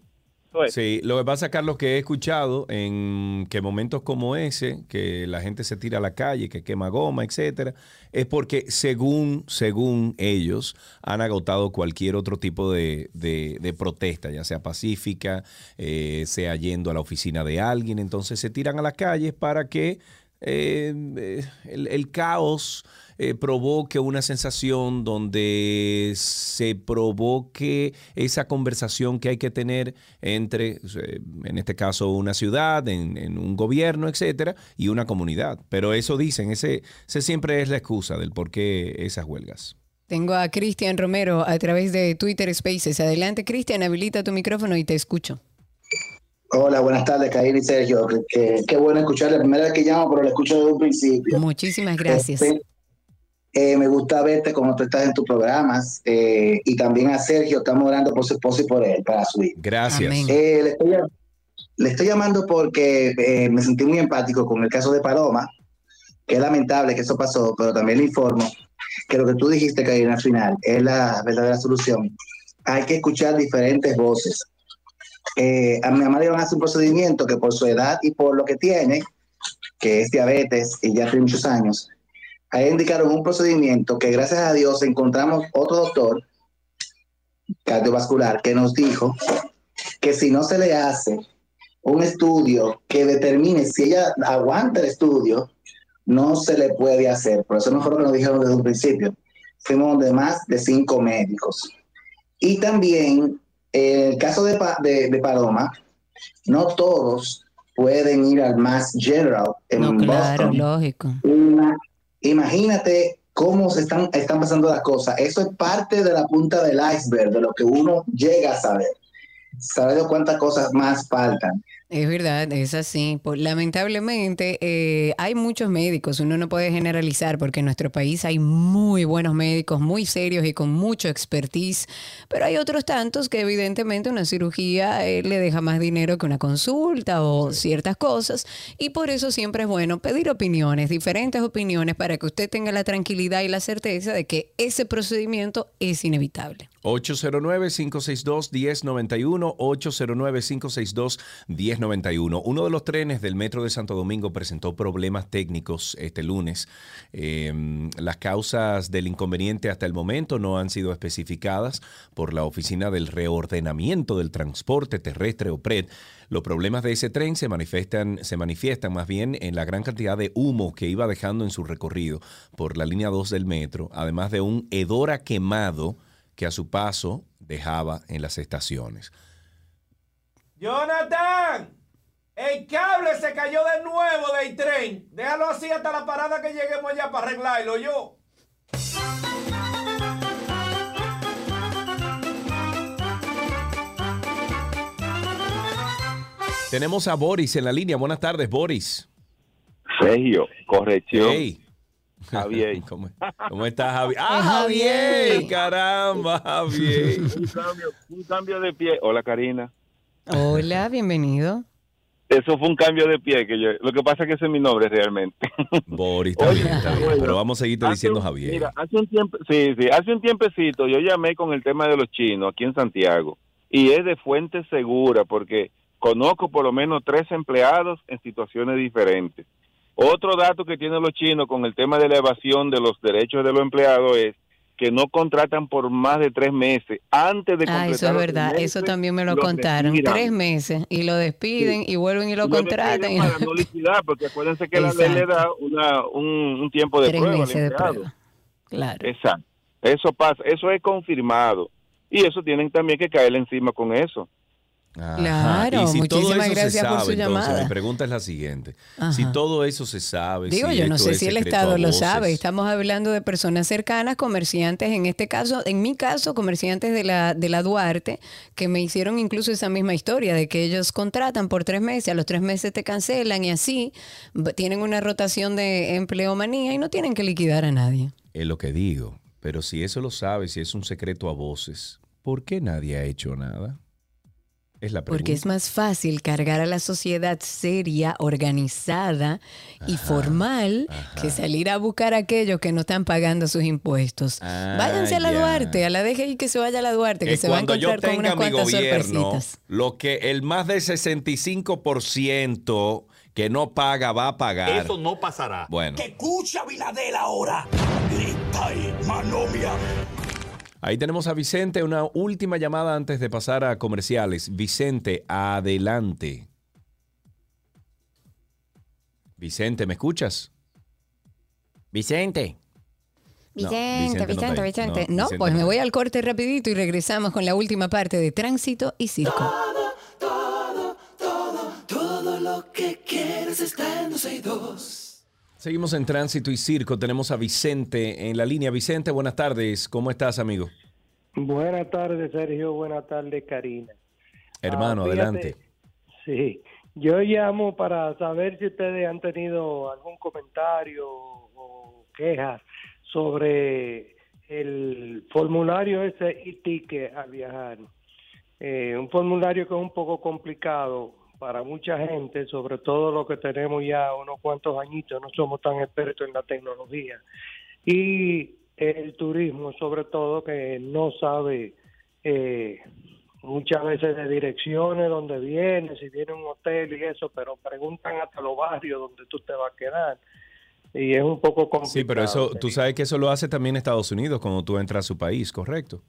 Sí, lo que pasa, Carlos, que he escuchado en que momentos como ese, que la gente se tira a la calle, que quema goma, etcétera, es porque según, según ellos, han agotado cualquier otro tipo de, de- protesta, ya sea pacífica, eh, sea yendo a la oficina de alguien, entonces se tiran a las calles para que eh, eh, el caos eh, provoque una sensación donde se provoque esa conversación que hay que tener entre, eh, en este caso, una ciudad, en, en un gobierno, etcétera, y una comunidad. Pero eso dicen, ese, ese siempre es la excusa del por qué esas huelgas. Tengo a Cristian Romero a través de Twitter Spaces. Adelante, Cristian, habilita tu micrófono y te escucho. Hola, buenas tardes, Karina y Sergio. Qué, qué- qué bueno escuchar. La primera vez que llamo, pero lo escucho desde un principio. Muchísimas gracias. Este, eh, me gusta verte como tú estás en tus programas eh, y también a Sergio. Estamos orando por su esposo y por él, para su hijo. Gracias. Eh, le, estoy, llam- le estoy llamando porque eh, me sentí muy empático con el caso de Paloma, que es lamentable que eso pasó, pero también le informo que lo que tú dijiste, Karina, al final es la verdadera solución. Hay que escuchar diferentes voces. Eh, a mi mamá le iban a hacer un procedimiento que por su edad y por lo que tiene, que es diabetes y ya tiene muchos años, ahí indicaron un procedimiento que gracias a Dios encontramos otro doctor cardiovascular que nos dijo que si no se le hace un estudio que determine si ella aguanta el estudio, no se le puede hacer. Por eso no fue lo que nos dijeron desde un principio. Fuimos de más de cinco médicos. Y también, en el caso de, de, de Paloma, no todos pueden ir al Mass General en No, claro, Boston. lógico. Imagínate cómo se están, están pasando las cosas. Eso es parte de la punta del iceberg, de lo que uno llega a saber. Saber cuántas cosas más faltan. Es verdad, es así. Pues, lamentablemente eh, hay muchos médicos, uno no puede generalizar porque en nuestro país hay muy buenos médicos, muy serios y con mucho expertise, pero hay otros tantos que evidentemente una cirugía eh, le deja más dinero que una consulta o ciertas cosas y por eso siempre es bueno pedir opiniones, diferentes opiniones para que usted tenga la tranquilidad y la certeza de que ese procedimiento es inevitable. 809-562-1091, 809-562-1091. Uno de los trenes del Metro de Santo Domingo presentó problemas técnicos este lunes. Eh, las causas del inconveniente hasta el momento no han sido especificadas por la Oficina del Reordenamiento del Transporte Terrestre o PRED. Los problemas de ese tren se manifiestan, se manifiestan más bien en la gran cantidad de humo que iba dejando en su recorrido por la línea 2 del metro, además de un hedora quemado que a su paso dejaba en las estaciones. Jonathan, el cable se cayó de nuevo del tren. Déjalo así hasta la parada que lleguemos allá para arreglarlo yo. Tenemos a Boris en la línea. Buenas tardes, Boris. Sergio, corrección. Hey. Javier. ¿Cómo, cómo estás, Javier? ¡Ah, Javier! ¡Caramba, Javier! un, cambio, un cambio de pie. Hola, Karina. Hola, bienvenido. Eso fue un cambio de pie. que yo, Lo que pasa es que ese es mi nombre realmente. Boris, está bien, está bien. Pero vamos a seguirte diciendo un- Javier. Mira, hace un tiempo, sí, sí, hace un tiempecito yo llamé con el tema de los chinos aquí en Santiago y es de fuente segura porque conozco por lo menos tres empleados en situaciones diferentes. Otro dato que tienen los chinos con el tema de la evasión de los derechos de los empleados es que no contratan por más de tres meses antes de Ah, eso es verdad, eso también me lo contaron. Tres meses y lo despiden y vuelven y lo Y lo contratan. despiden para no liquidar, porque acuérdense que la ley le da una, un, un tiempo de Tres prueba meses de prueba. Claro. Exacto. Eso pasa, eso es confirmado. Y eso tienen también que caerle encima con eso. Ajá. Claro, y si todo muchísimas gracias por su entonces, llamada. mi pregunta es la siguiente. Ajá. Si todo eso se sabe, Digo, si yo no sé si el Estado lo sabe. Estamos hablando de personas cercanas, comerciantes, en este caso, en mi caso, comerciantes de la, de la Duarte, que me hicieron incluso esa misma historia de que ellos contratan por tres meses, a los tres meses te cancelan y así tienen una rotación de empleomanía y no tienen que liquidar a nadie. Es lo que digo. Pero si eso lo sabe, si es un secreto a voces, ¿por qué nadie ha hecho nada? Es la pregunta. Porque es más fácil cargar a la sociedad seria, organizada y formal que salir a buscar a aquellos que no están pagando sus impuestos. Ah, Váyanse a la ya. Duarte, a la DGI que se vaya a la Duarte, que Que se va a encontrar con unas mi cuantas gobierno, sorpresitas. lo que el más del 65% que no paga va a pagar. Eso no pasará. Bueno. Que escucha Biladel ahora. Grita y manomia. Ahí tenemos a Vicente, una última llamada antes de pasar a comerciales. Vicente, adelante. Vicente, ¿me escuchas? Vicente. No, Vicente, Vicente no Vicente. No, No, Vicente pues me voy al corte rapidito y regresamos con la última parte de Tránsito y Circo. Todo lo que quieres está en 262. Seguimos en Tránsito y Circo. Tenemos a Vicente en la línea. Vicente, buenas tardes. ¿Cómo estás, amigo? Buenas tardes, Sergio. Buenas tardes, Karina. Hermano, Ah, adelante. Sí, yo llamo para saber si ustedes han tenido algún comentario o quejas sobre el formulario ese y ticket al viajar. Eh, un formulario que es un poco complicado para mucha gente, sobre todo los que tenemos ya unos cuantos añitos, no somos tan expertos en la tecnología. Y el turismo, sobre todo, que no sabe eh, muchas veces de direcciones, donde viene, si viene un hotel y eso, pero preguntan hasta los barrios donde tú te vas a quedar. Y es un poco complicado. Sí, pero eso, tú sabes que eso lo hace también Estados Unidos cuando tú entras a su país, ¿correcto?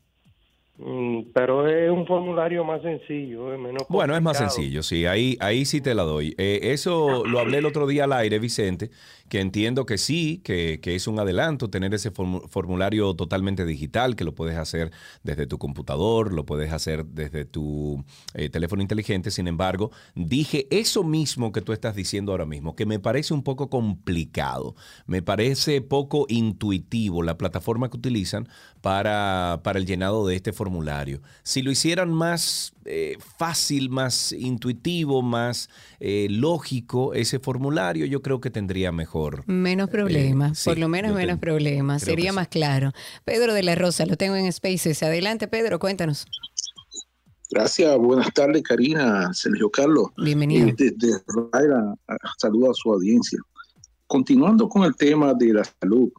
Mm, pero es un formulario más sencillo, es menos Bueno, es más sencillo, sí, ahí, ahí sí te la doy. Eh, eso lo hablé el otro día al aire, Vicente, que entiendo que sí, que, que es un adelanto tener ese formu- formulario totalmente digital, que lo puedes hacer desde tu computador, lo puedes hacer desde tu eh, teléfono inteligente. Sin embargo, dije eso mismo que tú estás diciendo ahora mismo, que me parece un poco complicado, me parece poco intuitivo la plataforma que utilizan para, para el llenado de este formulario. Si lo hicieran más eh, fácil, más intuitivo, más eh, lógico ese formulario, yo creo que tendría mejor. Menos problemas, sí, por lo menos menos te- problemas, sería sí. más claro. Pedro de la Rosa, lo tengo en Spaces. Adelante, Pedro, cuéntanos. Gracias, buenas tardes, Karina, Sergio Carlos. Bienvenido. Eh, Desde Raira, saludo a su audiencia. Continuando con el tema de la salud,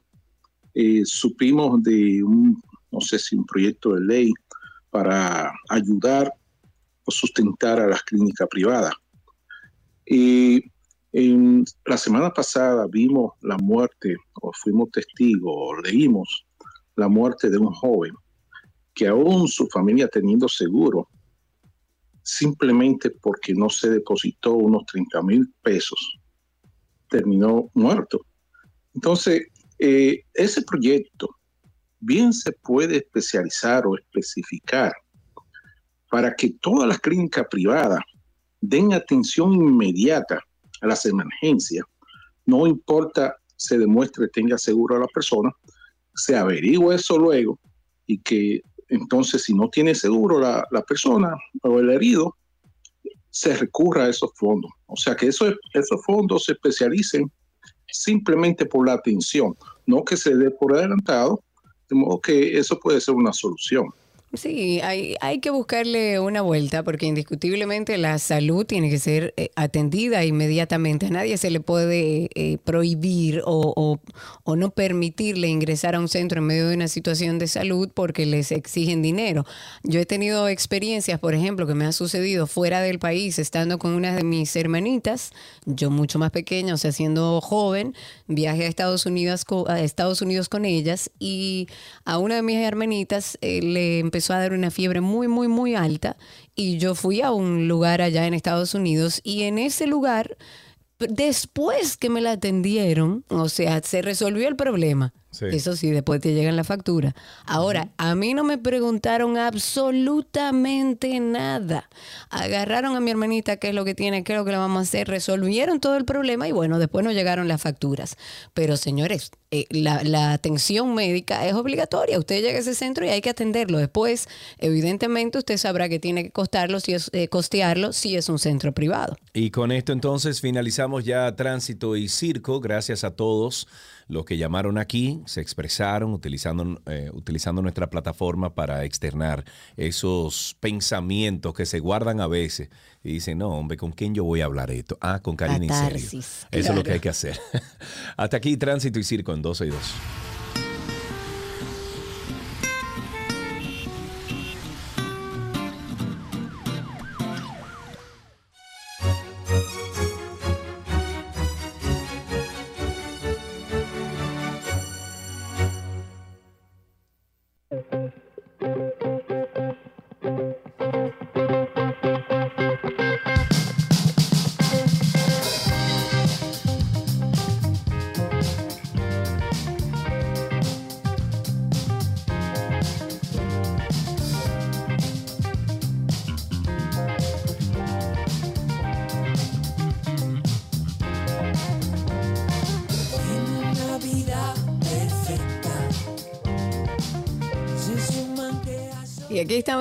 eh, supimos de un, no sé si un proyecto de ley para ayudar o sustentar a las clínicas privadas. Y en la semana pasada vimos la muerte, o fuimos testigos, o leímos la muerte de un joven que aún su familia teniendo seguro, simplemente porque no se depositó unos 30 mil pesos, terminó muerto. Entonces, eh, ese proyecto bien se puede especializar o especificar para que todas las clínicas privadas den atención inmediata a las emergencias. No importa se demuestre tenga seguro a la persona, se averigua eso luego y que entonces si no tiene seguro la, la persona o el herido, se recurra a esos fondos. O sea que esos, esos fondos se especialicen simplemente por la atención, no que se dé por adelantado, de modo que eso puede ser una solución. Sí, hay, hay que buscarle una vuelta porque indiscutiblemente la salud tiene que ser eh, atendida inmediatamente. A nadie se le puede eh, prohibir o, o- o no permitirle ingresar a un centro en medio de una situación de salud porque les exigen dinero. Yo he tenido experiencias, por ejemplo, que me ha sucedido fuera del país, estando con una de mis hermanitas, yo mucho más pequeña, o sea, siendo joven, viajé a Estados Unidos, a Estados Unidos con ellas y a una de mis hermanitas eh, le empezó dar una fiebre muy, muy, muy alta y yo fui a un lugar allá en Estados Unidos y en ese lugar, después que me la atendieron, o sea, se resolvió el problema. Sí. Eso sí, después te llegan la factura. Ahora, a mí no me preguntaron absolutamente nada. Agarraron a mi hermanita, qué es lo que tiene, qué es lo que le vamos a hacer, resolvieron todo el problema y bueno, después nos llegaron las facturas. Pero señores, eh, la, la atención médica es obligatoria. Usted llega a ese centro y hay que atenderlo. Después, evidentemente, usted sabrá que tiene que costarlo, si es, eh, costearlo si es un centro privado. Y con esto entonces finalizamos ya tránsito y circo. Gracias a todos los que llamaron aquí, se expresaron utilizando, eh, utilizando nuestra plataforma para externar esos pensamientos que se guardan a veces y dicen, no, hombre, ¿con quién yo voy a hablar esto? Ah, con Karina en serio. Eso es lo que hay que hacer. Hasta aquí tránsito y circo en 12 y 2.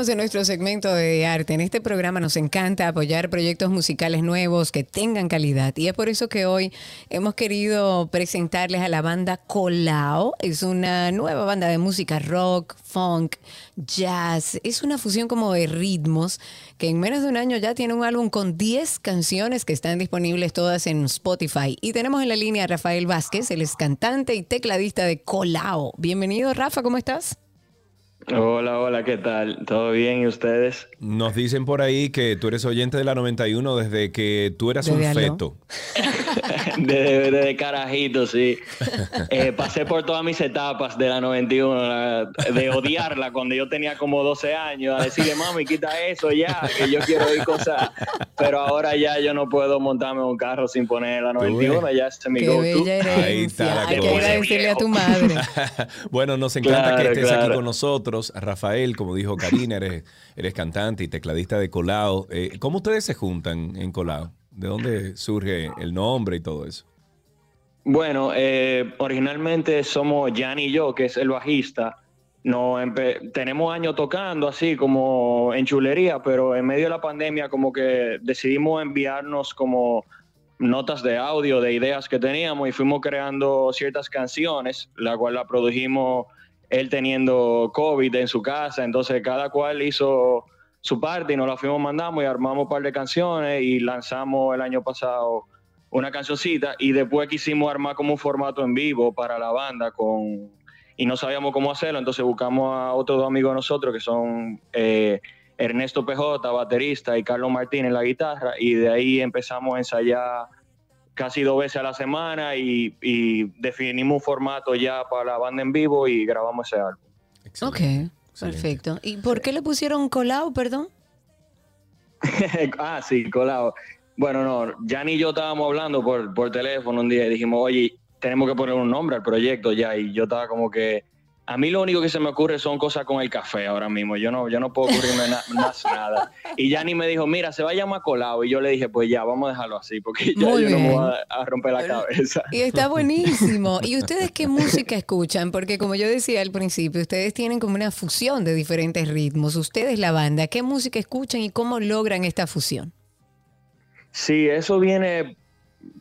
En nuestro segmento de arte. En este programa nos encanta apoyar proyectos musicales nuevos que tengan calidad. Y es por eso que hoy hemos querido presentarles a la banda Colao. Es una nueva banda de música rock, funk, jazz. Es una fusión como de ritmos que en menos de un año ya tiene un álbum con 10 canciones que están disponibles todas en Spotify. Y tenemos en la línea a Rafael Vázquez, él es cantante y tecladista de Colao. Bienvenido, Rafa, ¿cómo estás? Hola, hola, ¿qué tal? ¿Todo bien y ustedes? Nos dicen por ahí que tú eres oyente de la 91 desde que tú eras un Desde feto. Desde, desde carajito, sí. Eh, pasé por todas mis etapas de la 91, la- de odiarla cuando yo tenía como 12 años, a decirle, mami, quita eso ya, que yo quiero oír cosas. Pero ahora ya yo no puedo montarme un carro sin poner la 91, ya es mi go-to. Ahí está la Hay que agradecerle a tu madre. Bueno, nos encanta Claro, que estés aquí con nosotros. Rafael, como dijo Karina, eres, eres cantante y tecladista de Colao. Eh, ¿Cómo ustedes se juntan en Colao? ¿De dónde surge el nombre y todo eso? Bueno, eh, originalmente somos Jan y yo, que es el bajista, no tenemos años tocando así como en chulería, pero en medio de la pandemia como que decidimos enviarnos como notas de audio de ideas que teníamos y fuimos creando ciertas canciones, la cual la produjimos él teniendo COVID en su casa, entonces cada cual hizo su parte y nos la fuimos mandando y armamos un par de canciones y lanzamos el año pasado una cancioncita. Y después quisimos armar como un formato en vivo para la banda con y no sabíamos cómo hacerlo, entonces buscamos a otros dos amigos de nosotros que son eh, Ernesto PJ, baterista, y Carlos Martínez, la guitarra, y de ahí empezamos a ensayar casi dos veces a la semana y, y definimos un formato ya para la banda en vivo y grabamos ese álbum. Ok, perfecto. ¿Y por qué le pusieron colado, perdón? ah, sí, colado. Bueno, no, ya ni yo estábamos hablando por, por teléfono un día y dijimos, oye, tenemos que poner un nombre al proyecto ya. Y yo estaba como que, a mí lo único que se me ocurre son cosas con el café ahora mismo. Yo no, yo no puedo ocurrirme na- más nada. Y ya ni me dijo, mira, se va a llamar colado. Y yo le dije, pues ya, vamos a dejarlo así, porque ya Muy yo no me voy a, a romper la cabeza. Y está buenísimo. ¿Y ustedes qué música escuchan? Porque como yo decía al principio, ustedes tienen como una fusión de diferentes ritmos. Ustedes, la banda, ¿qué música escuchan y cómo logran esta fusión? Sí, eso viene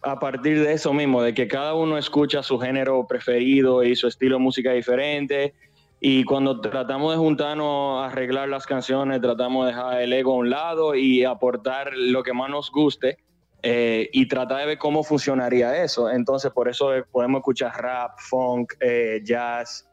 a partir de eso mismo, de que cada uno escucha su género preferido y su estilo de música diferente. Y cuando tratamos de juntarnos a arreglar las canciones, tratamos de dejar el ego a un lado y aportar lo que más nos guste eh, y tratar de ver cómo funcionaría eso. Entonces, por eso eh, podemos escuchar rap, funk, eh, jazz,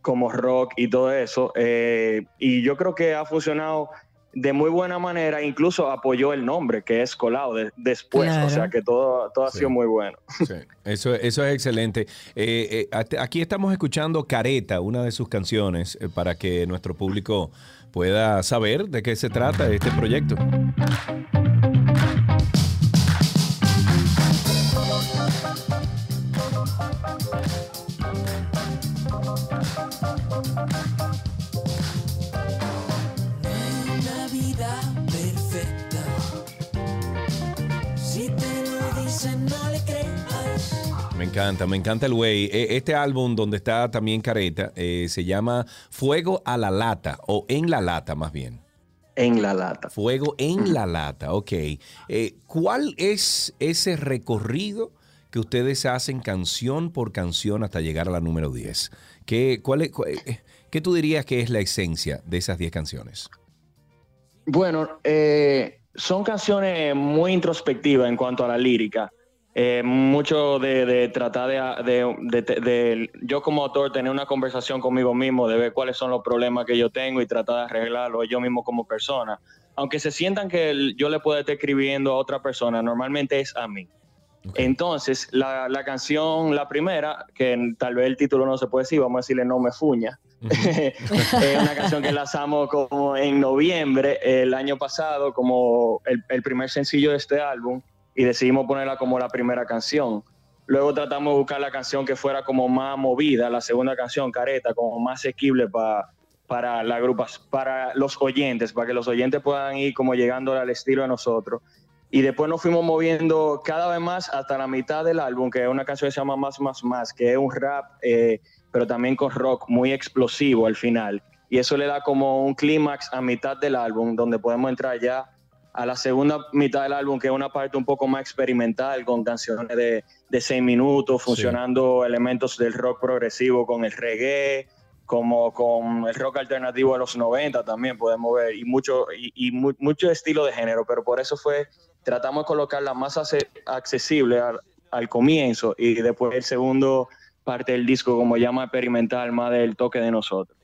como rock y todo eso. y yo creo que ha funcionado de muy buena manera, incluso apoyó el nombre, que es Colado, de- después. Claro. O sea que todo, todo ha sido muy bueno. Sí, eso, eso es excelente. Eh, eh, aquí estamos escuchando Careta, una de sus canciones, eh, para que nuestro público pueda saber de qué se trata este proyecto. Encanta, me encanta el güey. Eh, Este álbum donde está también Careta eh, se llama Fuego a la Lata, o En la Lata más bien. En la lata. Fuego en la lata, ok. Eh, ¿Cuál es ese recorrido que ustedes hacen canción por canción hasta llegar a la número 10? ¿Qué, cuál es- eh, ¿qué tú dirías que es la esencia de esas 10 canciones? Bueno, eh, son canciones muy introspectivas en cuanto a la lírica. Eh, mucho de, de tratar de, de- de- de- yo como autor tener una conversación conmigo mismo, de ver cuáles son los problemas que yo tengo y tratar de arreglarlos yo mismo como persona. Aunque se sientan que yo le puedo estar escribiendo a otra persona, normalmente es a mí. Entonces, la, la canción, la primera, que tal vez el título no se puede decir, vamos a decirle No me fuña. es una canción que lanzamos como en noviembre el año pasado, como el, el primer sencillo de este álbum, y decidimos ponerla como la primera canción. Luego tratamos de buscar la canción que fuera como más movida, la segunda canción, Careta, como más asequible pa- para la para los oyentes, para que los oyentes puedan ir como llegando al estilo de nosotros. Y después nos fuimos moviendo cada vez más hasta la mitad del álbum, que es una canción que se llama Más, Más, Más, que es un rap, eh, pero también con rock muy explosivo al final. Y eso le da como un clímax a mitad del álbum, donde podemos entrar ya a la segunda mitad del álbum, que es una parte un poco más experimental, con canciones de, de seis minutos, funcionando elementos del rock progresivo con el reggae, como con el rock alternativo de los 90 también podemos ver, y mucho, y, y mu- mucho estilo de género, pero por eso fue, tratamos de colocarla más accesible al, al comienzo y después el segundo parte del disco como llama experimental, más del toque de nosotros.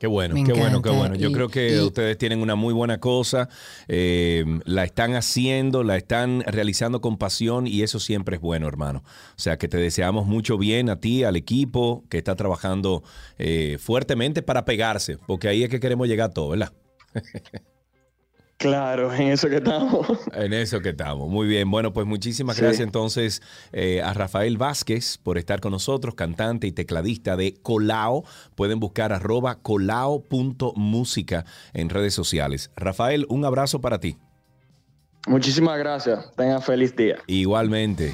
Qué bueno, Me qué bueno, qué bueno. Yo Y- creo que y- ustedes tienen una muy buena cosa, eh, la están haciendo, la están realizando con pasión y eso siempre es bueno, hermano. O sea, que te deseamos mucho bien a ti, al equipo que está trabajando eh, fuertemente para pegarse, porque ahí es que queremos llegar a todo, ¿verdad? Claro, en eso que estamos. En eso que estamos. Muy bien. Bueno, pues muchísimas Sí. gracias entonces eh, a Rafael Vázquez por estar con nosotros, cantante y tecladista de Colao. Pueden buscar arroba colao.música en redes sociales. Rafael, un abrazo para ti. Muchísimas gracias. Tengan feliz día. Igualmente.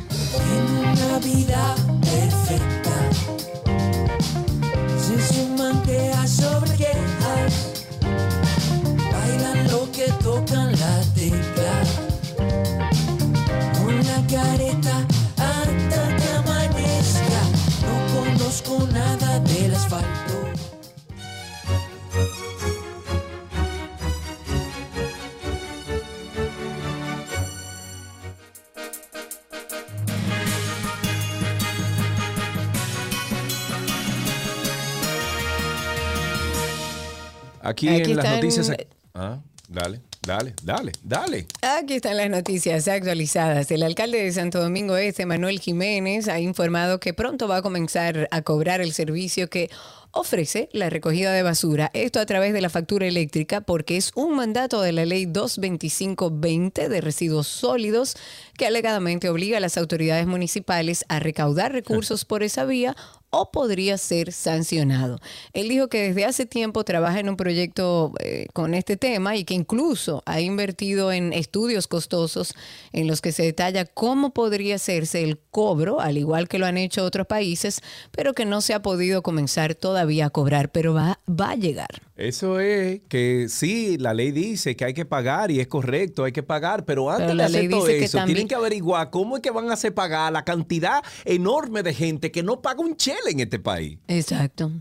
Aquí, Aquí en las noticias. Ah, dale, dale, dale, dale. Aquí están las noticias actualizadas. El alcalde de Santo Domingo Este, Manuel Jiménez, ha informado que pronto va a comenzar a cobrar el servicio que ofrece la recogida de basura. Esto a través de la factura eléctrica porque es un mandato de la ley 22520 de residuos sólidos que alegadamente obliga a las autoridades municipales a recaudar recursos por esa vía o podría ser sancionado. Él dijo que desde hace tiempo trabaja en un proyecto eh, con este tema y que incluso ha invertido en estudios costosos en los que se detalla cómo podría hacerse el cobro, al igual que lo han hecho otros países, pero que no se ha podido comenzar todavía a cobrar, pero va, va a llegar. Eso es que sí, la ley dice que hay que pagar y es correcto, hay que pagar, pero antes Pero de hacer todo que eso, también- tienen que averiguar cómo es que van a hacer pagar la cantidad enorme de gente que no paga un chele en este país. Exacto.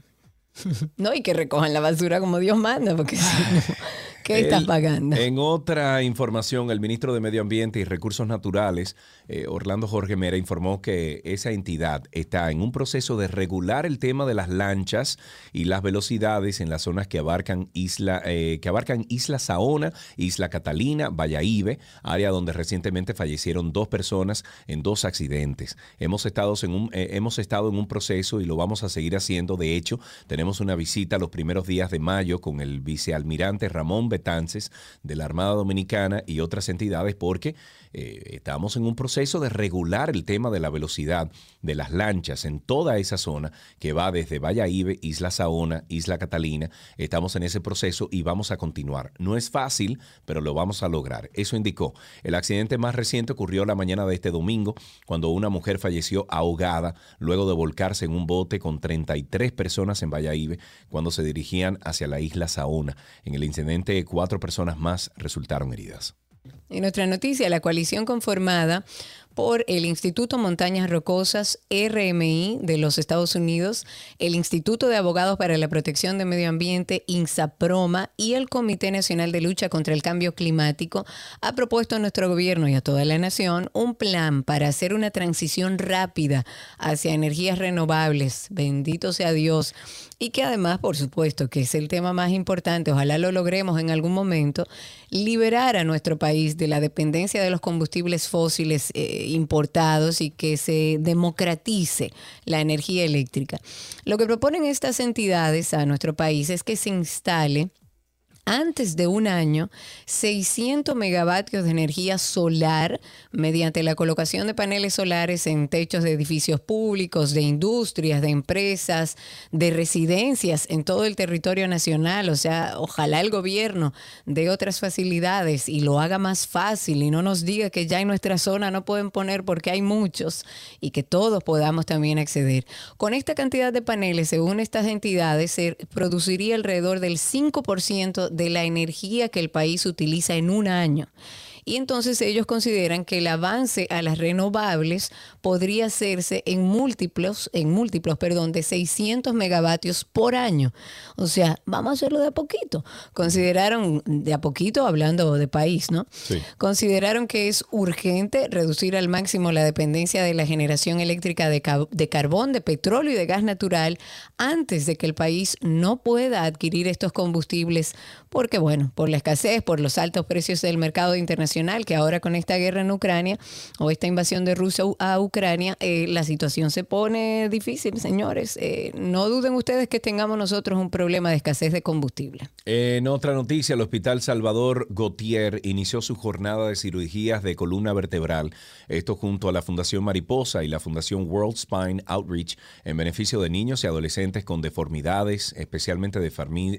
No, y que recojan la basura como Dios manda, porque si no, ¿qué estás El- pagando? En otra información, el ministro de Medio Ambiente y Recursos Naturales, eh, Orlando Jorge Mera, informó que esa entidad está en un proceso de regular el tema de las lanchas y las velocidades en las zonas que abarcan Isla, eh, que abarcan Isla Saona, Isla Catalina, Valladolid, área donde recientemente fallecieron dos personas en dos accidentes. Hemos estado en un, eh, hemos estado en un proceso y lo vamos a seguir haciendo. De hecho, tenemos una visita los primeros días de mayo con el vicealmirante Ramón De la Armada Dominicana y otras entidades porque eh, estamos en un proceso de regular el tema de la velocidad de las lanchas en toda esa zona que va desde Valladolid, Isla Saona, Isla Catalina. Estamos en ese proceso y vamos a continuar. No es fácil, pero lo vamos a lograr. Eso indicó. El accidente más reciente ocurrió la mañana de este domingo cuando una mujer falleció ahogada luego de volcarse en un bote con 33 personas en Valladolid cuando se dirigían hacia la isla Saona. En el incidente, cuatro personas más resultaron heridas. En otra noticia, la coalición conformada por el Instituto Montañas Rocosas, RMI de los Estados Unidos, el Instituto de Abogados para la Protección del Medio Ambiente, INSAPROMA, y el Comité Nacional de Lucha contra el Cambio Climático, ha propuesto a nuestro gobierno y a toda la nación un plan para hacer una transición rápida hacia energías renovables. Bendito sea Dios. Y que además, por supuesto, que es el tema más importante, ojalá lo logremos en algún momento, liberar a nuestro país de la dependencia de los combustibles fósiles eh, importados y que se democratice la energía eléctrica. Lo que proponen estas entidades a nuestro país es que se instale antes de un año 600 megavatios de energía solar mediante la colocación de paneles solares en techos de edificios públicos, de industrias, de empresas, de residencias en todo el territorio nacional. O sea, ojalá el gobierno dé otras facilidades y lo haga más fácil y no nos diga que ya en nuestra zona no pueden poner porque hay muchos y que todos podamos también acceder. Con esta cantidad de paneles, según estas entidades, se produciría alrededor del 5% de la energía que el país utiliza en un año. Y entonces ellos consideran que el avance a las renovables podría hacerse en múltiplos, en múltiplos, perdón, de 600 megavatios por año. O sea, vamos a hacerlo de a poquito. Consideraron, de a poquito, hablando de país, ¿no? Consideraron que es urgente reducir al máximo la dependencia de la generación eléctrica de, ca- de carbón, de petróleo y de gas natural antes de que el país no pueda adquirir estos combustibles porque, bueno, por la escasez, por los altos precios del mercado internacional, que ahora con esta guerra en Ucrania o esta invasión de Rusia a Ucrania, eh, la situación se pone difícil, señores. Eh, no duden ustedes que tengamos nosotros un problema de escasez de combustible. En otra noticia, el Hospital Salvador Gautier inició su jornada de cirugías de columna vertebral, esto junto a la Fundación Mariposa y la Fundación World Spine Outreach, en beneficio de niños y adolescentes con deformidades, especialmente de,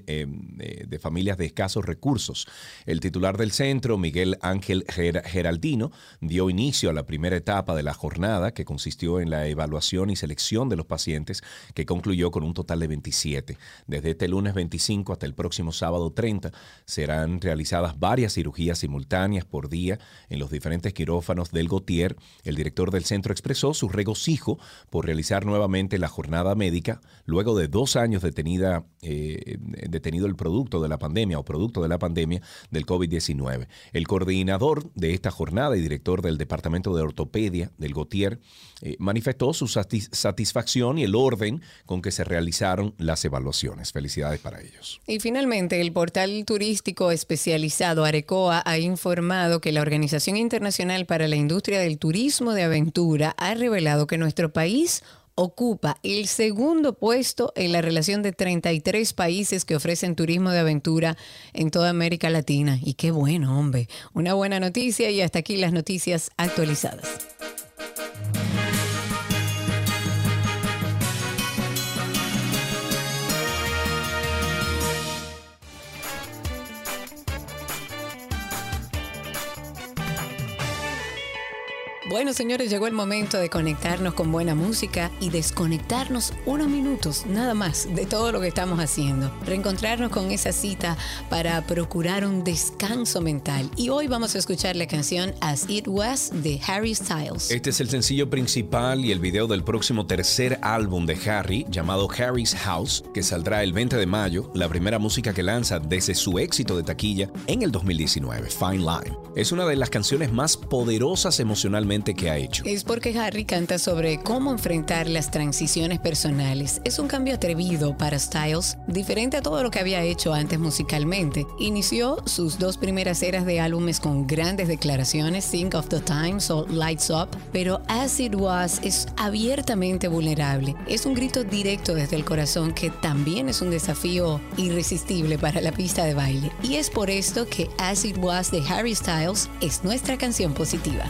eh, de familias de escasos recursos. El titular del centro, Miguel Ángel Ger- Geraldino, dio inicio a la primera etapa de la jornada, que consistió en la evaluación y selección de los pacientes, que concluyó con un total de 27. Desde este lunes 25 hasta el próximo sábado 30 serán realizadas varias cirugías simultáneas por día en los diferentes quirófanos del Gautier. El director del centro expresó su regocijo por realizar nuevamente la jornada médica luego de dos años detenida, eh, detenido el producto de la pandemia o producto de la pandemia del COVID-19. El coordinador de esta jornada y director del Departamento de Ortopedia del Gautier eh, manifestó su satis- satisfacción y el orden con que se realizaron las evaluaciones. Felicidades para ellos. Y finalmente, el portal turístico especializado Arecoa ha informado que la Organización Internacional para la Industria del Turismo de Aventura ha revelado que nuestro país ocupa el segundo puesto en la relación de 33 países que ofrecen turismo de aventura en toda América Latina. Y qué bueno, hombre. Una buena noticia y hasta aquí las noticias actualizadas. Bueno, señores, llegó el momento de conectarnos con buena música y desconectarnos unos minutos, nada más, de todo lo que estamos haciendo. Reencontrarnos con esa cita para procurar un descanso mental. Y hoy vamos a escuchar la canción As It Was de Harry Styles. Este es el sencillo principal y el video del próximo tercer álbum de Harry, llamado Harry's House, que saldrá el 20 de mayo, la primera música que lanza desde su éxito de taquilla en el 2019, Fine Line. Es una de las canciones más poderosas emocionalmente ha hecho. Es porque Harry canta sobre cómo enfrentar las transiciones personales. Es un cambio atrevido para Styles, diferente a todo lo que había hecho antes musicalmente. Inició sus dos primeras eras de álbumes con grandes declaraciones, Think of the Times o Lights Up, pero As It Was es abiertamente vulnerable. Es un grito directo desde el corazón que también es un desafío irresistible para la pista de baile. Y es por esto que As It Was de Harry Styles es nuestra canción positiva.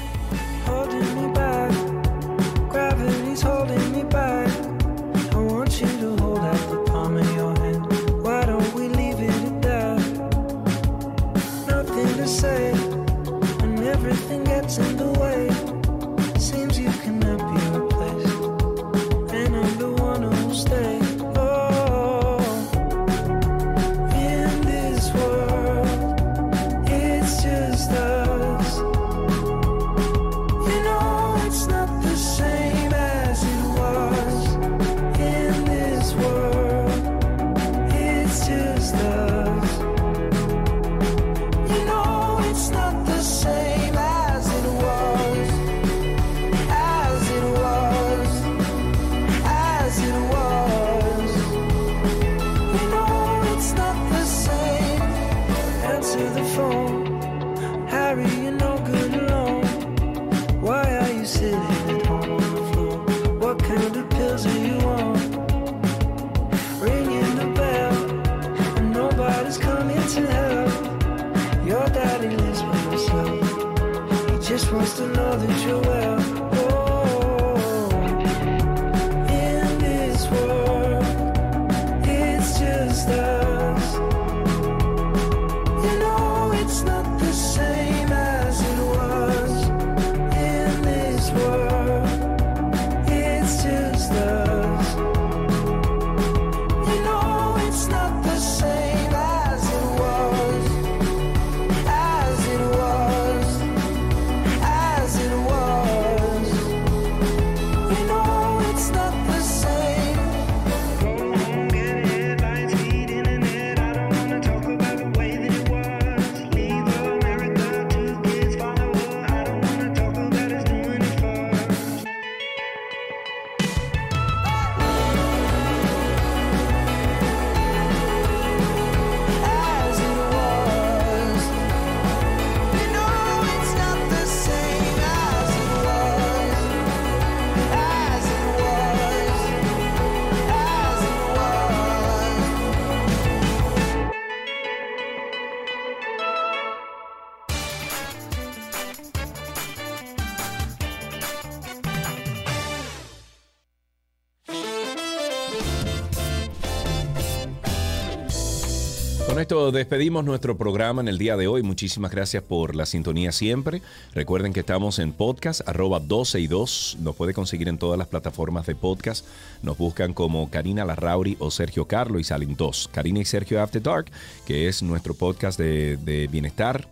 Esto despedimos nuestro programa en el día de hoy. Muchísimas gracias por la sintonía siempre. Recuerden que estamos en podcast arroba 12 y 2. Nos puede conseguir en todas las plataformas de podcast. Nos buscan como Karina Larrauri o Sergio Carlo y salen dos. Karina y Sergio After Dark, que es nuestro podcast de, bienestar,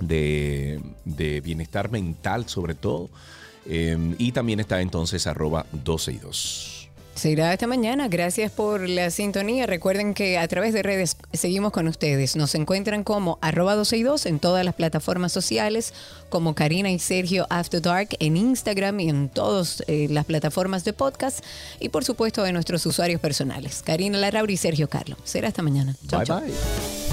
de, de bienestar mental sobre todo. Eh, y también está entonces arroba 12 y 2. Se irá esta mañana. Gracias por la sintonía. Recuerden que a través de redes seguimos con ustedes. Nos encuentran como arroba 262 en todas las plataformas sociales, como Karina y Sergio After Dark en Instagram y en todas eh, las plataformas de podcast. Y por supuesto de nuestros usuarios personales, Karina Larrauri y Sergio Carlo. Será esta mañana. Chao, Bye chao. bye.